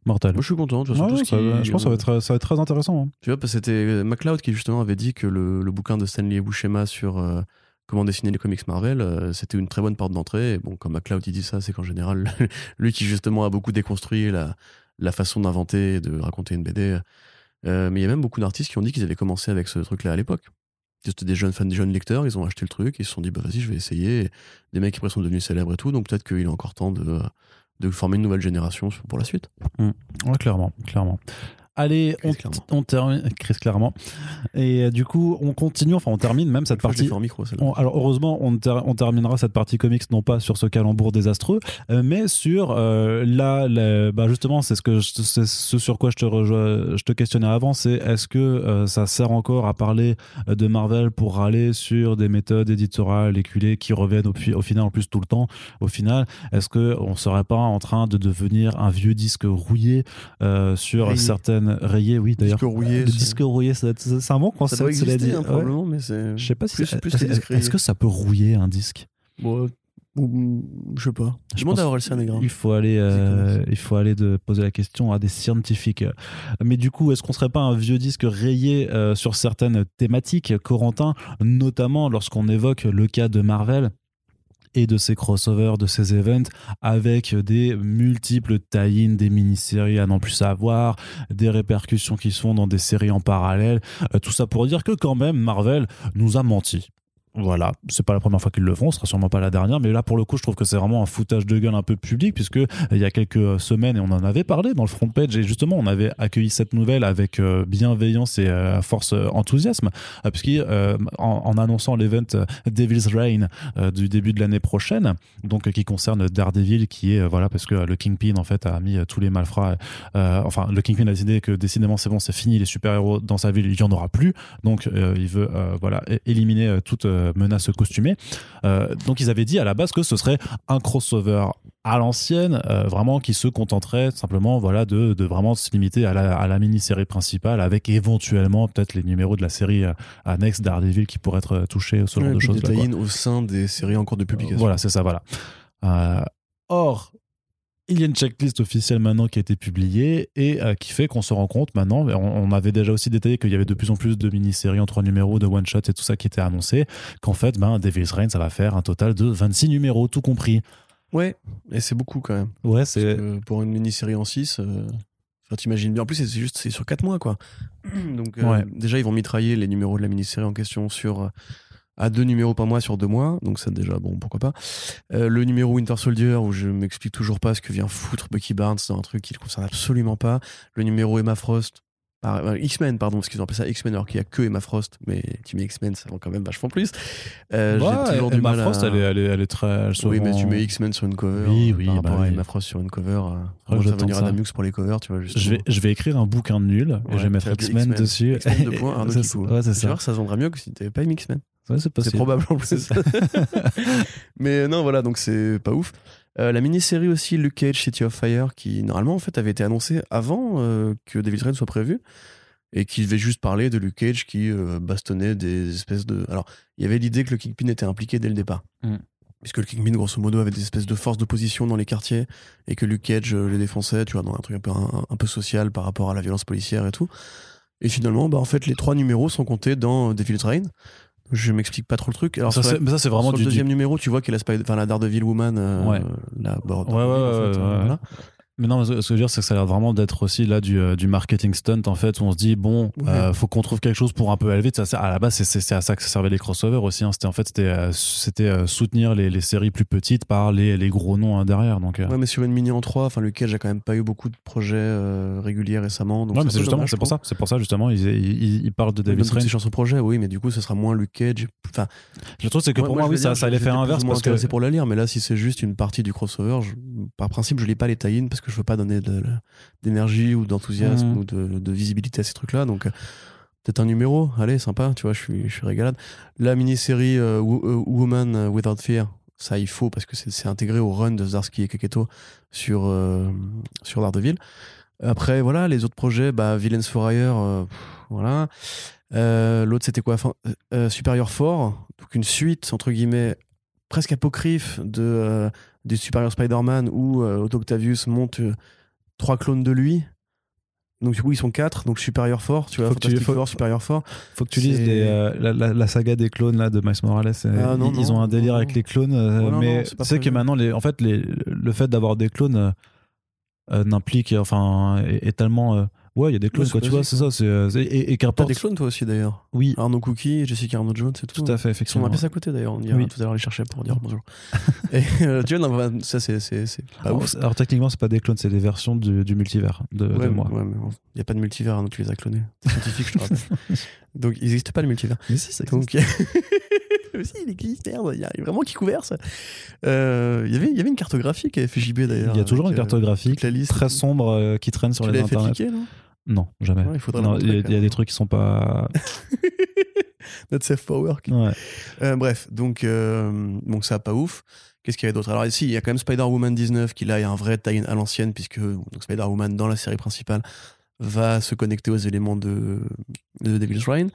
Mortel. moi je suis content de toute façon, Ouais, tout ce ça- qui- je pense que ça va, être, ça va être très intéressant. hein. tu vois, parce que c'était MacLeod qui justement avait dit que le, le bouquin de Stanley Buscema sur euh, comment dessiner les comics Marvel, euh, c'était une très bonne porte d'entrée. Et bon, quand MacLeod il dit ça, c'est qu'en général, lui qui justement a beaucoup déconstruit la, la façon d'inventer et de raconter une BD. euh, mais il y a même beaucoup d'artistes qui ont dit qu'ils avaient commencé avec ce truc-là à l'époque. C'était des jeunes fans, des jeunes lecteurs, ils ont acheté le truc, ils se sont dit, bah vas-y, je vais essayer. Des mecs après sont devenus célèbres et tout, donc peut-être qu'il est encore temps de, de former une nouvelle génération pour la suite. Ouais, clairement, clairement. Allez, Chris, on, termine. Chris, clairement. Et euh, du coup, on continue, enfin, on termine même cette partie. micro. On- alors heureusement, on, ter- on terminera cette partie comics non pas sur ce calembour désastreux, euh, mais sur euh, là, la- bah justement, c'est ce que je- c'est ce sur quoi je te rejoins- je te questionnais avant, c'est est-ce que ça sert encore à parler de Marvel pour râler sur des méthodes éditoriales éculées qui reviennent au, final en plus tout le temps? Au final, est-ce que on serait pas en train de devenir un vieux disque rouillé sur certaines rayées, oui d'ailleurs. Disque rouillé, disque rouillé, c'est un bon Ça concept, doit cela exister, dit. hein, Ouais. probablement, mais c'est. Je sais pas si plus, plus est-ce, que discret. est-ce que ça peut rouiller un disque? Bon, je sais pas. Je demande à Orelsan Negra. Il faut aller, euh, il faut aller de poser la question à des scientifiques. Mais du coup, est-ce qu'on serait pas un vieux disque rayé euh, sur certaines thématiques, Corentin, notamment lorsqu'on évoque le cas de Marvel? Et de ses crossovers, de ses events, avec des multiples tie-ins, des mini-séries à n'en plus savoir, des répercussions qui se font dans des séries en parallèle. Euh, tout ça pour dire que quand même, Marvel nous a menti. Voilà, c'est pas la première fois qu'ils le font, ce sera sûrement pas la dernière, mais là pour le coup, je trouve que c'est vraiment un foutage de gueule un peu public, puisque euh, il y a quelques semaines, et on en avait parlé dans le front page, et justement, on avait accueilli cette nouvelle avec euh, bienveillance et euh, force euh, enthousiasme, euh, puisqu'en euh, en, annonçant l'event euh, Devil's Reign euh, du début de l'année prochaine, donc euh, qui concerne Daredevil, qui est euh, voilà parce que euh, le Kingpin en fait a mis euh, tous les malfrats, euh, enfin le Kingpin a décidé que décidément c'est bon, c'est fini, les super héros dans sa ville, il y en aura plus, donc euh, il veut euh, voilà éliminer euh, toute euh, menace costumée. Euh, donc ils avaient dit à la base que ce serait un crossover à l'ancienne, euh, vraiment qui se contenterait simplement voilà de, de vraiment se limiter à la, à la mini-série principale avec éventuellement peut-être les numéros de la série euh, annexe Daredevil qui pourraient être touchés, ce genre Ouais, de choses. des au sein des séries en cours de publication. Voilà, c'est ça, voilà. Euh, or, il y a une checklist officielle maintenant qui a été publiée et euh, qui fait qu'on se rend compte maintenant, on, on avait déjà aussi détaillé qu'il y avait de plus en plus de mini-séries en trois numéros, de one-shot et tout ça qui était annoncé, qu'en fait, ben, Devil's Reign, ça va faire un total de 26 numéros, tout compris. Ouais, et c'est beaucoup quand même. Ouais, c'est. pour une mini-série en 6, euh, enfin, t'imagines bien. En plus, c'est juste c'est sur 4 mois, quoi. Donc, euh, Ouais. déjà, ils vont mitrailler les numéros de la mini-série en question sur. À deux numéros par mois sur deux mois, donc ça déjà, bon, pourquoi pas. Euh, le numéro Winter Soldier, où je m'explique toujours pas ce que vient foutre Bucky Barnes dans un truc qui le concerne absolument pas. Le numéro Emma Frost, par- euh, X-Men, pardon, parce qu'ils ont appelé ça X-Men alors qu'il y a que Emma Frost, mais tu mets X-Men, ça vend quand même vachement plus. Euh, j'ai toujours du Emma mal Frost, à... elle est, elle est, elle est très. elle Oui, mais tu mets X-Men sur une cover. Oui, euh, oui, Par bah rapport à oui. Emma Frost sur une cover. Euh, Ouais, ça j'attends va venir à. Damux pour les covers, tu vois. Justement. Je vais, je vais écrire un bouquin nul et Ouais, je vais mettre tu X-Men dessus. X-Men de points, Arnaud ça. Ouais, Tu vois, ça vendra mieux que si t'avais pas mis X-Men. Ouais, c'est probable en plus. Mais non, voilà, donc c'est pas ouf. Euh, la mini-série aussi, Luke Cage City of Fire, qui normalement en fait avait été annoncée avant euh, que Devil's Reign soit prévu et qui devait juste parler de Luke Cage qui euh, bastonnait des espèces de. Alors, il y avait l'idée que le Kingpin était impliqué dès le départ. Mm. Puisque le Kingpin, grosso modo, avait des espèces de forces d'opposition dans les quartiers et que Luke Cage euh, les défonçait, tu vois, dans un truc un peu, un, un peu social par rapport à la violence policière et tout. Et finalement, bah, en fait, les trois numéros sont comptés dans Devil's Reign. Je m'explique pas trop le truc. Alors, ça, sur la- c'est, mais ça, c'est vraiment sur du, le du- deuxième numéro, tu vois qu'il y a la, Spider- la Daredevil Woman, euh, Ouais. la Ouais, ouais, en ouais, fait, euh, ouais. voilà. Mais non, ce que je veux dire, c'est que ça a l'air vraiment d'être aussi là du, euh, du marketing stunt en fait, où on se dit bon, Ouais. euh, faut qu'on trouve quelque chose pour un peu élever. Ça, à la base, c'est- c'est c'est à ça que ça servait les crossovers aussi. hein. C'était en fait, c'était euh, soutenir les, les séries plus petites par les, les gros noms hein, derrière. Donc, euh, Ouais, mais sur une mini en 3, enfin, le Cage a quand même pas eu beaucoup de projets euh, réguliers récemment. Donc ouais, mais c'est c'est justement, c'est pour ça, c'est pour ça justement, ils, ils, ils parlent de Ils donnent Davis toutes ces Range. chances au projet, oui, mais du coup, ce sera moins Luke Cage. Enfin, Le truc, c'est que pour moi, oui, ça, ça allait faire inverse parce que intéressé pour la lire, mais là, si c'est juste une partie du crossover, par principe, je lis pas les tie parce que je veux pas donner de- d'énergie ou d'enthousiasme Mhm. ou de, de visibilité à ces trucs-là. Donc, euh, peut-être un numéro, allez, sympa, tu vois, je suis, je suis régalade. La mini-série euh, euh, Woman Without Fear, ça, il faut parce que c'est intégré au run de Zdarsky et Keketo sur, euh, sur Daredevil. Après, voilà, les autres projets, bah, Villains for Hire, euh, voilà. L'autre, c'était quoi enfin, Superior 4, donc une suite, entre guillemets, presque apocryphe de, du Superior Spider-Man où euh, Otto Octavius monte euh, trois clones de lui. Donc, du coup, ils sont quatre, donc Superior 4, tu vois, Faut que tu- faut- Four, Superior 4. faut que tu lises euh, la, la- la saga des clones là de Miles Morales. Ah, non, ils, ont un délire non, avec les clones, euh, Ouais, non, mais tu sais que maintenant, les, en fait, les, le fait d'avoir des clones euh, euh, n'implique, enfin, est, est tellement. Ouais, il y a des clones, Ouais, quoi, tu vois, c'est ça, c'est euh, et, et T'as qu'importe. des clones, toi aussi, d'ailleurs. Oui, Arnaud Cookie, Jessica Arnaud Jones, c'est tout. tout à fait, Ils sont effectivement. la pièce à côté, d'ailleurs. On ira Oui. tout à l'heure les chercher pour dire bonjour. et euh, tu vois, non, bah, ça, c'est c'est- c'est pas Alors, ouf. c'est- alors, techniquement, c'est pas des clones, c'est des versions du, du multivers de, de Ouais, moi. ouais, mais il n'y a pas de multivers, hein, donc tu les as clonés. C'est scientifique, je te rappelle. Donc, il n'existe pas le multivers. Mais si, ça Donc, Mais si, il existe, merde, il y a vraiment qui couvert ça. Euh, il y avait- Il y avait une cartographie qui avait fait JB d'ailleurs. Il y a toujours une avec, euh, cartographie la liste. très sombre euh, qui traîne sur Tu les l'avais fait internets. cliquer, non? Non, jamais. Ouais, il faudrait Non, le il y, a- montrer, il y a quand des trucs qui sont pas. Notre safe qui- Ouais. Euh, bref, donc, euh, donc ça pas ouf. Qu'est-ce qu'il y avait d'autre? Alors ici, il y a quand même Spider-Woman 19 qui là est un vrai tie à l'ancienne puisque Spider-Woman dans la série principale va se connecter aux éléments de, de Devil's Reign.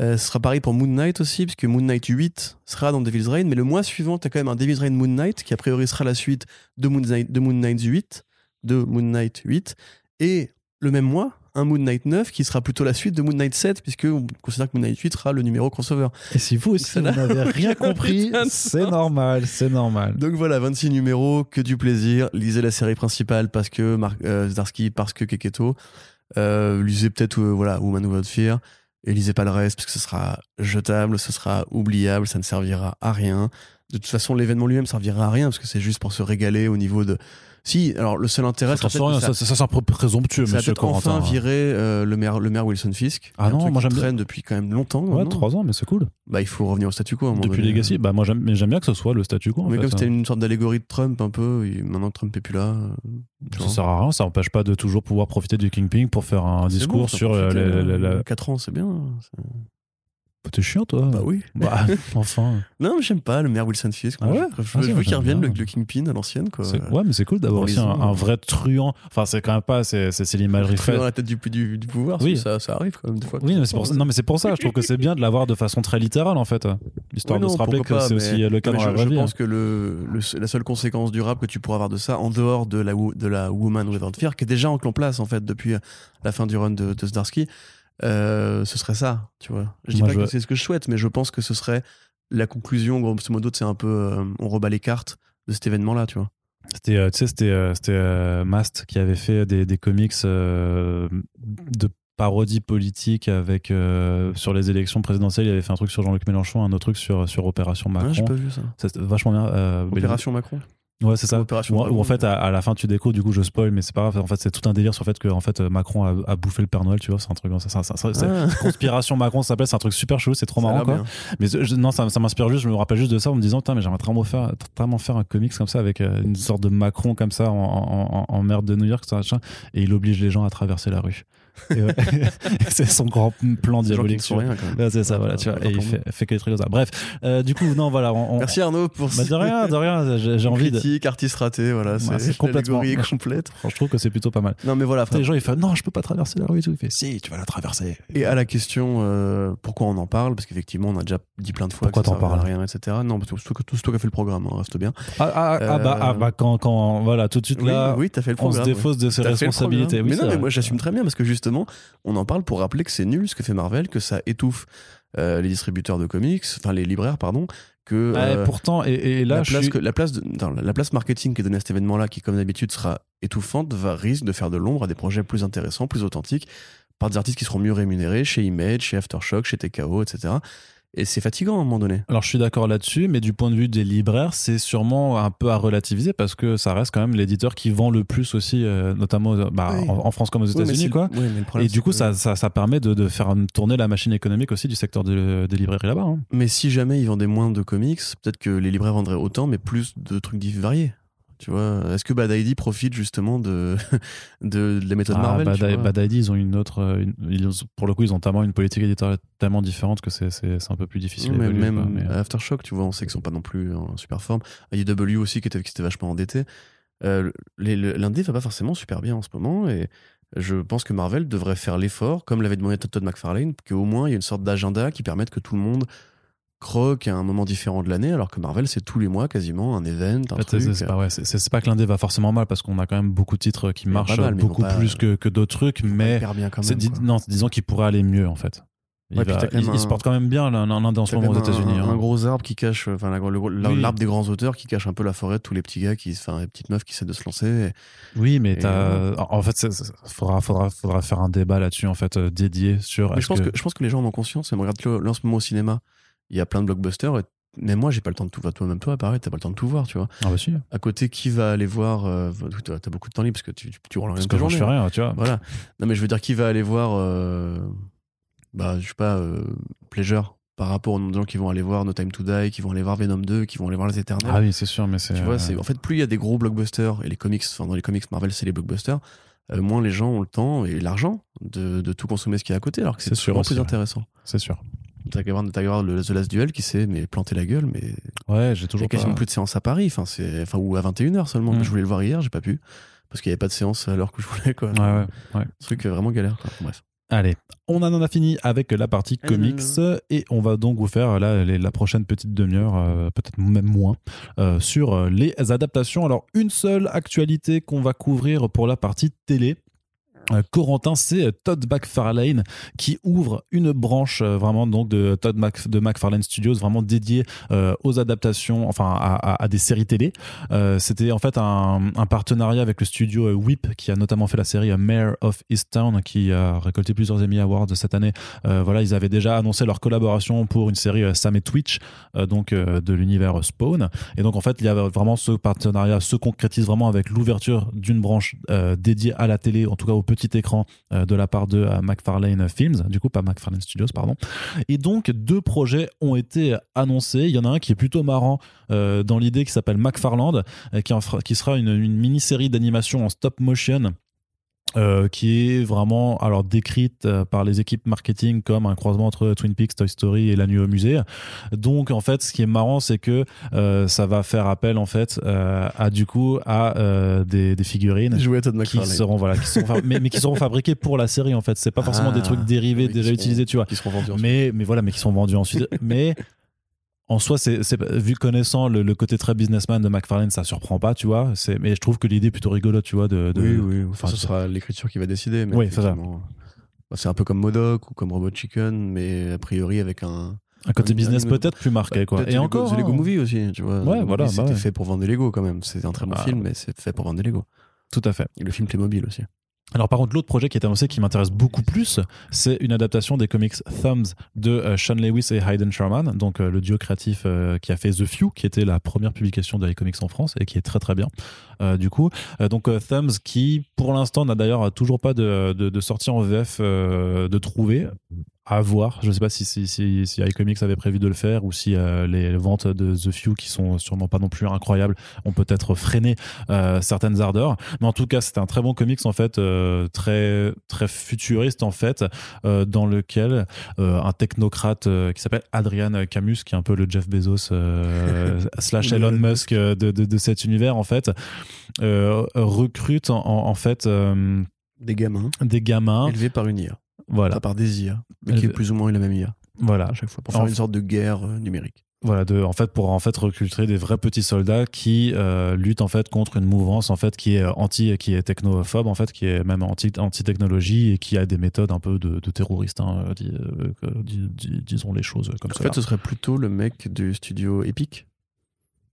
Euh, ce sera pareil pour Moon Knight aussi, puisque Moon Knight 8 sera dans Devil's Reign, mais le mois suivant, tu as quand même un Devil's Reign Moon Knight qui a priori sera la suite de Moon Knight, de Moon Knight 8, de Moon Knight 8, et le même mois, un Moon Knight 9 qui sera plutôt la suite de Moon Knight 7, puisque on considère que Moon Knight 8 sera le numéro crossover. Et si vous aussi, vous n'a- n'avez rien compris, c'est normal, c'est normal. Donc voilà, 26 numéros, que du plaisir. Lisez la série principale parce que Mark, euh, Zdarsky, parce que Keketo. Euh, lisez peut-être euh, voilà, Woman Without Fear. Et lisez pas le reste parce que ce sera jetable, ce sera oubliable, ça ne servira à rien. De toute façon, l'événement lui-même servira à rien parce que c'est juste pour se régaler au niveau de. Si, alors le seul intérêt, Ça, c'est peut-être que ça, ça, ça, peu présomptueux, ça va monsieur peut-être enfin Corentin. virer euh, le, maire, le maire Wilson Fisk. Ah non, moi, j'aime bien. traîne depuis quand même longtemps. Ouais, trois ans, mais c'est cool. Bah, il faut revenir au statu quo. à un Depuis donné. Legacy, bah moi j'aime, mais j'aime bien que ce soit le statu quo. Mais comme c'était une sorte d'allégorie de Trump un peu, et maintenant que Trump est plus là. euh, Ça vois. sert à rien, ça empêche pas de toujours pouvoir profiter du Kingpin pour faire un discours bon, sur euh, euh, 4 ans, c'est bien. C'est- T'es chiant, toi Bah oui. Bah, enfin. Non, mais j'aime pas le maire Wilson Fisk. Ah ouais? Je, je Ah veux- je veux qu'il revienne le, le Kingpin à l'ancienne. quoi. Ouais, mais c'est cool d'avoir aussi un, euh. vrai truand. Enfin, c'est quand même pas, c'est, l'imagerie faite. dans la tête du, du, du pouvoir, Oui. ça, ça arrive quand même des fois. Oui, mais c'est pour, non, mais c'est pour ça, je trouve que c'est bien de l'avoir de façon très littérale en fait. L'histoire Oui, de non, se rappeler que c'est aussi le cas mais dans je, la vraie je vie. hein. pense que le, le- la seule conséquence durable que tu pourras avoir de ça, en dehors de la, de la Woman Without Fear, qui est déjà en place en fait depuis la fin du run de, de euh, ce serait ça, tu vois. Je dis Moi, pas je- que c'est ce que je souhaite, mais je pense que ce serait la conclusion, grosso modo, c'est un peu, euh, on rebat les cartes de cet événement-là, tu vois. C'était, euh, tu sais, c'était, euh, c'était euh, Mast qui avait fait des, des comics euh, de parodie politique avec euh, sur les élections présidentielles. Il avait fait un truc sur Jean-Luc Mélenchon, un autre truc sur sur Opération Ah, j'ai Macron. pas vu ça. Ça, vachement bien. euh, Opération Macron. Ouais, c'est ça. Dragon. en fait, à, à la fin, tu découvres, du coup, je spoil, mais c'est pas grave. En fait, c'est tout un délire sur le fait que en fait, Macron a, a bouffé le Père Noël, tu vois. C'est un truc, ça, Ah, Conspiration Macron, ça s'appelle. C'est un truc super chelou, c'est trop marrant, quoi. bien. Mais je- non, ça, ça m'inspire juste. Je me rappelle juste de ça en me disant, putain, mais j'aimerais vraiment faire, vraiment faire un comics comme ça avec euh, une sorte de Macron comme ça en, en, en, en merde de New York, ça, et il oblige les gens à traverser la rue. Ouais. c'est son grand plan diabolique. Ouais, c'est ça, voilà, Euh, tu vois. Et il fait, fait que des trucs comme ça. Bref, euh, du coup, non, voilà. On, on- Merci Arnaud pour Bah, de rien, de rien. J'ai envie de. critique, artiste raté, voilà, c'est complètement- complète. Je trouve que c'est plutôt pas mal. Non mais voilà, Après, les gens, ils font non, je peux pas traverser la rue et tout. Il fait si, tu vas la traverser. Et à la question euh, pourquoi on en parle, parce qu'effectivement on a déjà dit plein de fois Pourquoi t'en parles rien, etc. Non, parce que tout toi qui as fait le programme, hein, reste bien. Ah, ah, ah, bah, ah, bah, quand, quand, voilà, tout de suite là, oui, t'as fait le on se ouais. défausse de ses responsabilités. Oui, mais non, mais moi j'assume très bien parce que justement, on en parle pour rappeler que c'est nul ce que fait Marvel, que ça étouffe euh, les distributeurs de comics, enfin les libraires, pardon, que Ouais, euh, pourtant, et, et là, la, place suis- que, la, place de- non, la place marketing qui est donnée à cet événement-là, qui comme d'habitude sera étouffante, va risque de faire de l'ombre à des projets plus intéressants, plus authentiques, par des artistes qui seront mieux rémunérés chez Image, chez Aftershock, chez TKO, etc. Et c'est fatigant à un moment donné. Alors je suis d'accord là-dessus, mais du point de vue des libraires, c'est sûrement un peu à relativiser parce que ça reste quand même l'éditeur qui vend le plus aussi, euh, notamment bah, Oui. en, en France comme aux États-Unis, quoi. problème, Et du coup, que- ça, ça, ça permet de, de faire tourner la machine économique aussi du secteur de- des librairies là-bas. hein. Mais si jamais ils vendaient moins de comics, peut-être que les libraires vendraient autant, mais plus de trucs variés. Tu vois, est-ce que Bad ID profite justement de, de, de la méthode Ah, Marvel tu Bad, vois Bad ID, ils ont une autre. euh, une- ils ont- pour le coup, ils ont tellement une politique éditoriale tellement différente que c'est c'est- c'est un peu plus difficile. à mais évoluer, même quoi, mais, euh, Aftershock, tu vois, on sait qu'ils sont pas non plus en super forme. IDW aussi, qui était, qui était vachement endetté. Euh, les- le- L'indé va pas forcément super bien en ce moment et je pense que Marvel devrait faire l'effort, comme l'avait demandé Todd McFarlane, qu'au moins il y ait une sorte d'agenda qui permette que tout le monde croque à un moment différent de l'année, alors que Marvel, c'est tous les mois quasiment un event, un truc. c'est- pas, ouais, c'est- c'est pas que l'indé va forcément mal parce qu'on a quand même beaucoup de titres qui marchent mal, beaucoup pas- plus que, que d'autres trucs, mais bien quand même. non, disons qu'il pourrait aller mieux en fait. Il, Ouais, va- il- il se porte quand même bien l'un l'Indé en ce moment aux États-Unis. Un, hein. un gros arbre qui cache, enfin, la- le- la- Oui. l'arbre des grands auteurs qui cache un peu la forêt de tous les petits gars, qui, enfin, les petites meufs qui essaient de se lancer. Oui, mais t'as- en fait, c'est- faudra, faudra, faudra faire un débat là-dessus en fait euh, dédié sur. Mais je pense que... je pense que les gens en ont conscience. Et regarde, là, en ce moment au cinéma, il y a plein de blockbusters. Et même moi, j'ai pas le temps de tout voir. Toi, même toi, pareil, t'as pas le temps de tout voir, tu vois. Ah bah si, À côté, qui va aller voir euh, T'as beaucoup de temps libre parce que tu, tu, tu roules en parce même que journée. je fais rien, tu vois. Voilà. Non, mais je veux dire, qui va aller voir, euh, bah, je sais pas, euh, Pleasure par rapport au nombre de gens qui vont aller voir No Time to Die, qui vont aller voir Venom 2, qui vont aller voir Les Éternels. Ah oui, c'est sûr, mais c'est. Tu vois, euh, c'est en fait plus il y a des gros blockbusters et les comics, enfin dans les comics Marvel c'est les blockbusters, euh, moins les gens ont le temps et l'argent de, de tout consommer ce qu'il y a à côté, alors que c'est C'est sûr souvent aussi, plus intéressant. C'est sûr. T'as qu'à voir, t'as voir le The Last Duel qui s'est mais planté la gueule, mais Ouais, j'ai toujours a quasiment pas. plus de séances à Paris, enfin c'est, enfin ou à 21h seulement. Mm. Je voulais le voir hier, j'ai pas pu parce qu'il y avait pas de séance à l'heure que je voulais quoi. Ouais, ouais, ouais. Truc euh, vraiment galère. Quoi. Bref. Allez, on en a fini avec la partie comics et on va donc vous faire là les- la prochaine petite demi-heure, euh, peut-être même moins, euh, sur les adaptations. Alors une seule actualité qu'on va couvrir pour la partie télé. Euh, Corentin, c'est euh, Todd McFarlane qui ouvre une branche euh, vraiment donc de Todd McFarlane Studios vraiment dédiée aux adaptations, enfin à, des séries télé. C'était en fait un, partenariat avec le studio Whip qui a notamment fait la série Mayor of Easttown qui a récolté plusieurs Emmy Awards cette année. Voilà, ils avaient déjà annoncé leur collaboration pour une série Sam et Twitch, donc de l'univers Spawn. Et donc en fait, il y avait vraiment ce partenariat se concrétise vraiment avec l'ouverture d'une branche dédiée à la télé, en tout cas au petit écran, euh, de la part de euh, McFarlane Films, du coup pas McFarlane Studios, pardon. Et donc deux projets ont été annoncés. Il y en a un qui est plutôt marrant euh, dans l'idée qui s'appelle McFarland, qui, sera une, une mini-série d'animation en stop motion. Euh, qui est vraiment alors décrite euh, par les équipes marketing comme un croisement entre Twin Peaks, Toy Story et La Nuit au musée. Donc en fait, ce qui est marrant, c'est que euh, ça va faire appel en fait euh, à du coup à euh, des, des figurines Jouer à qui seront voilà, qui seront mais, mais qui seront fabriquées pour la série en fait. C'est pas forcément Ah, des trucs dérivés oui, déjà utilisés, tu vois. Qui seront vendus. Mais, mais voilà, mais qui sont vendus ensuite. mais en soi, c'est, vu connaissant le, le côté très businessman de McFarlane, ça surprend pas, tu vois. C'est, mais je trouve que l'idée est plutôt rigolote, tu vois. De, de- Oui, oui. enfin, ce sera l'écriture qui va décider. Mais Oui, c'est ça. effectivement, bah, C'est un peu comme Modoc ou comme Robot Chicken, mais a priori avec un. un côté un- business peut-être plus marqué, quoi. Peut-être Et encore. Lego, The Lego hein. Movie aussi, tu vois. Ouais, voilà, bah C'était ouais. fait pour vendre des Lego quand même. C'est un très bon Ah. film, mais c'est fait pour vendre des Lego. Tout à fait. Et le film Playmobil aussi. Alors par contre, l'autre projet qui est annoncé qui m'intéresse beaucoup plus, c'est une adaptation des comics Thumbs de euh, Sean Lewis et Hayden Sherman, donc euh, le duo créatif euh, qui a fait The Few, qui était la première publication de les comics en France et qui est très très bien. Euh, du coup, donc Thumbs qui pour l'instant n'a d'ailleurs toujours pas de, de, de sortie en VF de trouver. À voir. Je ne sais pas si, si, si, si iComics avait prévu de le faire ou si euh, les ventes de The Few, qui sont sûrement pas non plus incroyables, ont peut-être freiné euh, certaines ardeurs. Mais en tout cas, c'était un très bon comics en fait, euh, très très futuriste en fait, dans lequel un technocrate qui s'appelle Adrian Camus, qui est un peu le Jeff Bezos slash Elon Musk de, de, de, cet univers en fait, recrute en, en fait des gamins, des gamins élevés par une IA. Voilà. par des IA, mais qui est plus ou moins la même IA. Voilà. À chaque fois, pour faire une sorte de guerre euh, numérique. Voilà, de, en fait, pour en fait recruter des vrais petits soldats qui euh, luttent en fait contre une mouvance en fait qui est anti, qui est technophobe en fait, qui est même anti, anti technologie et qui a des méthodes un peu de, de terroristes, hein, euh, disons les choses comme ça. En fait, ce serait plutôt le mec du studio Epic,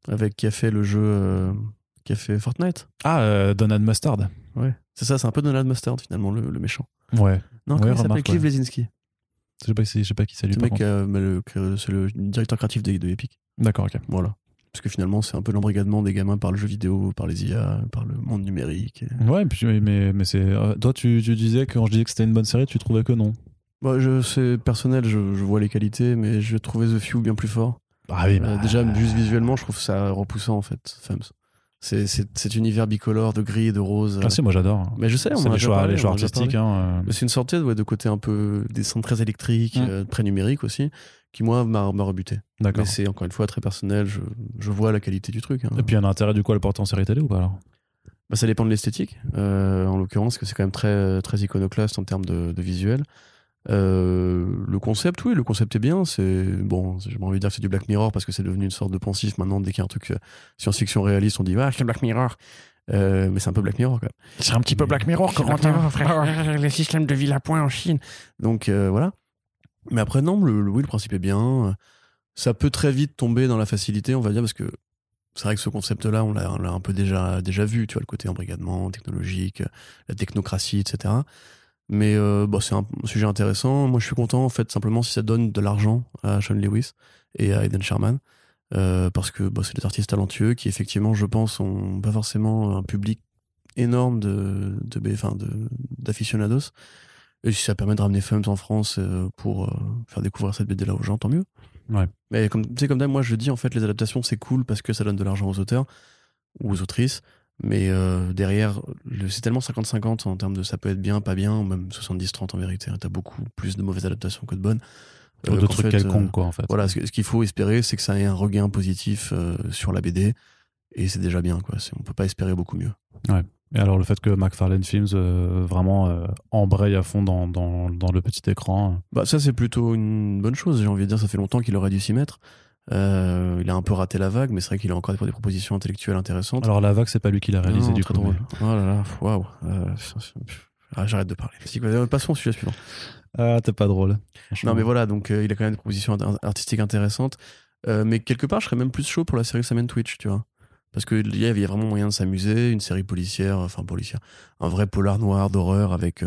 avec qui a fait le jeu, qui a fait Fortnite. Ah, Donald Mustard. Ouais, c'est ça, c'est un peu Donald Mustard finalement le, le méchant. Ouais. Non, comment il s'appelle Cliff Lesinski. Je sais pas, je sais pas qui c'est lui. Euh, c'est le directeur créatif de, de Epic. D'accord, ok. Voilà. Parce que finalement, c'est un peu l'embrigadement des gamins par le jeu vidéo, par les IA, par le monde numérique. Ouais, mais, mais, c'est. Euh, toi, tu, tu, disais que quand je disais que c'était une bonne série, tu trouvais que non bah, je, C'est personnel, je, vois les qualités, mais je trouvais The Few bien plus fort. Ah oui, euh, bah, déjà, juste visuellement, je trouve ça repoussant en fait, Thumbs. C'est cet univers bicolore de gris et de rose. Ah si, moi j'adore. Mais je sais, on c'est les choix, les choix artistiques. Hein, euh. C'est une sortie ouais, de côté un peu des centres très électriques, mm. euh, très numériques aussi, qui moi m'a rebuté. D'accord. Mais c'est encore une fois très personnel. Je, je vois la qualité du truc. Hein. Et puis il y a un intérêt du coup à le porter en série télé ou pas alors? Bah, ça dépend de l'esthétique, euh, en l'occurrence, que c'est quand même très, très iconoclaste en termes de, de visuel. Euh, le concept, oui, le concept est bien. C'est bon, j'ai envie de dire que c'est du Black Mirror parce que c'est devenu une sorte de pensif maintenant. Dès qu'il y a un truc euh, science-fiction réaliste, on dit ah c'est Black Mirror. Euh, mais c'est un peu Black Mirror, C'est un petit peu Black Mirror, Corentin. Les systèmes de ville à point en Chine. Donc voilà. Mais après, non, le, oui, le principe est bien. Ça peut très vite tomber dans la facilité, on va dire, parce que c'est vrai que ce concept-là, on l'a un peu déjà, déjà vu, tu vois, le côté embrigadement technologique, la technocratie, etc. Mais euh, bah, c'est un sujet intéressant. Moi, je suis content, en fait, simplement si ça donne de l'argent à Sean Lewis et à Eden Sherman. Euh, parce que bah, c'est des artistes talentueux qui, effectivement, je pense, ont pas forcément un public énorme de, de, d'aficionados. Et si ça permet de ramener Fums en France euh, pour faire découvrir cette BD-là aux gens, tant mieux. Ouais. Mais comme, tu sais, comme d'hab, moi, je dis, en fait, les adaptations, c'est cool parce que ça donne de l'argent aux auteurs ou aux autrices. Mais euh, derrière, c'est tellement 50-50 en termes de ça peut être bien, pas bien, ou même 70-30 en vérité. T'as beaucoup plus de mauvaises adaptations que de bonnes. Euh, de trucs quelconques, quoi, en fait. Voilà, ce, qu'il faut espérer, c'est que ça ait un regain positif euh, sur la BD. Et c'est déjà bien, quoi. On peut pas espérer beaucoup mieux. Ouais. Et alors, le fait que McFarlane Films vraiment embraye à fond dans, dans, dans, le petit écran. Bah, ça, c'est plutôt une bonne chose. J'ai envie de dire, ça fait longtemps qu'il aurait dû s'y mettre. Euh, il a un peu raté la vague, mais c'est vrai qu'il a encore des, propositions intellectuelles intéressantes. Alors la vague, c'est pas lui qui l'a réalisé du très drôle. Oh là là, waouh. Euh, ah, j'arrête de parler. Passons au sujet suivant. Ah, t'es pas drôle. Non, mais voilà, donc euh, il a quand même des propositions artistiques intéressantes. mais quelque part, je serais même plus chaud pour la série Samen Twitch, tu vois. Parce qu'il y avait vraiment moyen de s'amuser, une série policière, enfin policière, un vrai polar noir d'horreur avec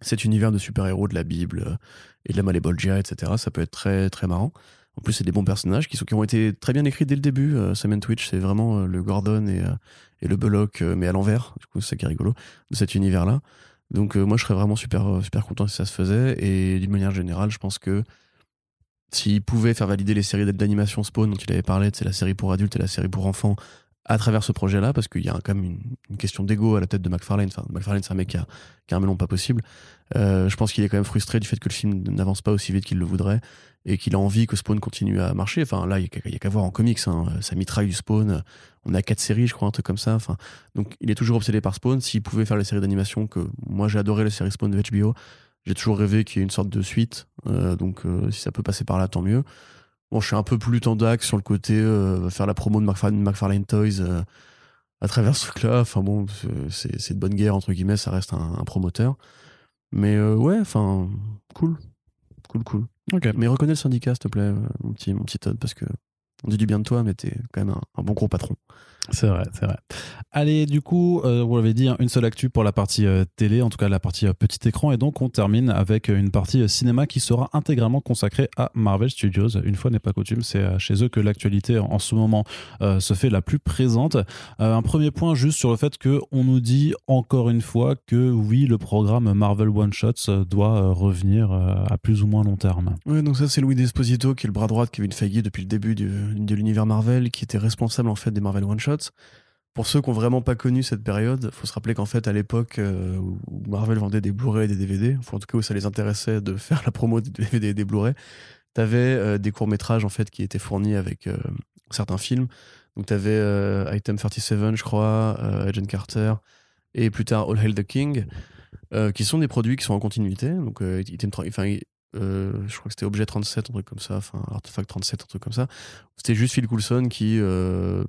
cet univers de super-héros de la Bible et de la Malébolgia, etc. Ça peut être très très marrant. En plus, c'est des bons personnages qui, sont, qui ont été très bien écrits dès le début. Euh, Twitch, c'est vraiment euh, le Gordon et, euh, et le Bullock, mais à l'envers. Du coup, c'est ça qui est rigolo de cet univers-là. Donc, moi, je serais vraiment super, super content si ça se faisait. Et d'une manière générale, je pense que s'il pouvait faire valider les séries d'animation Spawn dont il avait parlé, c'est la série pour adultes et la série pour enfants, à travers ce projet-là, parce qu'il y a quand même une, question d'ego à la tête de McFarlane. Enfin, McFarlane, c'est un mec qui a, qui a un melon pas possible. Euh, je pense qu'il est quand même frustré du fait que le film n'avance pas aussi vite qu'il le voudrait et qu'il a envie que Spawn continue à marcher. Enfin, là, il n'y a, qu'à voir en comics. Hein. Ça mitraille du Spawn. On a quatre séries, je crois, un truc comme ça. Enfin, donc, il est toujours obsédé par Spawn. S'il pouvait faire les séries d'animation que moi, j'ai adoré les séries Spawn de HBO, j'ai toujours rêvé qu'il y ait une sorte de suite. Euh, donc, euh, si ça peut passer par là, tant mieux. Bon, je suis un peu plus tendax sur le côté euh, faire la promo de McFarlane, Toys à travers ce truc-là. Enfin bon, c'est de bonne guerre, entre guillemets, ça reste un, promoteur. Mais ouais, enfin, cool. Cool, cool. Ok. Mais reconnais le syndicat, s'il te plaît, mon petit, mon petit Todd, parce que on dit du bien de toi, mais t'es quand même un, bon gros patron. C'est vrai, c'est vrai. Allez, du coup, euh, vous l'avez dit, hein, une seule actu pour la partie euh, télé, en tout cas la partie euh, petit écran, et donc on termine avec une partie cinéma qui sera intégralement consacrée à Marvel Studios. Une fois n'est pas coutume, c'est chez eux que l'actualité en ce moment se fait la plus présente. un premier point juste sur le fait que on nous dit encore une fois que oui, le programme Marvel One Shots doit revenir à plus ou moins long terme. Oui, donc ça c'est Louis Desposito qui est le bras droit de Kevin Feige depuis le début de l'univers Marvel, qui était responsable en fait des Marvel One Shots. Pour ceux qui n'ont vraiment pas connu cette période, il faut se rappeler qu'en fait, à l'époque euh, où Marvel vendait des Blu-ray et des DVD, enfin, en tout cas où ça les intéressait de faire la promo des DVD et des Blu-ray, tu avais euh, des courts-métrages en fait, qui étaient fournis avec euh, certains films. Donc tu avais Item 37, je crois, Agent Carter, et plus tard All Hail the King, qui sont des produits qui sont en continuité. Donc, Item, enfin, je crois que c'était Objet 37, un truc comme ça, enfin Artefact 37, un truc comme ça. C'était juste Phil Coulson qui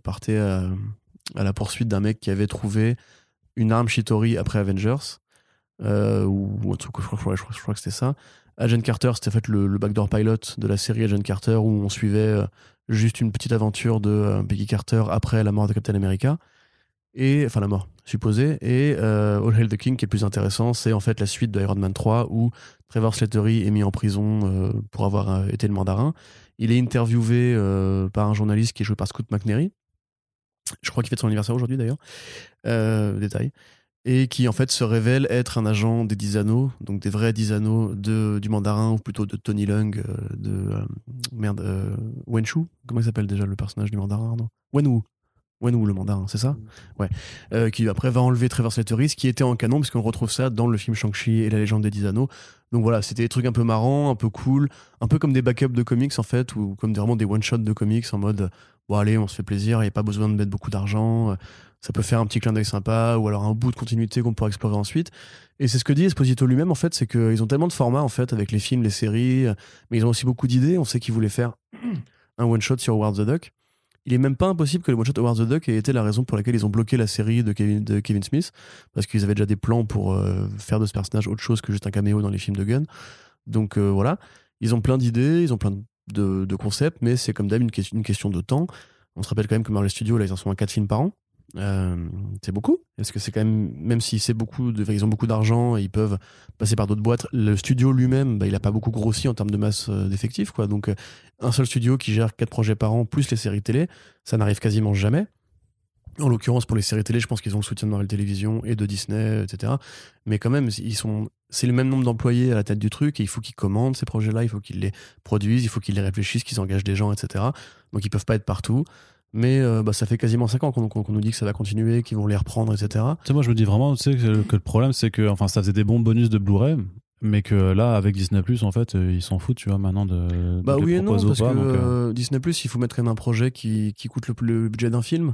partait à la poursuite d'un mec qui avait trouvé une arme Shitori après Avengers. Euh, ou, un truc, je crois, que c'était ça. Agent Carter, c'était en fait le, backdoor pilot de la série Agent Carter où on suivait euh, juste une petite aventure de euh, Peggy Carter après la mort de Captain America. Et, enfin, la mort, supposée. Et All Hail the King, qui est plus intéressant, c'est en fait la suite de Iron Man 3 où Trevor Slattery est mis en prison pour avoir été le mandarin. Il est interviewé par un journaliste qui est joué par Scott McNary, je crois qu'il fête son anniversaire aujourd'hui d'ailleurs, euh, détail, et qui en fait se révèle être un agent des dix anneaux, donc des vrais dix anneaux de, du mandarin, ou plutôt de Tony Lung, euh, de euh, merde, euh, Wenshu, comment il s'appelle déjà le personnage du mandarin non? Wenwu. Wenwu le mandarin, c'est ça mm. Ouais. Euh, qui après va enlever Trevor Slattery, qui était en canon, puisqu'on retrouve ça dans le film Shang-Chi et la légende des dix anneaux. Donc voilà, c'était des trucs un peu marrants, un peu cool, un peu comme des backups de comics en fait, ou comme vraiment des one-shots de comics en mode bon allez, on se fait plaisir, il n'y a pas besoin de mettre beaucoup d'argent, euh, ça peut faire un petit clin d'œil sympa, ou alors un bout de continuité qu'on pourra explorer ensuite. Et c'est ce que dit Esposito lui-même, en fait, c'est qu'ils ont tellement de formats, en fait, avec les films, les séries, euh, mais ils ont aussi beaucoup d'idées. On sait qu'ils voulaient faire un one-shot sur Howard the Duck. Il est même pas impossible que le one-shot Howard the Duck ait été la raison pour laquelle ils ont bloqué la série de Kevin, Smith, parce qu'ils avaient déjà des plans pour euh, faire de ce personnage autre chose que juste un caméo dans les films de Gunn. Donc voilà, ils ont plein d'idées, ils ont plein de, concepts, mais c'est comme d'hab une, une question de temps. On se rappelle quand même que Marvel Studios, là, ils en sont à 4 films par an. Euh, c'est beaucoup. Est-ce que c'est quand même, même si c'est beaucoup, de, ils ont beaucoup d'argent et ils peuvent passer par d'autres boîtes, le studio lui-même, bah, il a pas beaucoup grossi en termes de masse euh, d'effectifs, quoi. Donc, euh, un seul studio qui gère quatre projets par an, plus les séries télé, ça n'arrive quasiment jamais. En l'occurrence, pour les séries télé, je pense qu'ils ont le soutien de Marvel Télévision et de Disney, etc. Mais quand même, ils sont, c'est le même nombre d'employés à la tête du truc et il faut qu'ils commandent ces projets-là, il faut qu'ils les produisent, il faut qu'ils les réfléchissent, qu'ils engagent des gens, etc. Donc ils peuvent pas être partout. Mais euh, bah, ça fait quasiment 5 ans qu'on nous dit que ça va continuer, qu'ils vont les reprendre, etc. Tu sais, moi je me dis vraiment tu sais, que, le problème c'est que enfin, ça faisait des bons bonus de Blu-ray, mais que là avec Disney en fait euh, ils s'en foutent tu vois maintenant de, bah oui et non parce que euh, Disney il faut mettre un projet qui, qui coûte le budget d'un film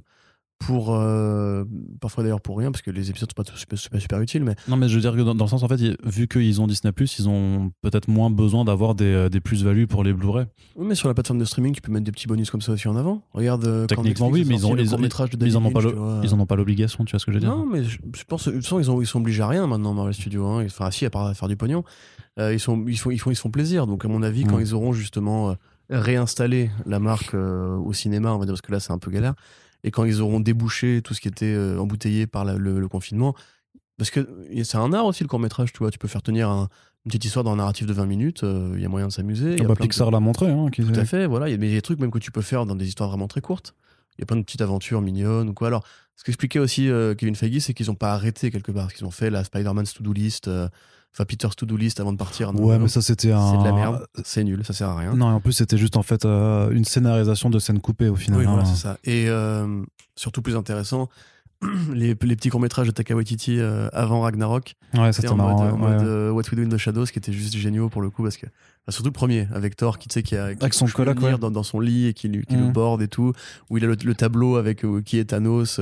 pour euh, parfois d'ailleurs pour rien parce que les épisodes sont pas super, super, super utiles mais non mais je veux dire que dans, le sens en fait vu qu'ils ont Disney Plus ils ont peut-être moins besoin d'avoir des, euh, des plus-values pour les Blu-ray. Oui mais sur la plateforme de streaming tu peux mettre des petits bonus comme ça aussi en avant. Regarde euh, techniquement oui mais ils ont les métrages de ils en ont pas ils en ont pas l'obligation tu vois ce que je veux dire. Non mais je, pense de toute façon ils, ont, ils sont obligés à rien maintenant Marvel Studios hein. enfin assis à part faire du pognon. Ils sont ils font ils font ils font plaisir. Donc à mon avis quand ils auront justement réinstallé la marque au cinéma on va dire parce que là c'est un peu galère et quand ils auront débouché tout ce qui était euh, embouteillé par le, confinement, parce que c'est un art aussi le court métrage, tu vois, tu peux faire tenir une petite histoire dans un narratif de 20 minutes, euh, il y a moyen de s'amuser. Ah bah, Pixar l'a montré. Hein, tout à fait, voilà, il y a des trucs même que tu peux faire dans des histoires vraiment très courtes. Il y a plein de petites aventures mignonnes ou quoi. Alors, ce qu'expliquait aussi euh, Kevin Feige, c'est qu'ils n'ont pas arrêté quelque part, qu'ils ont fait la Spider-Man's To-Do List enfin Peter's to-do list avant de partir. ouais, mais ça c'était un. C'est de la merde, c'est nul, ça sert à rien. Non, en plus c'était juste en fait euh, une scénarisation de scènes coupées au final. Oui, voilà, hein. c'est ça. Et euh, surtout plus intéressant, les, les, petits courts-métrages de Taka Waititi euh, avant Ragnarok. Ouais, c'était marrant. En mode, What We Do in the Shadows, qui était juste géniaux pour le coup, parce que. surtout le premier, avec Thor, qui, tu sais, qui a. Qui avec son coloc, dans, dans, son lit et qui, qui le mmh. borde et tout, où il a le, le tableau avec qui est Thanos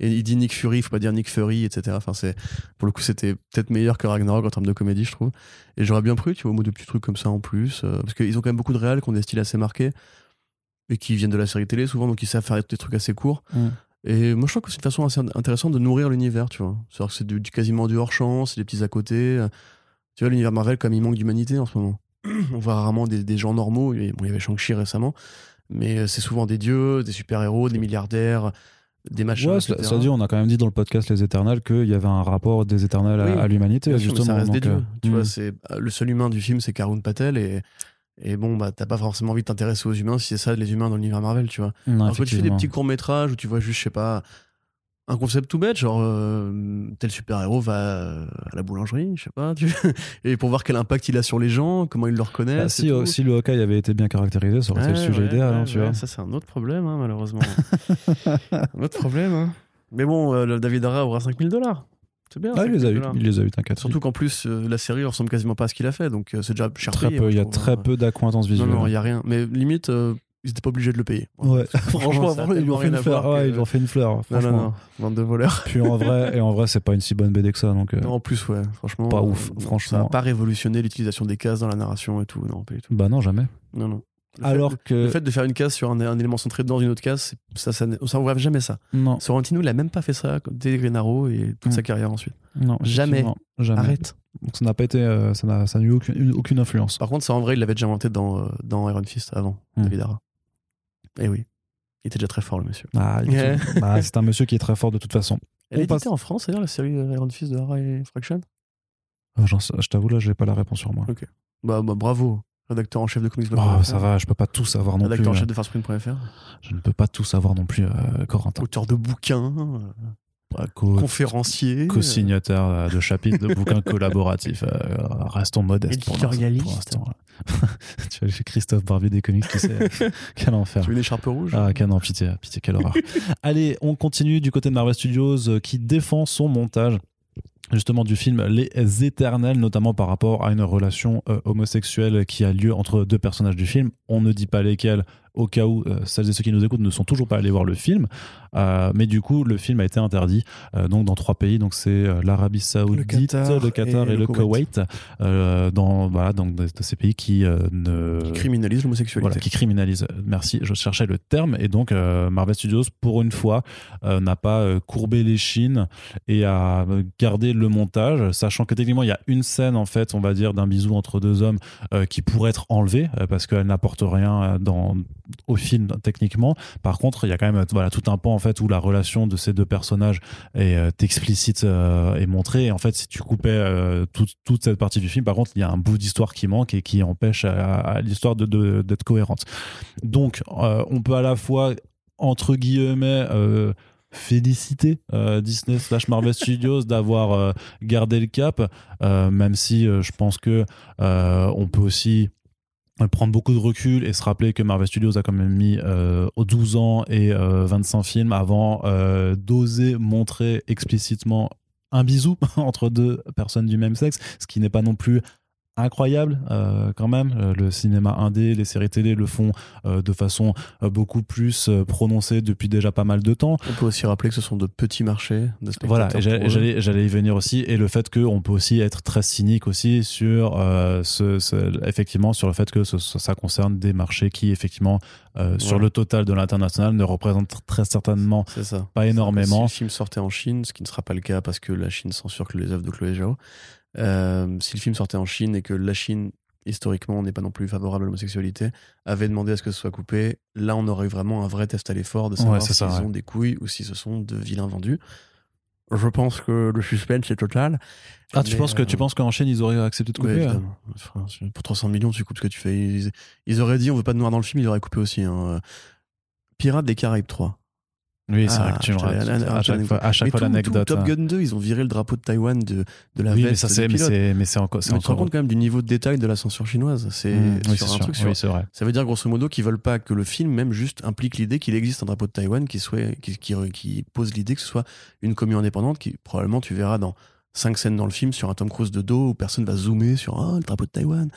et il dit Nick Fury, faut pas dire Nick Fury, etc. Enfin, c'est, pour le coup, c'était peut-être meilleur que Ragnarok en termes de comédie, je trouve. Et j'aurais bien pris, tu vois, au mot de petits trucs comme ça en plus. Euh, parce qu'ils ont quand même beaucoup de réals qui ont des styles assez marqués et qui viennent de la série télé souvent, donc ils savent faire des trucs assez courts. Mm. Et moi, je trouve que c'est une façon assez intéressante de nourrir l'univers, tu vois. C'est-à-dire que c'est du, quasiment du hors-champ, c'est des petits à côté. Tu vois, l'univers Marvel, comme il manque d'humanité en ce moment. On voit rarement des, des gens normaux. Bon, il y avait Shang-Chi récemment, mais c'est souvent des dieux, des super-héros, des milliardaires des machins. Ouais, etc. cela dit, on a quand même dit dans le podcast Les Éternels qu'il y avait un rapport des Éternels à- Oui, à, l'humanité, justement. ça reste des donc, dieux. euh, Tu vois, c'est le seul humain du film, c'est Karun Patel et et bon bah t'as pas forcément envie de t'intéresser aux humains si c'est ça les humains dans l'univers Marvel, tu vois. Non, Alors que tu fais des petits courts métrages où tu vois juste je sais pas un concept tout bête genre euh, tel super héros va à la boulangerie, je sais pas, tu... et pour voir quel impact il a sur les gens, comment ils le reconnaissent. Bah, si, euh, si le Hawkeye avait été bien caractérisé, ça aurait été le Ouais, sujet ouais, idéal, ouais, hein, tu ouais, vois. Ça, c'est un autre problème, hein, malheureusement. un autre problème. hein. Mais bon, euh, le David Ara aura 5000 dollars. C'est bien. Ah, il les a 5000 eu, il les a eu, t'inquiète. Surtout qu'en plus, euh, la série ressemble quasiment pas à ce qu'il a fait, donc euh, c'est déjà cher très payé, peu, moi, il y a très hein. peu d'acquaintance Non, visuelle. non, il y a rien. Mais limite, euh, ils étaient pas obligés de le payer. Ouais, Franchement, ça ils lui ont fait une fleur. Ouais, que- ils lui ont fait une fleur, Non, non, non, bande de voleurs. Puis en vrai, et en vrai, c'est pas une si bonne BD que ça, donc. Non, en plus, ouais, franchement. Pas ouf, non, franchement. Ça n'a pas révolutionné l'utilisation des cases dans la narration et tout. Non, pas du tout. Bah non, jamais. Non, non. Le fait- Alors Le que. fait de faire une case sur un, un élément centré dans une autre case, ça, ça, ne- ça, on voit jamais ça. Non, Sorrentino, il a même pas fait ça dès Green Arrow et toute Mm. sa carrière ensuite. non, Jamais. Jamais. Arrête. Donc ça n'a pas été, euh, ça n'a, ça n'a eu aucune, aucune influence. Par contre, ça en vrai, il l'avait déjà inventé dans, euh, dans Iron Fist avant, Mm. David Ara. Et oui. Il était déjà très fort, le monsieur. Ah, Ouais. bah, c'est un monsieur qui est très fort de toute façon. Elle On est passe- en France, c'est-à-dire la série euh, Iron Fist de Hara et Fraction? Sais- je t'avoue là, j'ai pas la réponse sur moi. bah, bah, bravo, rédacteur en chef de comics. Oh, ça va, je peux pas tout savoir non plus. Rédacteur en euh, chef de Farsprint.fr. Je ne peux pas tout savoir non plus, euh, Corentin. Auteur de bouquins, euh, co- conférencier. co-signataire euh, de chapitres de bouquins collaboratifs. euh, restons modestes pour l'instant- Éditorialiste. pour tu vois, j'ai Christophe Barbier des comics, tu sais. Quel enfer. Tu veux une écharpe rouge? Ah, quel non, pitié, pitié, quelle horreur. Allez, on continue du côté de Marvel Studios qui défend son montage justement du film Les Éternels, notamment par rapport à une relation euh, homosexuelle qui a lieu entre deux personnages du film. On ne dit pas lesquels, au cas où euh, celles et ceux qui nous écoutent ne sont toujours pas allés voir le film. Euh, mais du coup, le film a été interdit euh, donc dans trois pays. Donc c'est l'Arabie Saoudite, Qatar le Qatar et, et le Koweït. euh, dans voilà, donc de, de ces pays qui ne Qui criminalise l'homosexualité. voilà, qui criminalise. Merci, je cherchais le terme. Et donc, Marvel Studios, pour une fois, n'a pas courbé les chines et a gardé le montage, sachant que techniquement, il y a une scène, en fait, on va dire, d'un bisou entre deux hommes qui pourrait être enlevée parce qu'elle n'apporte rien dans, au film, techniquement. Par contre, il y a quand même voilà, tout un pan, en fait, où la relation de ces deux personnages est euh, explicite euh, et montrée. Et en fait, si tu coupais euh, toute, cette partie du film, par contre, il y a un bout d'histoire qui manque et qui empêche à, l'histoire de- d'être cohérente. Donc, on peut à la fois, entre guillemets, féliciter Disney slash Marvel Studios d'avoir gardé le cap, même si je pense que on peut aussi prendre beaucoup de recul et se rappeler que Marvel Studios a quand même mis euh, 12 ans et euh, 25 films avant euh, d'oser montrer explicitement un bisou entre deux personnes du même sexe, ce qui n'est pas non plus incroyable euh, quand même. Euh, le cinéma indé, les séries télé le font euh, de façon euh, beaucoup plus prononcée depuis déjà pas mal de temps. On peut aussi rappeler que ce sont de petits marchés de. Voilà, j'allais y venir aussi, et le fait qu'on peut aussi être très cynique aussi sur ce, ce- effectivement sur le fait que ce- ça concerne des marchés qui effectivement sur le total de l'international ne représentent très certainement ça. pas énormément. Si le film sortait en Chine, ce qui ne sera pas le cas parce que la Chine censure que les œuvres de Chloé Zhao, euh, si le film sortait en Chine et que la Chine, historiquement, n'est pas non plus favorable à l'homosexualité, avait demandé à ce que ce soit coupé, là, on aurait eu vraiment un vrai test à l'effort de savoir Ouais, s'ils ça, ouais. ont des couilles ou si ce sont de vilains vendus. Je pense que le suspense est total. Ah, tu penses que euh, tu penses qu'en Chine ils auraient accepté de Ouais, couper. Frère, c'est- pour 300 millions, tu coupes ce que tu fais. Ils, ils auraient dit on veut pas de noir dans le film, ils auraient coupé aussi. hein. Pirates des Caraïbes 3. Oui, c'est Ah, vrai que tu me racontes à chaque fois, à chaque fois l'anecdote. Top hein. Gun 2, ils ont viré le drapeau de Taïwan de, de la Oui, veste. mais ça c'est, mais c'est, mais c'est encore, tu te rends compte quand même du niveau de détail de la censure chinoise. C'est Mmh, sur un truc sur. C'est vrai. Ça veut dire grosso modo qu'ils veulent pas que le film même juste implique l'idée qu'il existe un drapeau de Taïwan qui soit qui, qui, pose l'idée que ce soit une commune indépendante qui probablement tu verras dans cinq scènes dans le film sur un Tom Cruise de dos où personne va zoomer sur ah, le drapeau de Taïwan.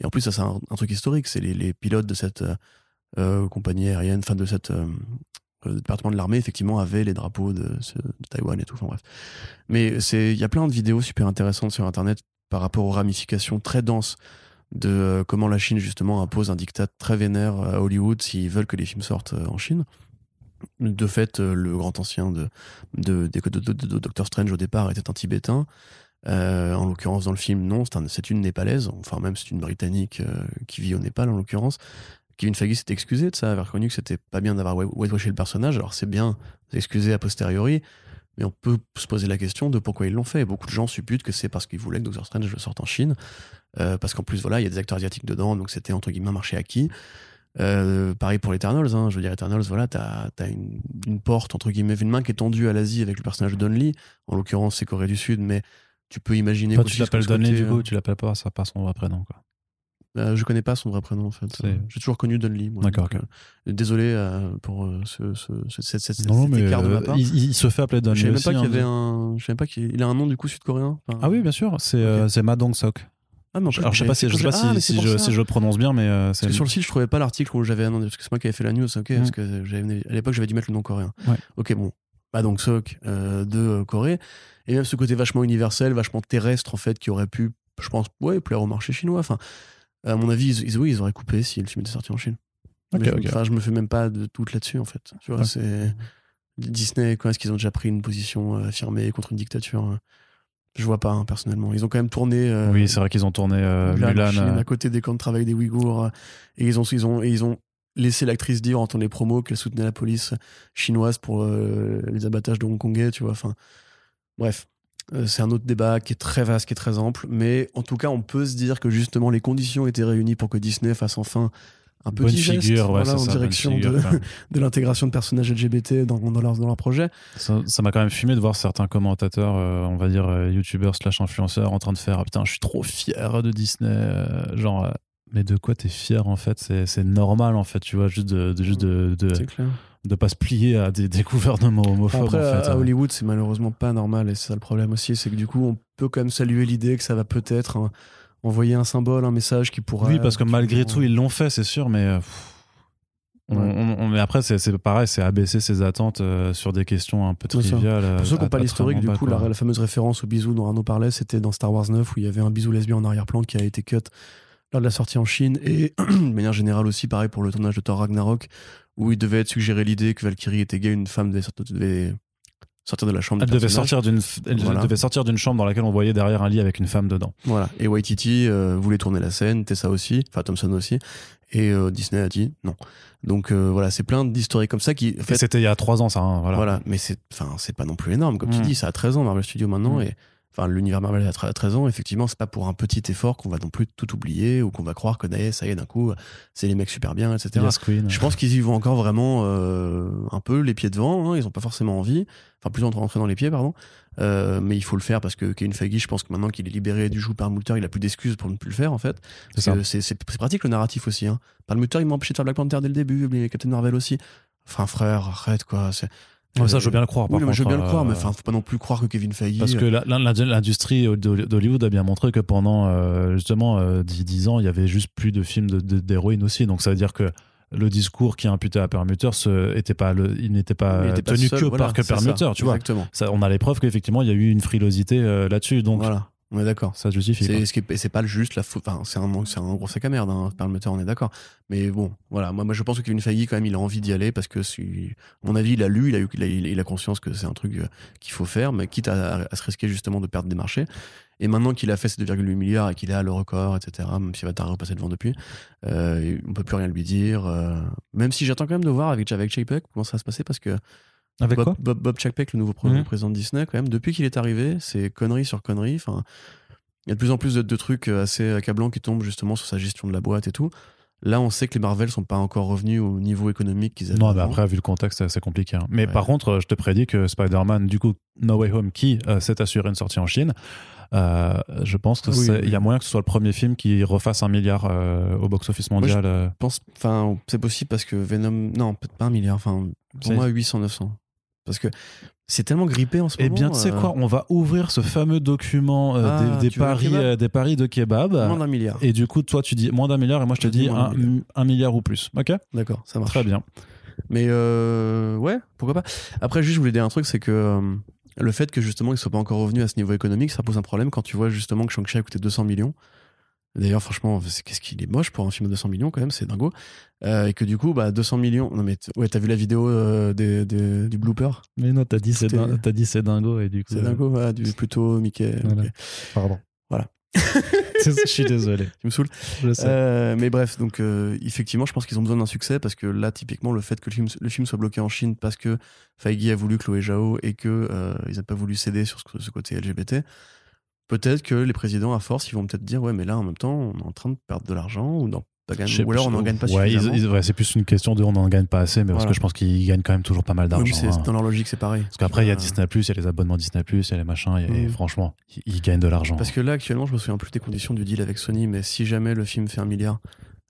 Et en plus ça c'est un, un truc historique, c'est les, les pilotes de cette euh, euh, compagnie aérienne, enfin de cette euh, euh, département de l'armée effectivement avaient les drapeaux de, Taïwan et tout. Bref. Mais il y a plein de vidéos super intéressantes sur internet par rapport aux ramifications très denses de euh, comment la Chine justement impose un diktat très vénère à Hollywood s'ils veulent que les films sortent euh, en Chine. De fait, euh, le grand ancien de, de, de, Doctor Strange au départ était un Tibétain. Euh, en l'occurrence, dans le film, non, c'est un- c'est une Népalaise, enfin même c'est une Britannique euh, qui vit au Népal en l'occurrence. Kevin Feige s'était excusé de ça, avait reconnu que c'était pas bien d'avoir whitewashé le personnage. Alors c'est bien s'excuser a posteriori, mais on peut se poser la question de pourquoi ils l'ont fait. Beaucoup de gens supputent que c'est parce qu'ils voulaient que Doctor Strange le sorte en Chine, euh, parce qu'en plus voilà, il y a des acteurs asiatiques dedans, donc c'était entre guillemets un marché acquis. Euh, pareil pour les Eternals, hein. je veux dire Eternals, voilà, t'as as une, une, porte entre guillemets, une main qui est tendue à l'Asie avec le personnage de Don Lee. En l'occurrence, c'est Corée du Sud, mais tu peux imaginer. Toi, tu l'appelles Don Lee du coup, tu l'appelles pas, ça pas son vrai prénom quoi. Euh, je connais pas son vrai prénom en fait. J'ai toujours connu Dunley. D'accord. Euh, désolé euh, pour ce, ce, cette, cette, non, mais de ma part. Il, il, se fait appeler Dunley. Je savais même pas qu'il hein, avait un. Je savais pas qu'il a un nom du coup sud-coréen. Enfin, ah oui, bien sûr. C'est okay. c'est Ma Dong Sok. Ah, mais Alors je sais pas si je sais pas si, ah, si, je, si, je, le prononce bien, mais parce que sur le site je trouvais pas l'article où j'avais parce que c'est moi qui avais fait la news, ok, mm. parce que à l'époque j'avais dû mettre le nom coréen. Ouais. Ok bon, Ma Dong Sok euh, de Corée et même ce côté vachement universel, vachement terrestre en fait, qui aurait pu, je pense, ouais, plaire au marché chinois. Enfin, à mon avis, ils, oui, ils auraient coupé si le film était sorti en Chine. Okay, je, okay. Enfin, je me fais même pas de doute là-dessus, en fait. Tu vois, c'est. Disney, quand est-ce qu'ils ont déjà pris une position euh, affirmée contre une dictature hein? Je vois pas, hein, personnellement. Ils ont quand même tourné. euh, Oui, c'est vrai qu'ils ont tourné euh, Mulan, en Mulan. Chine, euh, à côté des camps de travail des Ouïghours. et ils ont, ils ont, et ils ont laissé l'actrice dire, en entendant les promos, qu'elle soutenait la police chinoise pour les abattages de Hongkongais, tu vois. Enfin, bref. Euh, C'est un autre débat qui est très vaste, qui est très ample, mais en tout cas, on peut se dire que justement les conditions étaient réunies pour que Disney fasse enfin un bonne petit geste figure, ouais, voilà, c'est en ça, direction figure, de, l'intégration de personnages LGBT dans, dans, leur, dans leur projet. Ça m'a quand même fumé de voir certains commentateurs, euh, on va dire euh, youtubeurs slash influenceurs, en train de faire ah, putain, je suis trop fier de Disney. genre, mais de quoi t'es fier en fait? C'est normal en fait, tu vois, juste de, de- juste de, clair. de pas se plier à des, des gouvernements homophobes Après, en fait. à à Hollywood, c'est malheureusement pas normal, et c'est ça le problème aussi, c'est que du coup, on peut quand même saluer l'idée que ça va peut-être hein, envoyer un symbole, un message qui pourra. Oui, parce que malgré tout, ils l'ont fait, c'est sûr, mais. euh, on- Ouais. on- on- mais après, c'est pareil, c'est abaisser ses attentes euh, sur des questions un peu triviales. Pour ceux qui n'ont pas l'historique, du coup, la fameuse référence au bisou dont Arnaud parlait, c'était dans Star Wars 9 où il y avait un bisou lesbien en arrière-plan qui a été cut lors de la sortie en Chine et de manière générale aussi, pareil pour le tournage de Thor Ragnarok où il devait être suggéré l'idée que Valkyrie était gay, une femme devait sortir, devait sortir de la chambre Elle devait sortir d'une f- elle Voilà. devait sortir d'une chambre dans laquelle on voyait derrière un lit avec une femme dedans. Voilà. Et Waititi euh, voulait tourner la scène, Tessa aussi, enfin Thompson aussi, et euh, Disney a dit non. Donc euh, voilà, c'est plein d'histoires comme ça qui. en Et fait, C'était il y a trois ans, ça. hein, voilà. Voilà, mais c'est, enfin, c'est pas non plus énorme. Comme tu Mm. dis, ça a 13 ans, Marvel Studios maintenant, Mm. et enfin, l'univers Marvel a tre- 13 ans. Effectivement, c'est pas pour un petit effort qu'on va non plus tout oublier ou qu'on va croire que d'ailleurs, ça y est, d'un coup, c'est les mecs super bien, etc. Yes, Queen. Je pense qu'ils y vont encore vraiment euh, un peu les pieds devant. hein, ils ont pas forcément envie. Enfin, plus rentrer dans les pieds, pardon. Euh, mais il faut le faire parce que Kevin Feige, je pense que maintenant qu'il est libéré du joug par Moulter, il a plus d'excuses pour ne plus le faire, en fait. C'est pratique le narratif aussi. Hein. Par le Moulter, il m'a empêché de faire Black Panther dès le début, mais Captain Marvel aussi. Enfin, frère, arrête, quoi. C'est, Ouais, ça, je veux bien le croire. par mais je veux bien contre, le croire, euh, mais enfin, faut pas non plus croire que Kevin Feige. Parce que l'industrie d'Hollywood a bien montré que pendant euh, justement euh, 10, 10 ans, il y avait juste plus de films de- de- d'héroïnes aussi. Donc ça veut dire que le discours qui est imputé à Permuter, ce était pas le, il n'était pas tenu seul, que voilà, par que ça, Permuter, tu vois. Exactement. Ça, on a les preuves qu'effectivement, il y a eu une frilosité euh, là-dessus. Donc voilà, on est d'accord. ça justifie. C'est, ce c'est pas juste la faute. Enfin, c'est un, c'est un gros sac à merde, hein, par le moteur, on est d'accord. Mais bon, voilà. Moi, moi, je pense que Kevin Feige, quand même, il a envie d'y aller parce que, si, à mon avis, il a lu, il a, eu, il a, il a conscience que c'est un truc euh, qu'il faut faire, mais quitte à, à se risquer justement de perdre des marchés. Et maintenant qu'il a fait ses 2,8 milliards et qu'il a le record, etc., même s'il va tard repasser devant depuis, euh, on peut plus rien lui dire. euh, même si j'attends quand même de voir avec, avec Chapek comment ça va se passer parce que Avec Bob, quoi Bob, Bob Chapek, le nouveau Mhm. président de Disney, quand même, depuis qu'il est arrivé, c'est connerie sur connerie. Enfin, il y a de plus en plus de, de trucs assez accablants qui tombent justement sur sa gestion de la boîte et tout. Là, on sait que les Marvel sont pas encore revenus au niveau économique qu'ils avaient. Non, mais avant. après, vu le contexte, c'est compliqué. hein. Mais Ouais. par contre, euh, je te prédis que Spider-Man, du coup, No Way Home, qui euh, s'est assuré une sortie en Chine, euh, je pense qu'il Oui, oui. y a moyen que ce soit le premier film qui refasse un milliard euh, au box-office mondial. euh. Je pense, enfin, c'est possible parce que Venom, non, peut-être pas un milliard, enfin, pour moi 800, 900. Parce que c'est tellement grippé en ce Eh moment. bien, tu sais euh, quoi, on va ouvrir ce fameux document euh, Ah, des, paris, euh, des paris de kebab. Moins d'un milliard. Et du coup, toi, tu dis moins d'un milliard et moi, je te dis un, milliard. un milliard ou plus. Ok? D'accord, ça marche. Très bien. Mais ouais, pourquoi pas? Après, juste, je voulais dire un truc, c'est que le fait que justement ils soient pas encore revenus à ce niveau économique, ça pose un problème quand tu vois justement que Shang-Chi a coûté 200 millions. D'ailleurs, franchement, qu'est-ce qu'il est moche pour un film de 200 millions quand même, c'est dingo. Euh, et que du coup, bah, 200 millions. Non mais ouais, t'as vu la vidéo euh, des, des- du blooper? Mais non, t'as dit c'est dit dingo et du coup. C'est euh, dingo, voilà, du plutôt Mickey. Voilà. Pardon. je suis désolé. Tu me saoules. Je sais. Euh, mais bref, donc effectivement, je pense qu'ils ont besoin d'un succès parce que là, typiquement, le fait que le film, le film soit bloqué en Chine parce que Feige a voulu Chloé Zhao et que euh, ils n'ont pas voulu céder sur ce, ce côté LGBT, peut-être que les présidents, à force, ils vont peut-être dire ouais, mais là, en même temps, on est en train de perdre de l'argent ou, non, ou alors on n'en gagne pas ouais, suffisamment. ouais, c'est plus une question de on n'en gagne pas assez, mais parce que je pense qu'ils gagnent quand même toujours pas mal d'argent. hein. dans leur logique, c'est pareil. Parce qu'après, il y a Euh, Disney, il y a les abonnements Disney, il y a les machins, et, et Mm. franchement, ils, ils gagnent de l'argent. Parce que là, actuellement, je me souviens plus des conditions du deal avec Sony, mais si jamais le film fait un milliard.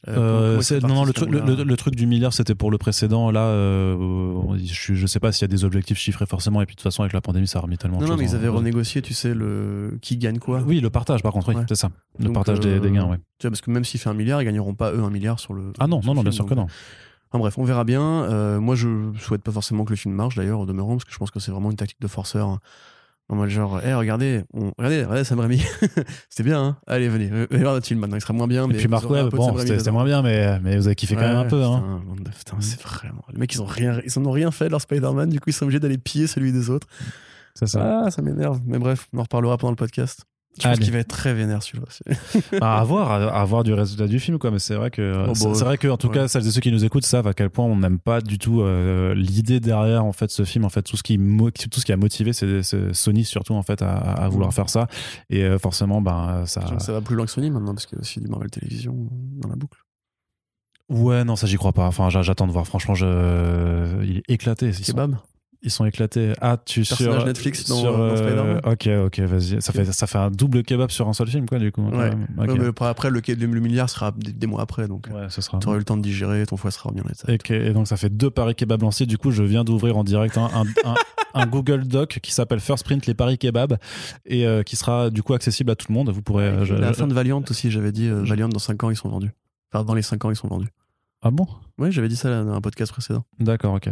Euh, Euh, c'est- non, non, le, truc, le, moment-là le- le truc du milliard, c'était pour le précédent. Là, euh, je, je sais pas s'il y a des objectifs chiffrés forcément. Et puis de toute façon, avec la pandémie, ça a remis tellement Non, de non, mais ils en- avaient renégocié, tu sais, le qui gagne quoi. Oui, le partage, par contre, oui, Ouais. c'est ça. Le Donc, partage des, des gains, ouais. Tu vois, parce que même s'il fait un milliard, ils gagneront pas eux un milliard sur le. Ah non, non, non, bien sûr que non. Enfin, bref, on verra bien. Euh, moi, je souhaite pas forcément que le film marche d'ailleurs, au demeurant, parce que je pense que c'est vraiment une tactique de forceur. En mode genre, hé, regardez, on... regardez, regardez Sam Raimi. C'était bien, hein Allez, venez, venez voir notre film maintenant, il sera moins bien. Et mais puis Mark Webb, bon, c'était moins bien, mais, mais vous avez kiffé quand même un peu. Hein. Putain, c'est vraiment. Les mecs, ils ont rien, ils en ont rien fait de leur Spider-Man, du coup, ils sont obligés d'aller piller celui des autres. C'est ça. Ah, ça m'énerve. Mais bref, on en reparlera pendant le podcast. Je pense Allez. qu'il va être très vénère celui-là. C'est- à avoir à, à voir du résultat du film quoi mais c'est vrai que Oh, c'est bah, c'est vrai que en tout ouais. cas celles et ceux qui nous écoutent savent à quel point on n'aime pas du tout euh, l'idée derrière en fait ce film en fait tout ce qui mo- tout ce qui a motivé c'est Sony surtout en fait à, à vouloir Mhm. faire ça et euh, forcément ben ça Ça va plus loin que Sony maintenant, parce qu'il y a aussi du Marvel Télévision dans la boucle. ouais non ça j'y crois pas enfin j'a- j'attends de voir franchement je il est éclaté ils sont, Kebab ils sont éclatés ah tu sur Personnage Netflix dans- sur, dans euh, Spider-Man ok ok vas-y ça fait ça fait un double kebab sur un seul film quoi du coup Ouais. même. Ok. Ouais, mais après, le, le, milliard sera des, des mois après, donc Ouais, ce sera tu auras eu le temps de digérer, ton foie sera bien. Et, et donc ça fait deux paris kebab lancés. Du coup, je viens d'ouvrir en direct un, un, un- un Google Doc qui s'appelle First Print les paris kebab et euh, qui sera du coup accessible à tout le monde. Vous pourrez. euh, je- la je- fin de Valiant aussi, j'avais dit euh, Valiant dans 5 ans ils sont vendus. Enfin, dans les 5 ans ils sont vendus. Ah bon? Oui, j'avais dit ça là, dans un podcast précédent. D'accord, ok.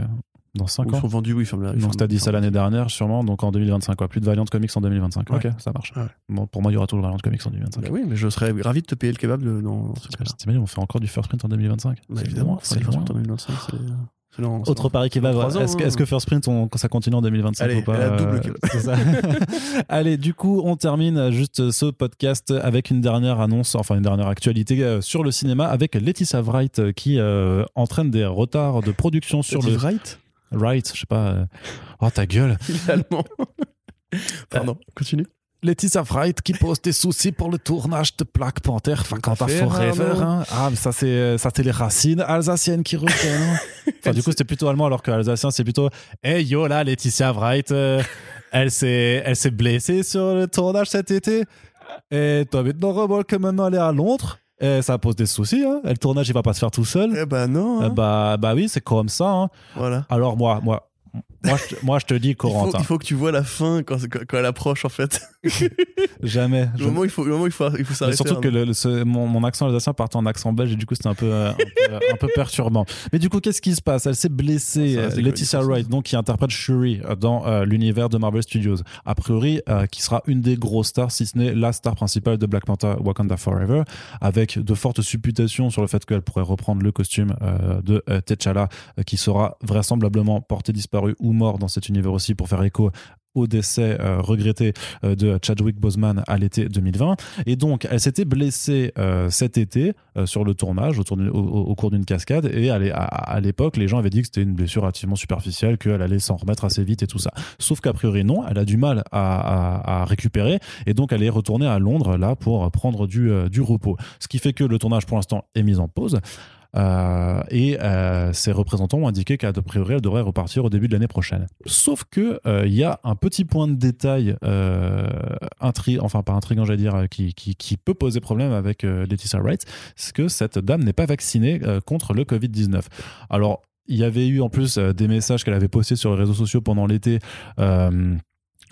Dans Où 5 Ils ans. sont vendus, oui, ils ferment la. ils Donc t'as dit ils ça l'année dernière, sûrement. Donc en 2025, quoi. Plus de Valiant Comics en 2025. Ouais. Ok, ça marche. Ouais. Bon, pour moi, il y aura toujours Valiant Comics en 2025. Bah oui, mais je serais ravi de te payer le kebab de- dans ce cas-là. T'imagines, on fait encore du First Print en 2025 Bah, évidemment, c'est c'est les loin. en 2025. c'est- c'est dans- c'est Autre pari kebab. Est-ce que, est-ce que First Print, on- ça continue en 2025 Allez, ou pas la double euh, kebab. c'est ça. Allez, du coup, on termine juste ce podcast avec une dernière annonce, enfin une dernière actualité euh, sur le cinéma avec Laetitia Wright euh, qui euh, entraîne des retards de production sur le Wright? Wright, je sais pas. euh, Oh ta gueule. Il est allemand. Pardon, continue. Laetitia Wright qui pose des soucis pour le tournage de Black Panther, Wakanda fait, Forever. Arnaud hein. Ah, mais ça c'est ça c'est les racines alsaciennes qui reviennent. enfin, du coup, c'était plutôt allemand, alors que alsacien c'est plutôt. Hey yo là, Laetitia Wright, euh, elle s'est elle s'est blessée sur le tournage cet été. Et toi maintenant remorque que maintenant elle est à Londres. Et ça pose des soucis. Hein. Et le tournage il va pas se faire tout seul. Eh ben non. Hein. bah bah oui, c'est comme ça. hein. Voilà. Alors moi moi moi je, te- moi je te dis Il faut, Corentin, il faut que tu vois la fin quand, quand, quand elle approche en fait. jamais. Le moment il faut, le moment il faut, il faut Mais s'arrêter. surtout que Arnaud. le- le- ce- mon, mon accent alsacien partait en accent belge et du coup c'était un peu, euh, un, peu, un peu perturbant. Mais du coup, qu'est-ce qui se passe? Elle s'est blessée, des Laetitia Wright, donc qui interprète Shuri euh, dans euh, l'univers de Marvel Studios. A priori, euh, qui sera une des grosses stars, si ce n'est la star principale de Black Panther Wakanda Forever, avec de fortes supputations sur le fait qu'elle pourrait reprendre le costume euh, de euh, T'Challa, euh, qui sera vraisemblablement porté disparu ou mort dans cet univers aussi pour faire écho au décès euh, regretté euh, de Chadwick Boseman à l'été 2020. Et donc, elle s'était blessée euh, cet été sur le tournage, autour au, cours d'une cascade. Et à, l'é- à- à l'époque, les gens avaient dit que c'était une blessure relativement superficielle, qu'elle allait s'en remettre assez vite et tout ça. Sauf qu'a priori, non, elle a du mal à, récupérer. Et donc, elle est retournée à Londres, là, pour prendre du repos. Ce qui fait que le tournage, pour l'instant, est mis en pause. Euh, et euh, ses représentants ont indiqué qu'à priori elle devrait repartir au début de l'année prochaine. Sauf que euh, il y a un petit point de détail euh, intri- enfin pas intrigant j'allais dire, euh, qui, peut poser problème avec euh, Laetitia Wright, c'est que cette dame n'est pas vaccinée euh, contre le Covid-19. Alors il y avait eu en plus euh, des messages qu'elle avait postés sur les réseaux sociaux pendant l'été. euh,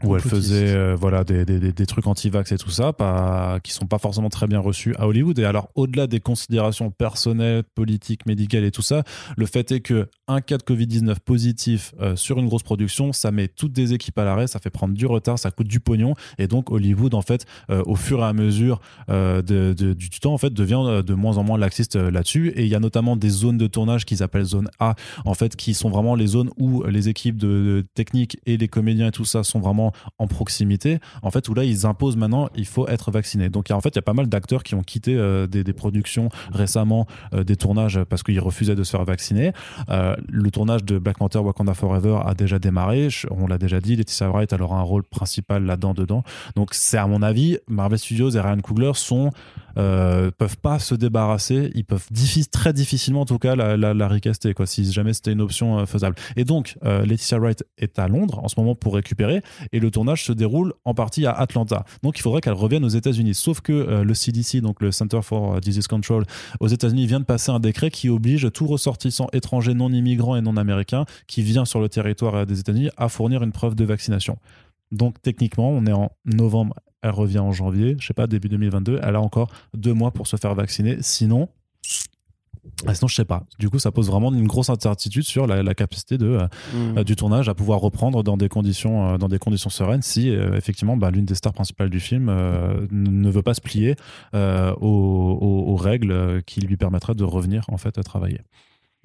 où elle faisait euh, voilà des, des, des- des trucs anti-vax et tout ça pas, qui sont pas forcément très bien reçus à Hollywood. Et alors au-delà des considérations personnelles politiques médicales et tout ça le fait est que un cas de Covid-19 positif euh, sur une grosse production ça met toutes des équipes à l'arrêt ça fait prendre du retard ça coûte du pognon. Et donc Hollywood en fait euh, au fur et à mesure de, de- du temps en fait devient de moins en moins laxiste là-dessus. Et il y a notamment des zones de tournage qu'ils appellent zone A en fait qui sont vraiment les zones où les équipes de, de technique et les comédiens et tout ça sont vraiment en proximité, en fait, où là, ils imposent maintenant, il faut être vacciné. Donc, en fait, il y a pas mal d'acteurs qui ont quitté des, des, productions récemment, des tournages parce qu'ils refusaient de se faire vacciner. le tournage de Black Panther Wakanda Forever a déjà démarré. On l'a déjà dit, Laetitia Wright elle aura un rôle principal là-dedans dedans. Donc c'est à mon avis, Marvel Studios et Ryan Coogler sont euh, peuvent pas se débarrasser, ils peuvent très difficilement en tout cas la, recaster si jamais c'était une option euh, faisable. Et donc euh, Laetitia Wright est à Londres en ce moment pour récupérer et le tournage se déroule en partie à Atlanta. Donc il faudrait qu'elle revienne aux États-Unis. Sauf que euh, le CDC, donc le Center for Disease Control aux États-Unis, vient de passer un décret qui oblige tout ressortissant étranger non immigrant et non américain qui vient sur le territoire des États-Unis à fournir une preuve de vaccination. Donc techniquement, on est en novembre, elle revient en janvier, je sais pas, début 2022, elle a encore deux mois pour se faire vacciner. Sinon, ah, sinon, je sais pas. Du coup, ça pose vraiment une grosse incertitude sur la, capacité de, euh, mmh. euh, du tournage à pouvoir reprendre dans des conditions, euh, dans des conditions sereines si effectivement bah, l'une des stars principales du film ne veut pas se plier aux, aux, règles qui lui permettraient de revenir en fait à travailler.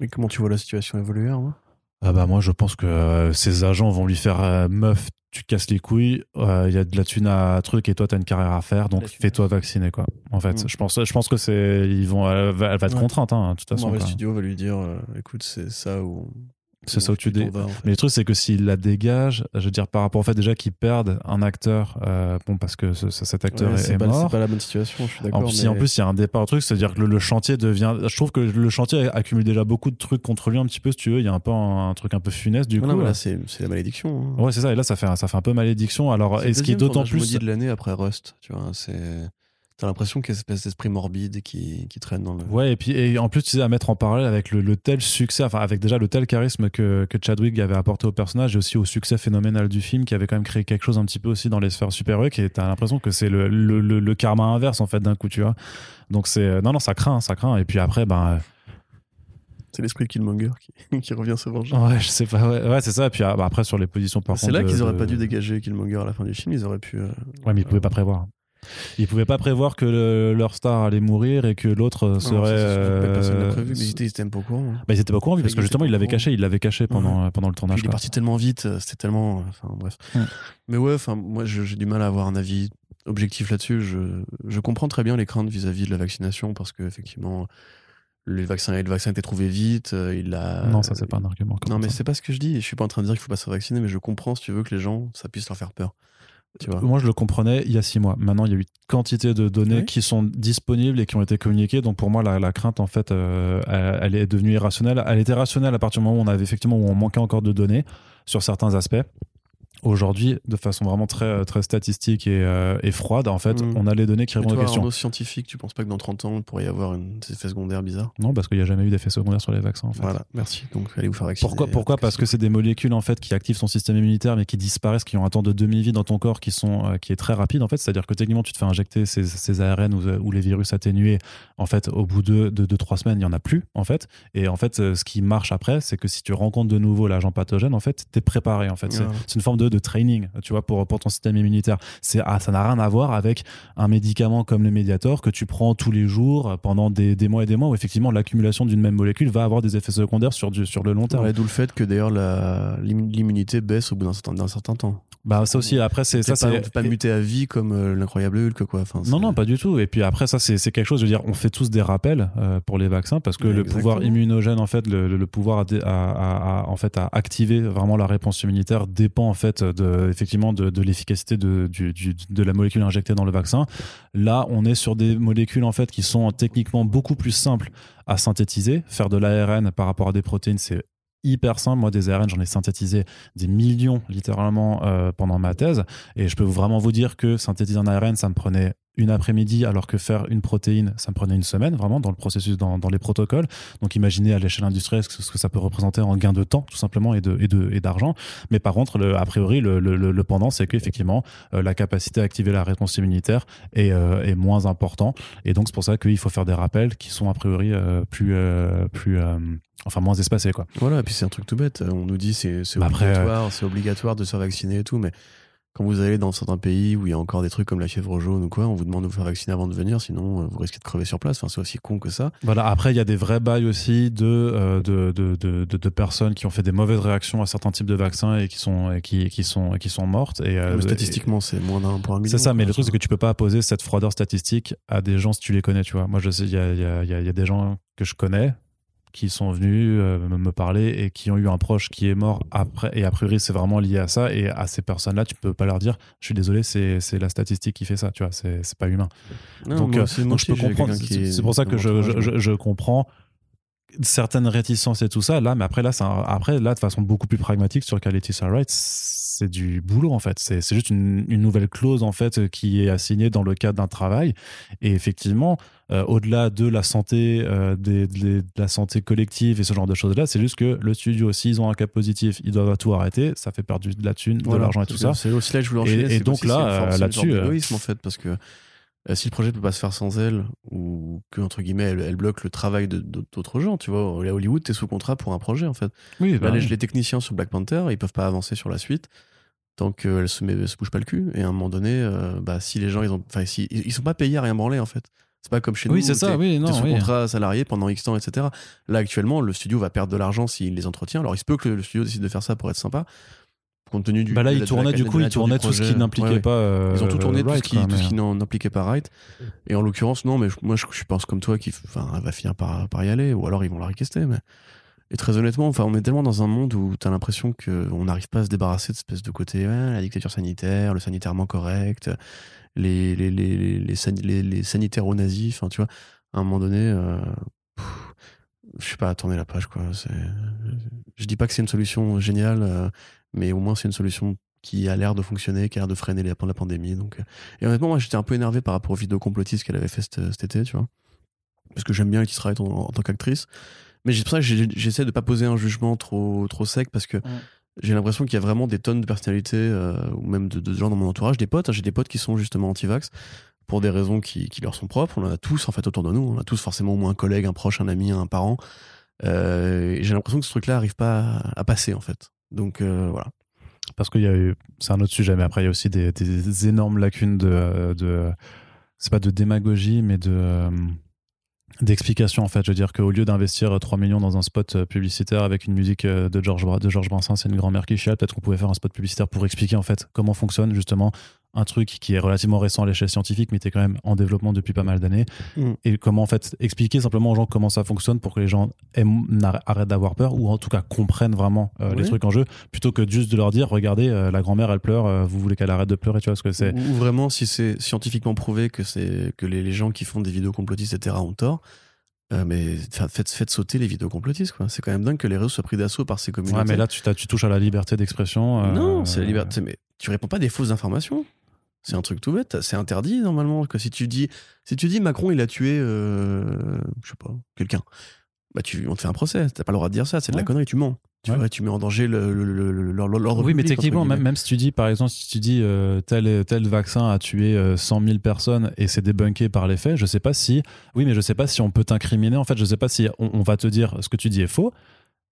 Mais comment tu vois la situation évoluer hein ah bah moi je pense que ses agents vont lui faire meuf tu casses les couilles, il euh, y a de la thune à truc et toi tu as une carrière à faire, donc fais-toi vacciner quoi. En fait, mm. je pense, je pense que c'est, ils vont, elle va, être contrainte, hein, de toute façon. Le studio va lui dire, euh, écoute, c'est ça ou c'est ça où tu dis. Mais le truc, c'est que s'il la dégage, je veux dire, par rapport au fait déjà qu'ils perdent un acteur, euh, bon, parce que cet acteur est, mort. C'est pas la bonne situation, je suis d'accord. En, plus, en plus, il y a un départ au truc, c'est-à-dire que le, chantier devient. Je trouve que le chantier accumule déjà beaucoup de trucs contre lui un petit peu, si tu veux. Il y a un peu un, truc un peu funeste du coup. Non, là, c'est la malédiction. Hein. Ouais, c'est ça. Et là, ça fait, ça fait un peu malédiction. Alors, est-ce qui est d'autant plus. de l'année après Rust, tu vois. C'est. T'as l'impression qu'il y a cette espèce d'esprit morbide qui, qui, traîne dans le. Ouais, et puis et en plus, tu sais, à mettre en parallèle avec le, tel succès, enfin, avec déjà le tel charisme que, que, Chadwick avait apporté au personnage et aussi au succès phénoménal du film qui avait quand même créé quelque chose un petit peu aussi dans les sphères super-héroïques et t'as l'impression que c'est le, le, le, karma inverse en fait d'un coup, tu vois. Donc c'est. Non, non, ça craint, ça craint. Et puis après, ben. C'est l'esprit de Killmonger qui, qui, revient se venger. Ouais, je sais pas. Ouais, c'est ça. Et puis ah, bah, après, sur les positions par C'est là qu'ils auraient pas dû dégager Killmonger à la fin du film. Ils auraient pu. Euh, ouais, mais ils pouvaient pas prévoir. Ils pouvaient pas prévoir que leur star allait mourir et que l'autre serait. Euh... Personne l'a prévu, mais ils étaient, pas au courant. Hein. Bah, ils étaient pas au courant, parce que justement, il l'avait caché, il l'avait caché pendant, pendant le tournage. il est parti tellement vite, euh, c'était tellement. Enfin, bref. Mais ouais, enfin, moi, j'ai du mal à avoir un avis objectif là-dessus. Je, je comprends très bien les craintes vis-à-vis de la vaccination parce que, effectivement, le vaccin, le vaccin a été trouvé vite. Euh, il a... Non, ça, c'est pas un argument. Non, mais c'est pas ce que je dis. Je suis pas en train de dire qu'il faut pas se vacciner, mais je comprends, si tu veux, que les gens, ça puisse leur faire peur. Moi, je le comprenais il y a six mois. Maintenant, il y a eu quantité de données qui sont disponibles et qui ont été communiquées. Donc, pour moi, la, crainte, en fait, euh, elle, est devenue irrationnelle. Elle était rationnelle à partir du moment où on avait effectivement où on manquait encore de données sur certains aspects aujourd'hui, de façon vraiment très, très statistique et, euh, froide, en fait, mm. on a les données qui répondent aux questions. scientifique, tu penses pas que dans 30 ans, il pourrait y avoir une, des effets secondaires bizarres? Non, parce qu'il n'y a jamais eu d'effets secondaires sur les vaccins. En fait. Voilà, merci. Donc, allez vous faire vacciner. Pourquoi, pourquoi? Parce que c'est des molécules, en fait, qui activent ton système immunitaire, mais qui disparaissent, qui ont un temps de demi-vie dans ton corps qui, sont, euh, qui est très rapide, en fait. C'est-à-dire que techniquement, tu te fais injecter ces, ces ARN ou, les virus atténués, en fait, au bout de 2-3 de, trois semaines, il n'y en a plus, en fait. Et en fait, euh, ce qui marche après, c'est que si tu rencontres de nouveau l'agent pathogène, en fait, tu es préparé, en fait. C'est une forme de, de training, tu vois, pour, pour ton système immunitaire. C'est, ah, ça n'a rien à voir avec un médicament comme le Mediator que tu prends tous les jours pendant des, des mois et des mois où effectivement l'accumulation d'une même molécule va avoir des effets secondaires sur, du, sur le long terme. d'où le fait que d'ailleurs l'immunité baisse au bout d'un certain, certain temps. Bah ça aussi après c'est ça c'est pas muter à vie comme euh, l'incroyable Hulk quoi. Enfin, non non pas du tout et puis après ça c'est quelque chose je veux dire on fait tous des rappels euh, pour les vaccins parce que le pouvoir immunogène en fait le, le pouvoir à, en fait à activer vraiment la réponse immunitaire dépend en fait de effectivement de, l'efficacité de la molécule injectée dans le vaccin. Là on est sur des molécules en fait qui sont techniquement beaucoup plus simples à synthétiser. Faire de l'ARN par rapport à des protéines c'est hyper simple. Moi, des ARN, j'en ai synthétisé des millions littéralement euh, pendant ma thèse. Et je peux vraiment vous dire que synthétiser un ARN, ça me prenait une après-midi, alors que faire une protéine, ça me prenait une semaine, vraiment, dans le processus, dans, dans les protocoles. Donc imaginez à l'échelle industrielle ce que ça peut représenter en gain de temps, tout simplement, et de et d'argent. Mais par contre, le, a priori, le, le, le pendant, c'est qu'effectivement, euh, la capacité à activer la réponse immunitaire est, euh, est moins important. Et donc, c'est pour ça qu'il faut faire des rappels qui sont a priori plus, plus enfin moins espacés, quoi. Voilà, et puis c'est un truc tout bête. On nous dit c'est bah, obligatoire, c'est obligatoire de se vacciner et tout, mais quand vous allez dans certains pays où il y a encore des trucs comme la fièvre jaune ou quoi, on vous demande de vous faire vacciner avant de venir, sinon euh, vous risquez de crever sur place. Enfin, c'est aussi con que ça. Voilà, après, il y a des vrais bails aussi de, euh, de, de, de, de- personnes qui ont fait des mauvaises réactions à certains types de vaccins et qui sont, et qui, qui sont, et qui sont mortes. Et, euh, statistiquement, c'est moins d'un pour un million. C'est ça, mais le truc, c'est que tu peux pas apposer cette froideur statistique à des gens si tu les connais, tu vois. Moi, je sais, il y a, y, a, y a- y a des gens que je connais qui sont venus euh, me parler et qui ont eu un proche qui est mort après, et a priori, c'est vraiment lié à ça. Et à ces personnes-là, tu peux pas leur dire, je suis désolé, c'est la statistique qui fait ça, tu vois, c'est pas humain. Non, donc, moi euh, aussi, moi donc je peux comprendre. C'est est c'est pour ça que je, je, je- je comprends certaines réticences et tout ça là mais après là un- après là de façon beaucoup plus pragmatique sur Laetitia Wright c'est du boulot en fait. C'est juste une, une nouvelle clause en fait qui est assignée dans le cadre d'un travail. Et effectivement euh, au-delà de la santé euh, des- des- de la santé collective et ce genre de choses là c'est juste que le studio s'ils ont un cas positif ils doivent tout arrêter. Ça fait perdre de la thune de l'argent et tout ça. C'est aussi là que je voulais Et- enchaîner. et donc là, là-dessus, euh, en fait, parce que si le projet peut pas se faire sans elle, ou que, entre guillemets, elle, elle bloque le travail d'autres gens, tu vois, à Hollywood, t'es sous contrat pour un projet, en fait. oui Là, bah les, techniciens sur Black Panther, ils peuvent pas avancer sur la suite tant qu'elle se, met, se bouge pas le cul. Et à un moment donné, euh, bah, si les gens, ils ont, si, ils, ils sont pas payés à rien branler, en fait. C'est pas comme chez nous. oui c'est ça oui non sous oui. contrat salarié pendant X temps, etc. Là, actuellement, le studio va perdre de l'argent s'il les entretient. Alors, il se peut que le studio décide de faire ça pour être sympa, compte tenu du. bah là de il la- de la- tournait de du coup il nature tournait du tout ce qui n'impliquait Ouais, ouais. pas euh, Ils ont tout tourné, tout Wright, ce qui, quoi, tout ce mais- qui n'en- n'impliquait pas Wright. Et en l'occurrence, non, mais moi, je, je pense comme toi, qu'il va finir par, par y aller, ou alors ils vont la requester. Mais... Et très honnêtement, enfin, on est tellement dans un monde où tu as l'impression qu'on n'arrive pas à se débarrasser de cette espèce de côté, ouais, la dictature sanitaire, le sanitairement correct, les, les, les, les, les, san- les- les sanitaires nazis, enfin, tu vois, à un moment donné, euh, pff, je sais pas, tourner la page, quoi. Je dis pas que c'est une solution géniale, euh, mais au moins c'est une solution qui a l'air de fonctionner, qui a l'air de freiner les- la pandémie. Donc, euh. Et honnêtement, moi j'étais un peu énervé par rapport aux vidéos complotistes qu'elle avait fait cet, cet été, tu vois. Parce que j'aime bien Letty Wright en, en tant qu'actrice. Mais c'est pour ça que j'essaie de pas poser un jugement trop, trop sec parce que j'ai l'impression qu'il y a vraiment des tonnes de personnalités euh, ou même de, de gens dans mon entourage, des potes. hein, J'ai des potes qui sont justement anti-vax pour des raisons qui, leur sont propres. On en a tous en fait autour de nous. On a tous forcément au moins un collègue, un proche, un ami, un parent. Euh, et j'ai l'impression que ce truc-là arrive pas à, passer en fait. Donc euh, voilà. parce qu'il y a c'est un autre sujet mais après il y a aussi des, énormes lacunes de, de c'est pas de démagogie mais de euh, d'explication en fait je veux dire qu'au lieu d'investir 3 millions dans un spot publicitaire avec une musique euh, de Georges de Georges Brassens c'est une grand-mère qui chiale peut-être qu'on pouvait faire un spot publicitaire pour expliquer en fait comment fonctionne justement un truc qui est relativement récent à l'échelle scientifique mais qui est quand même en développement depuis pas mal d'années Mm. et comment en fait expliquer simplement aux gens comment ça fonctionne pour que les gens aiment- arrêtent d'avoir peur ou en tout cas comprennent vraiment euh, les trucs en jeu plutôt que juste de leur dire regardez euh, la grand-mère elle pleure euh, vous voulez qu'elle arrête de pleurer tu vois ce que c'est Ou vraiment, si c'est scientifiquement prouvé que, c'est que les, les gens qui font des vidéos complotistes, etc., ont tort, mais fa- faites, faites sauter les vidéos complotistes. quoi. C'est quand même dingue que les réseaux soient pris d'assaut par ces communautés. ouais mais là tu, tu touches à la liberté d'expression Non, c'est la liberté. Mais tu réponds pas des fausses informations. C'est un truc tout bête. C'est interdit normalement. Que si tu dis, si tu dis Macron il a tué, euh, je sais pas, quelqu'un, bah tu, on te fait un procès. T'as pas le droit de dire ça. C'est de la connerie. Tu mens. Tu, Ouais. vois, tu mets en danger le- le- le- le- l'ordre l'ordre oui, mais public, techniquement, même, même si tu dis, par exemple, si tu dis euh, tel, tel vaccin a tué euh, 100 000 personnes et c'est débunké par les faits, je sais pas si, oui, mais je sais pas si on peut t'incriminer. En fait, je sais pas si on, on va te dire ce que tu dis est faux.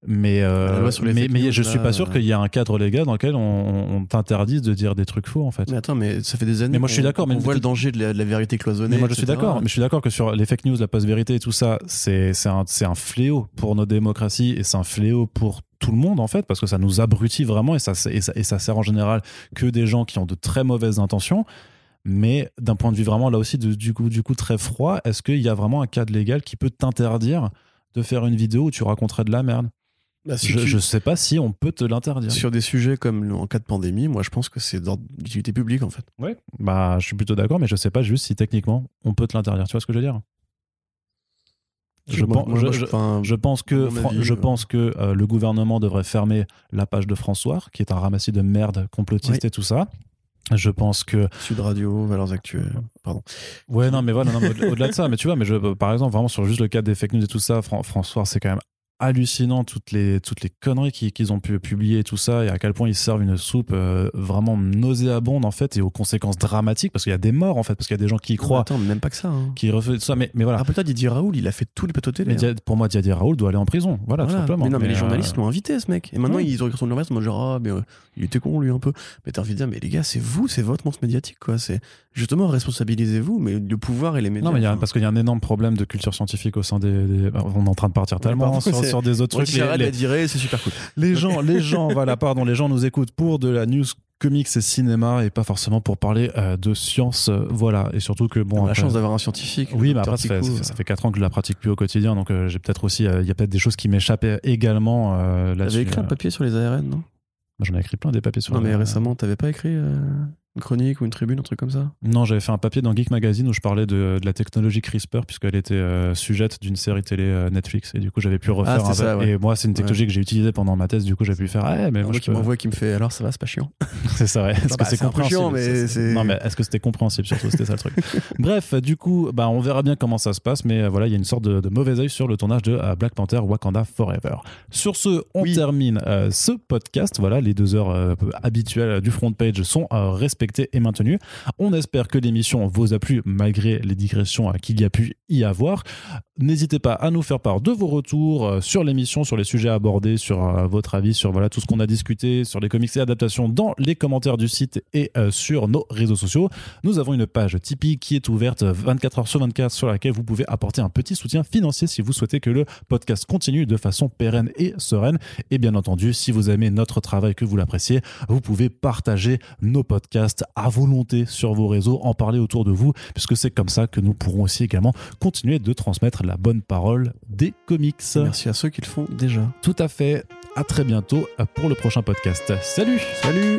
Mais, euh, mais, je suis pas sûr euh, qu'il y a un cadre légal dans lequel on, on t'interdise de dire des trucs faux, en fait. Mais attends, mais ça fait des années. Mais moi, je suis d'accord, qu'on voit le danger de la, de la vérité cloisonnée. Mais moi, je suis d'accord. Mais je suis d'accord que sur les fake news, la post-vérité et tout ça, c'est un, un fléau pour nos démocraties et c'est un fléau pour tout le monde, en fait, parce que ça nous abrutit vraiment et ça, et ça, et ça sert en général que des gens qui ont de très mauvaises intentions. Mais d'un point de vue vraiment, là aussi, de- du, coup, du coup, très froid, est-ce qu'il y a vraiment un cadre légal qui peut t'interdire de faire une vidéo où tu raconterais de la merde? Bah, si je, tu- je sais pas si on peut te l'interdire. Sur des sujets comme en cas de pandémie, moi je pense que c'est d'utilité publique en fait. Ouais. Bah, je suis plutôt d'accord, mais je sais pas juste si techniquement on peut te l'interdire. Tu vois ce que je veux dire? Je, Moi- pense, moi, je- moi, je- enfin, je pense que, avis, je euh, pense que euh, le gouvernement devrait fermer la page de François, qui est un ramassis de merde complotiste Oui. et tout ça. Je pense que Sud Radio, Valeurs Actuelles, pardon. ouais non mais voilà au-delà de ça mais tu vois mais je par exemple vraiment sur juste le cas des fake news et tout ça Fran- François c'est quand même hallucinant toutes les, toutes les conneries qu'ils ont pu publier et tout ça, et à quel point ils servent une soupe euh, vraiment nauséabonde en fait, et aux conséquences dramatiques, parce qu'il y a des morts en fait, parce qu'il y a des gens qui y croient. Attends, même pas que ça. Hein. Qui tout ça, mais, mais voilà. Rappelle-toi, Didier Raoul, il a fait tous les plateaux télé. Mais hein. pour moi, Didier Raoul doit aller en prison. Voilà, tout simplement. Mais non, mais, les euh, journalistes l'ont invité, ce mec. Et maintenant, ouais. ils ont son en mode genre, ah, mais euh, il était con, lui, un peu. Mais t'as envie de dire, mais les gars, c'est vous, c'est votre monstre médiatique, quoi. C'est justement, responsabilisez-vous, mais le pouvoir et les médias. Non, mais y a, parce qu'il y a un énorme problème de culture scientifique au sein des. des- On est en train de partir tellement pardon, sur, des autres trucs. Les- les- viré, c'est super cool. Les gens, les gens, voilà, pardon, les gens nous écoutent pour de la news comics et cinéma et pas forcément pour parler euh, de science, euh, voilà. Et surtout que bon, On a la chance d'avoir un scientifique. oui, mais après docteur ça fait, ça, ça fait 4 ans que je la pratique plus au quotidien, donc euh, j'ai peut-être aussi, euh, il y a peut-être des choses qui m'échappaient également euh, là-dessus. T'avais écrit un euh. papier sur les ARN, non? J'en ai écrit plein des papiers sur. Non, mais euh, récemment, t'avais pas écrit euh, une chronique ou une tribune, un truc comme ça? Non, j'avais fait un papier dans Geek Magazine où je parlais de, de la technologie CRISPR puisqu'elle était euh, sujette d'une série télé euh, Netflix et du coup j'avais pu refaire. c'était un ça, ouais. Et moi, c'est une technologie que j'ai utilisée pendant ma thèse, du coup j'ai pu faire. Ah, mais moi, Moi je qui peux- m'envoie, qui me fait, alors ça va, c'est pas chiant. C'est ça, ouais. Est-ce bah, que c'est c'est compréhensible chiant, mais c'est- Non, mais est-ce que c'était compréhensible surtout C'était ça le truc. Bref, du coup, bah, on verra bien comment ça se passe, mais euh, voilà, il y a une sorte de, de mauvais œil sur le tournage de euh, Black Panther Wakanda Forever. Sur ce, on Oui. termine euh, ce podcast. Voilà, les deux heures habituelles du front page sont euh, et maintenues. On espère que l'émission vous a plu malgré les digressions euh, qu'il y a pu y avoir. N'hésitez pas à nous faire part de vos retours euh, sur l'émission, sur les sujets abordés, sur euh, votre avis, sur voilà tout ce qu'on a discuté, sur les comics et adaptations dans les commentaires du site et sur nos réseaux sociaux. Nous avons une page Tipeee qui est ouverte 24 heures sur 24 sur laquelle vous pouvez apporter un petit soutien financier si vous souhaitez que le podcast continue de façon pérenne et sereine. Et bien entendu, si vous aimez notre travail, que vous l'appréciez, vous pouvez partager nos podcasts à volonté sur vos réseaux, en parler autour de vous, puisque c'est comme ça que nous pourrons aussi également continuer de transmettre la bonne parole des comics. Merci à ceux qui le font déjà. Tout à fait. À très bientôt pour le prochain podcast. Salut Salut